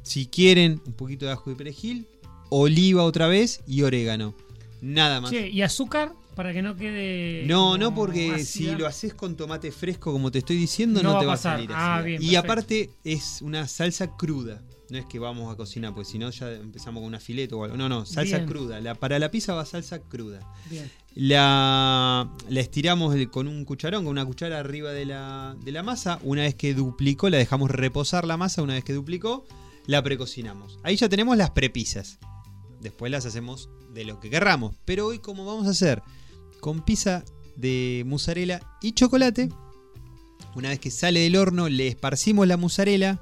si quieren un poquito de ajo y perejil, oliva otra vez y orégano. Nada más. ¿y azúcar? Para que no quede. No, no, porque ácida. si lo haces con tomate fresco, como te estoy diciendo, No no, va te va a salir Ah, así. y perfecto. aparte es una salsa cruda. No es que vamos a cocinar, pues si no ya empezamos con una fileta o algo. No, no, salsa Bien. cruda. La, para la pizza va salsa cruda. Bien. La, la estiramos con un cucharón, con una cuchara arriba de la, de la masa. Una vez que duplicó, la dejamos reposar la masa. Una vez que duplicó, la precocinamos. Ahí ya tenemos las prepisas. Después las hacemos de lo que querramos. Pero hoy, como vamos a hacer con pizza de mozzarella y chocolate, una vez que sale del horno, le esparcimos la mozzarella.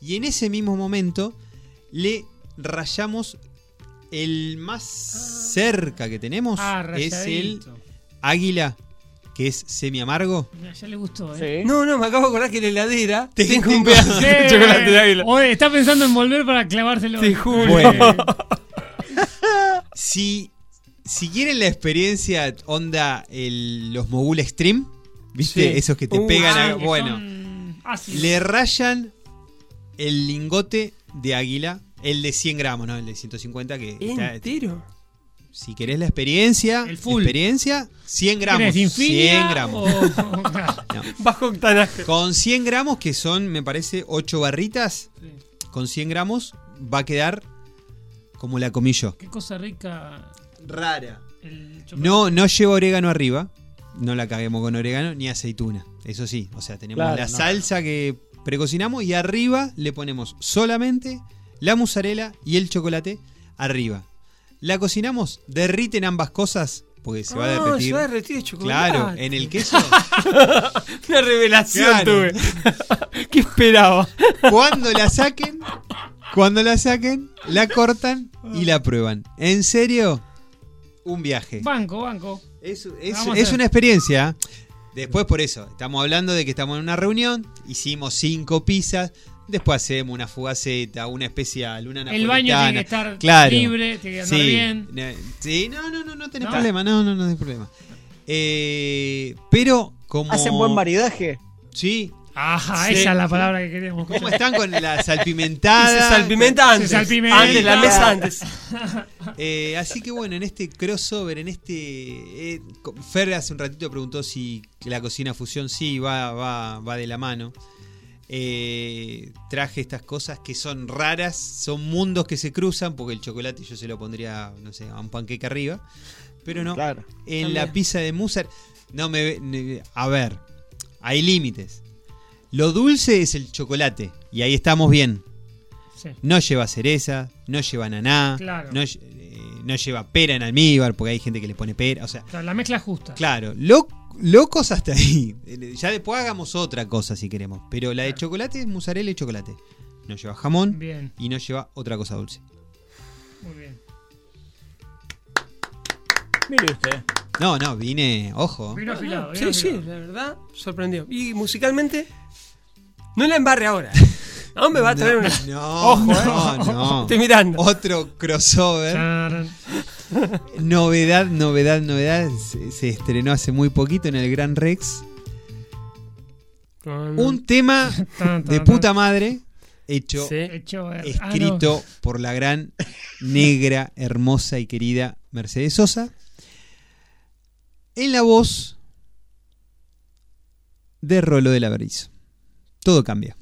Y en ese mismo momento, le rayamos el más cerca que tenemos. Ah, es el águila, que es semi amargo. Mira, ya le gustó, ¿eh? No, no, me acabo de acordar que en la heladera Te- tengo un pedazo de chocolate de águila. Oye, está pensando en volver para clavárselo. Te juro. Bueno. Si, si quieren la experiencia onda el- los mogul extreme, ¿viste? Sí. Esos que te Uh, pegan. ah, a- bueno, son le rayan el lingote de águila, el de 100 gramos, no el de 150 que está- ¿Entero? si querés la experiencia, El full. experiencia, 100 gramos. ¿Querés Infinia 100 gramos. o- No. Bajo octanaje. Con 100 gramos, que son, me parece, 8 barritas, con 100 gramos va a quedar como la comí yo. Qué cosa rica. Rara. El. No, no lleva orégano arriba. No la caguemos con orégano ni aceituna. Eso sí. O sea, tenemos Claro, la no. salsa que precocinamos y arriba le ponemos solamente la mozzarella y el chocolate arriba. La cocinamos, derriten ambas cosas porque se va a Ah, derretir. se va a derretir el chocolate. Claro, en el queso. Una revelación Claro. tuve. ¿Qué esperaba? Cuando la saquen, cuando la saquen, la cortan y la prueban. ¿En serio? Un viaje. Banco, banco. Es, una experiencia. Después, por eso, estamos hablando de que estamos en una reunión, hicimos cinco pizzas, después hacemos una fugaceta, una especial, una El baño napolitana. tiene que estar Claro. libre, tiene que andar sí, bien. Sí, no, no, no, no tenés ¿No? problema, no, no, no tenés problema. Eh, pero como... ¿Hacen buen maridaje? Sí, Ajá, Sí. esa es la palabra que queríamos. ¿Cómo están con la salpimentada? Se salpimenta antes. Se salpimenta. Antes, la mesa antes. Eh, así que bueno, en este crossover, en este. eh, Fer hace un ratito preguntó si la cocina fusión sí va, va, va de la mano. Eh, traje estas cosas que son raras, son mundos que se cruzan, porque el chocolate yo se lo pondría, no sé, a un panqueque arriba. Pero no. Claro. En También. la pizza de Musar. No me. ne- A ver, hay límites. Lo dulce es el chocolate, y ahí estamos bien. Sí. No lleva cereza, no lleva naná, Claro. no, eh, no lleva pera en almíbar, porque hay gente que le pone pera. O sea, Claro, la mezcla justa. claro, lo- locos hasta ahí. Ya después hagamos otra cosa si queremos. Pero la de chocolate es mozzarella y chocolate. No lleva jamón Bien, y no lleva otra cosa dulce. muy bien. Mire usted. No, no, vine, ojo. Vino afilado. Sí, vino sí, afilado. la verdad, sorprendió. Y musicalmente, no la embarre ahora. No me va a traer una. No, Ojo, ¿eh? no, no. Estoy mirando. Otro crossover. Charan. Novedad, novedad, novedad. Se, se estrenó hace muy poquito en el Gran Rex. Con- Un tema de puta madre hecho, Sí. Hecho, eh, ah, escrito por la gran, negra, hermosa y querida Mercedes Sosa. En la voz de Rolo de la Berizo. Todo cambia.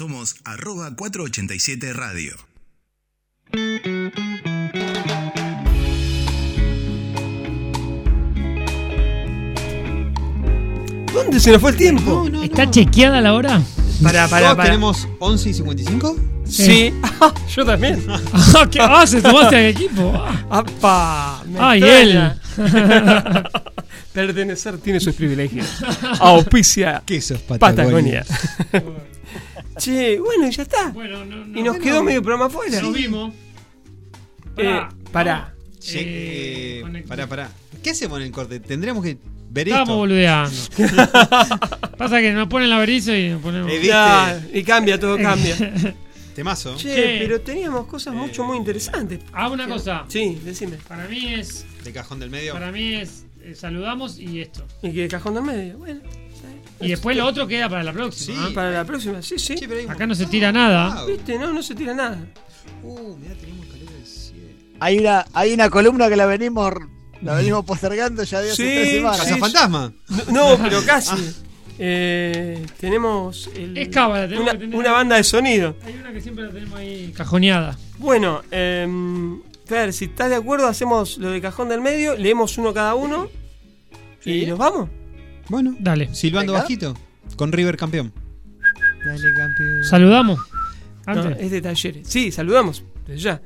Somos arroba 487 Radio. ¿Dónde se nos fue el tiempo? ¿Está chequeada la hora? Para, para, ¿Todos para. tenemos 11 y 55? Sí. Yo también. Ah, ¿Qué haces? ¿Tomaste al equipo? Ah. ¡Apa! Ay, extraña. Pertenecer tiene sus privilegios. Auspicia. Quesos Patagonia. Patagonia. che, bueno, y ya está. y nos quedó medio programa afuera. Lo vimos. Eh, pará. Che, eh, pará, pará. ¿Qué hacemos en el corte? Tendremos que ver Estamos esto. boludeando. Pasa que nos ponen la berizo y nos ponemos. Eh, y cambia, todo cambia. Temazo. Che, Che. pero teníamos cosas mucho, muy interesantes. Ah, una cosa. Sí, decime. Para mí es. De cajón del medio. Para mí es. eh, saludamos y esto. Y que cajón del medio. Bueno. Y después lo otro queda para la próxima. Ah, ¿ah? para la próxima, sí, sí. Acá no se tira nada. ¿Viste? No, no se tira nada. Uh, mirá, tenemos calor del cielo. Hay una, hay una columna que la venimos, la venimos postergando ya de hace Sí, tres semanas. sí. Fantasma. No, no, pero casi. Eh, tenemos el- Es cábala, tenemos una, que tener- una banda de sonido. Hay una que siempre la tenemos ahí cajoneada. Bueno, eh, Fer, si estás de acuerdo, hacemos lo de cajón del medio, leemos uno cada uno y nos vamos. Bueno, Dale. silbando Venga. bajito. Con River campeón. Dale, campeón. Saludamos. No, es de talleres. Sí, saludamos desde ya.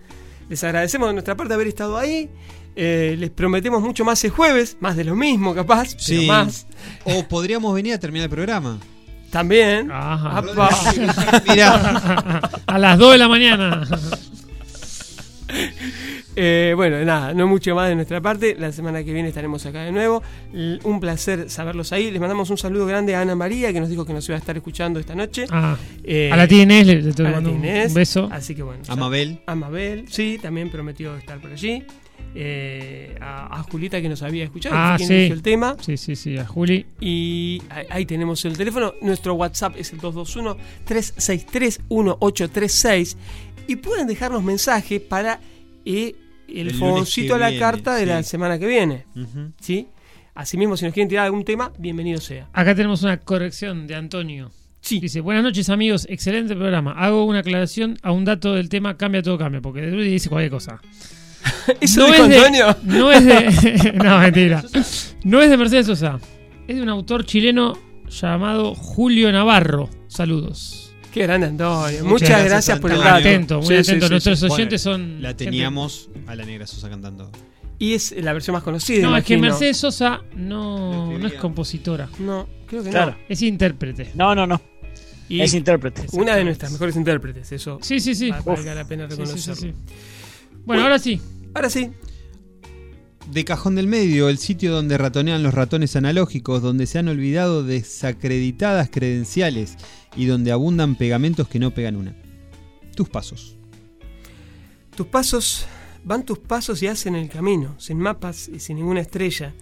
Les agradecemos de nuestra parte haber estado ahí. Eh, les prometemos mucho más el jueves, más de lo mismo, capaz, pero Sí. más. O podríamos venir a terminar el programa. También. Ajá. Mirá. A las 2 de la mañana. Eh, bueno, nada, no mucho más de nuestra parte. La semana que viene estaremos acá de nuevo. L- Un placer saberlos ahí. Les mandamos un saludo grande a Ana María, que nos dijo que nos iba a estar escuchando esta noche. Ah, Eh, a la tía Inés le, le un, beso. Así que bueno. A Mabel. A Mabel, sí, también prometió estar por allí. Eh, a, a Julita que nos había escuchado, Ah, que sí. el tema. Sí, sí, sí, a Juli. Y ahí, ahí tenemos el teléfono. Nuestro WhatsApp es el 221-363-1836. Y pueden dejarnos mensajes para eh, el, El fogoncito a la viene, carta de la semana que viene. Ujú. ¿Sí? Asimismo, si nos quieren tirar algún tema, bienvenido sea. Acá tenemos una corrección de Antonio. Sí. Dice, buenas noches amigos, excelente programa. Hago una aclaración a un dato del tema Cambia todo cambia, porque de Rudy dice cualquier cosa. ¿Eso no es de, Antonio? No es de... no, mentira. No es de Mercedes Sosa. Es de un autor chileno llamado Julio Navarro. Saludos. Qué grande Antonio. Muchas Muchas, gracias, gracias, por el dato. Atento, muy Sí, atento. sí, Nuestros sí. oyentes son... La teníamos a la negra Sosa cantando. Y es la versión más conocida. No, es que. Mercedes Sosa no, no es compositora. No, creo que Claro. no. Es intérprete. No, no, no. Y Es intérprete. Una de nuestras mejores intérpretes, eso. Sí, sí, sí. va- Valga la pena Sí, sí, sí, reconocerlo. Bueno, ahora sí. Ahora sí. De Cajón del Medio, el sitio donde ratonean los ratones analógicos, donde se han olvidado desacreditadas credenciales y donde abundan pegamentos que no pegan una. Tus pasos. Tus pasos, van tus pasos y hacen el camino, sin mapas y sin ninguna estrella.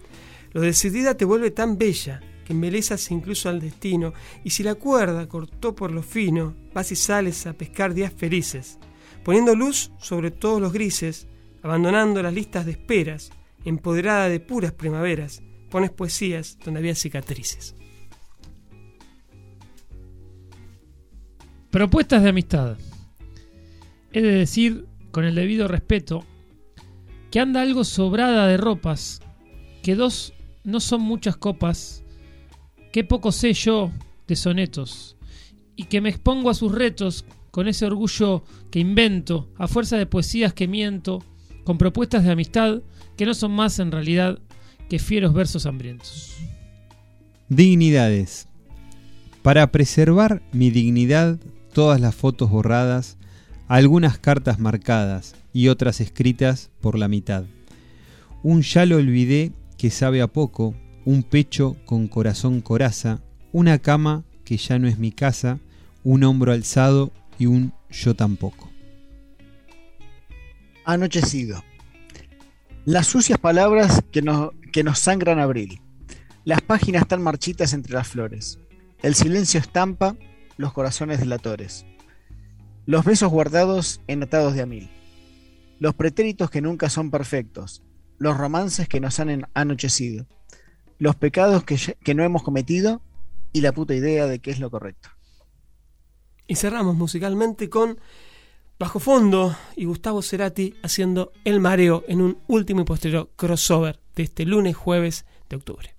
Lo decidida te vuelve tan bella que embelezas incluso al destino. Y si la cuerda cortó por lo fino, vas y sales a pescar días felices, poniendo luz sobre todos los grises, abandonando las listas de esperas, empoderada de puras primaveras, pones poesías donde había cicatrices. Propuestas de amistad. He de decir, con el debido respeto, que anda algo sobrada de ropas, que dos no son muchas copas, que poco sé yo de sonetos, y que me expongo a sus retos con ese orgullo que invento, a fuerza de poesías que miento, con propuestas de amistad que no son más en realidad que fieros versos hambrientos. Dignidades. Para preservar mi dignidad, todas las fotos borradas, algunas cartas marcadas y otras escritas por la mitad. Un ya lo olvidé que sabe a poco, un pecho con corazón coraza, una cama que ya no es mi casa, un hombro alzado y un yo tampoco. Anochecido. Las sucias palabras que nos, que nos sangran abril. Las páginas tan marchitas entre las flores. El silencio estampa los corazones delatores. Los besos guardados en atados de a mil. Los pretéritos que nunca son perfectos. Los romances que nos han anochecido. Los pecados que, que no hemos cometido y la puta idea de qué es lo correcto. Y cerramos musicalmente con Bajo Fondo y Gustavo Cerati haciendo El Mareo en un último y posterior crossover de este lunes jueves de octubre.